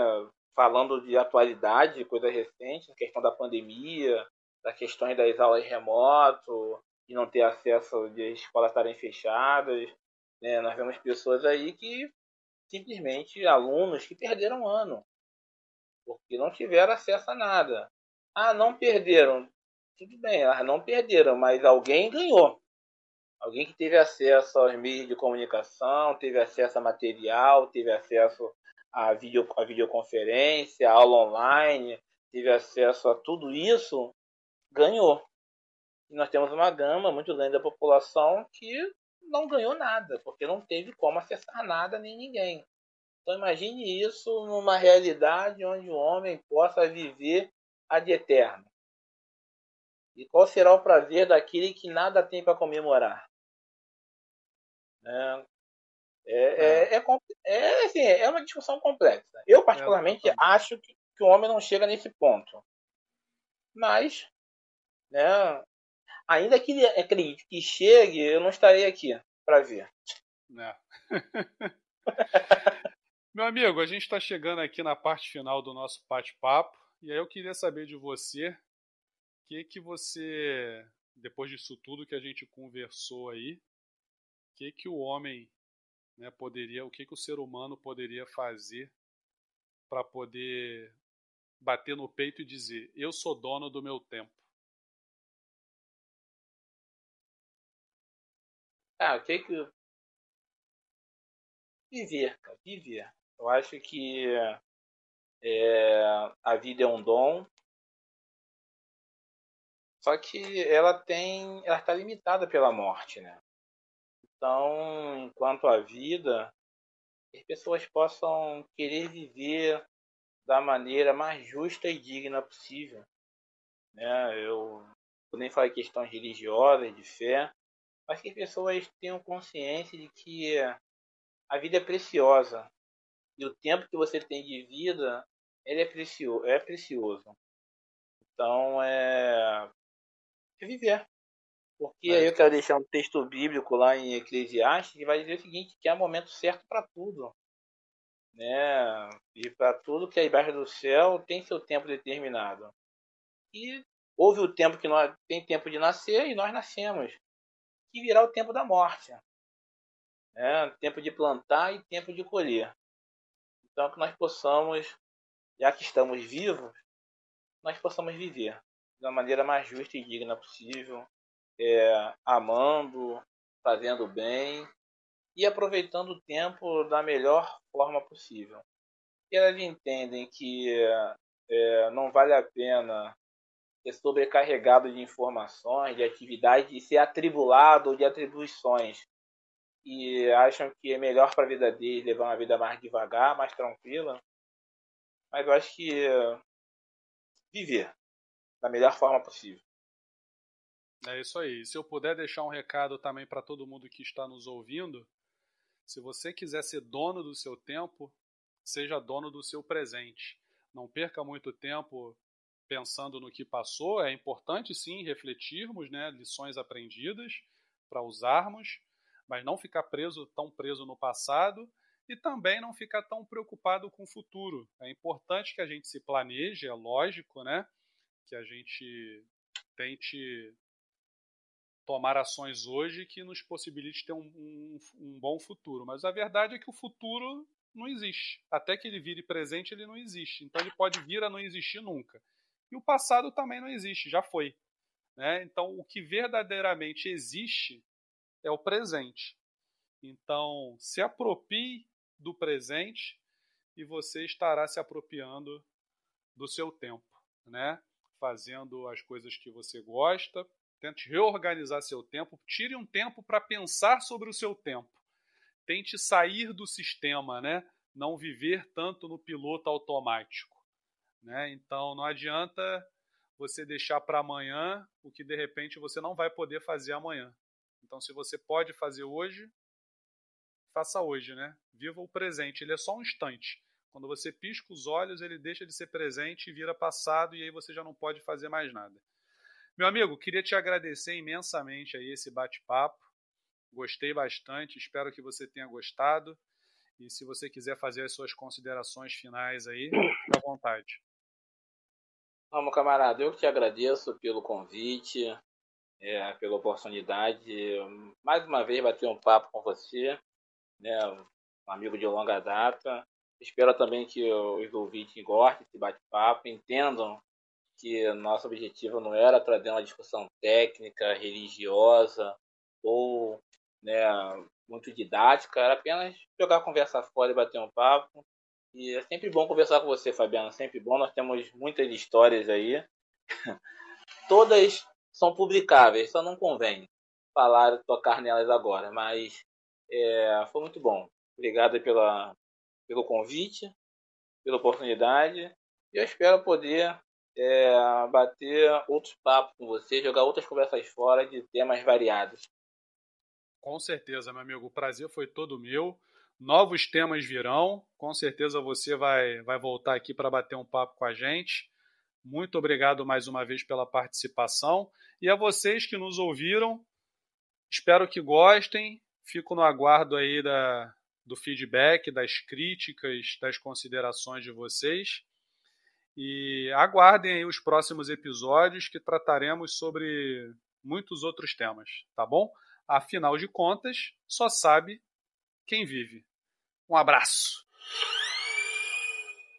[SPEAKER 2] Falando de atualidade, coisa recente, questão da pandemia, das questões das aulas remoto, de não ter acesso de escolas estarem fechadas. Né? Nós vemos pessoas aí que simplesmente alunos que perderam ano, porque não tiveram acesso a nada. Ah, não perderam. Tudo bem, elas não perderam, mas alguém ganhou. Alguém que teve acesso aos meios de comunicação, teve acesso a material, teve acesso a, video, a videoconferência, a aula online, tive acesso a tudo isso, ganhou. E nós temos uma gama muito grande da população que não ganhou nada, porque não teve como acessar nada nem ninguém. Então imagine isso numa realidade onde o homem possa viver ad eterno. E qual será o prazer daquele que nada tem para comemorar? É, é, é, é, é, assim, é uma discussão complexa. Eu, particularmente, acho que, que o homem não chega nesse ponto. Mas, né, ainda que ele acredite que chegue, eu não estarei aqui para ver. É.
[SPEAKER 1] Meu amigo, a gente está chegando aqui na parte final do nosso bate-papo e aí eu queria saber de você o que que você, depois disso tudo que a gente conversou aí, o que que o homem né, poderia, o que que o ser humano poderia fazer para poder bater no peito e dizer: eu sou dono do meu tempo.
[SPEAKER 2] Ah, o que que viver, viver. Eu acho que é, a vida é um dom, só que ela tem, ela está limitada pela morte, né? Então, enquanto a vida, as pessoas possam querer viver da maneira mais justa e digna possível. Né? Eu, eu nem falei questões religiosas, de fé, mas que as pessoas tenham consciência de que a vida é preciosa e o tempo que você tem de vida ele é, precio é precioso. Então é, é viver. Porque aí eu quero deixar um texto bíblico lá em Eclesiastes que vai dizer o seguinte, que é o momento certo para tudo. Né? E para tudo que é embaixo do céu tem seu tempo determinado. E houve o tempo que nós tem tempo de nascer e nós nascemos. Que virá o tempo da morte. Né? Tempo de plantar e tempo de colher. Então que nós possamos, já que estamos vivos, nós possamos viver da maneira mais justa e digna possível, é, amando, fazendo bem e aproveitando o tempo da melhor forma possível. E elas entendem que é, não vale a pena ser sobrecarregado de informações, de atividades, de ser atribulado de atribuições. E acham que é melhor para a vida deles levar uma vida mais devagar, mais tranquila. Mas eu acho que viver da melhor forma possível.
[SPEAKER 1] É isso aí. Se eu puder deixar um recado também para todo mundo que está nos ouvindo, se você quiser ser dono do seu tempo, seja dono do seu presente. Não perca muito tempo pensando no que passou. É importante sim refletirmos, né, lições aprendidas para usarmos, mas não ficar preso tão preso no passado e também não ficar tão preocupado com o futuro. É importante que a gente se planeje, é lógico, né? Que a gente tente tomar ações hoje que nos possibilite ter um, um, um, bom futuro. Mas a verdade é que o futuro não existe. Até que ele vire presente, ele não existe. Então ele pode vir a não existir nunca. E o passado também não existe, já foi. Né? Então o que verdadeiramente existe é o presente. Então se apropie do presente e você estará se apropriando do seu tempo, né? Fazendo as coisas que você gosta, Tente reorganizar seu tempo. Tire um tempo para pensar sobre o seu tempo. Tente sair do sistema, né? Não viver tanto no piloto automático. Né? Então não adianta você deixar para amanhã o que de repente você não vai poder fazer amanhã. Então se você pode fazer hoje, faça hoje, né? Viva o presente, ele é só um instante. Quando você pisca os olhos, ele deixa de ser presente e vira passado e aí você já não pode fazer mais nada. Meu amigo, queria te agradecer imensamente aí esse bate-papo. Gostei bastante, espero que você tenha gostado. E se você quiser fazer as suas considerações finais aí, à vontade.
[SPEAKER 2] Vamos, camarada, eu que te agradeço pelo convite, é, pela oportunidade. Mais uma vez bater um papo com você, né, um amigo de longa data. Espero também que os ouvintes gostem desse bate-papo, entendam que nosso objetivo não era trazer uma discussão técnica, religiosa ou né, muito didática, era apenas jogar conversa fora e bater um papo. E é sempre bom conversar com você, Fabiano, sempre bom. Nós temos muitas histórias aí. Todas são publicáveis, só não convém falar, tocar nelas agora, mas é, foi muito bom. Obrigado pela, pelo convite, pela oportunidade. E eu espero poder é, bater outros papos com você, jogar outras conversas fora de temas variados.
[SPEAKER 1] Com certeza, meu amigo. O prazer foi todo meu. Novos temas virão. Com certeza você vai, vai voltar aqui para bater um papo com a gente. Muito obrigado mais uma vez pela participação. E a vocês que nos ouviram, espero que gostem. Fico no aguardo aí da, do feedback, das críticas, das considerações de vocês. E aguardem aí os próximos episódios que trataremos sobre muitos outros temas, tá bom? Afinal de contas, só sabe quem vive. Um abraço!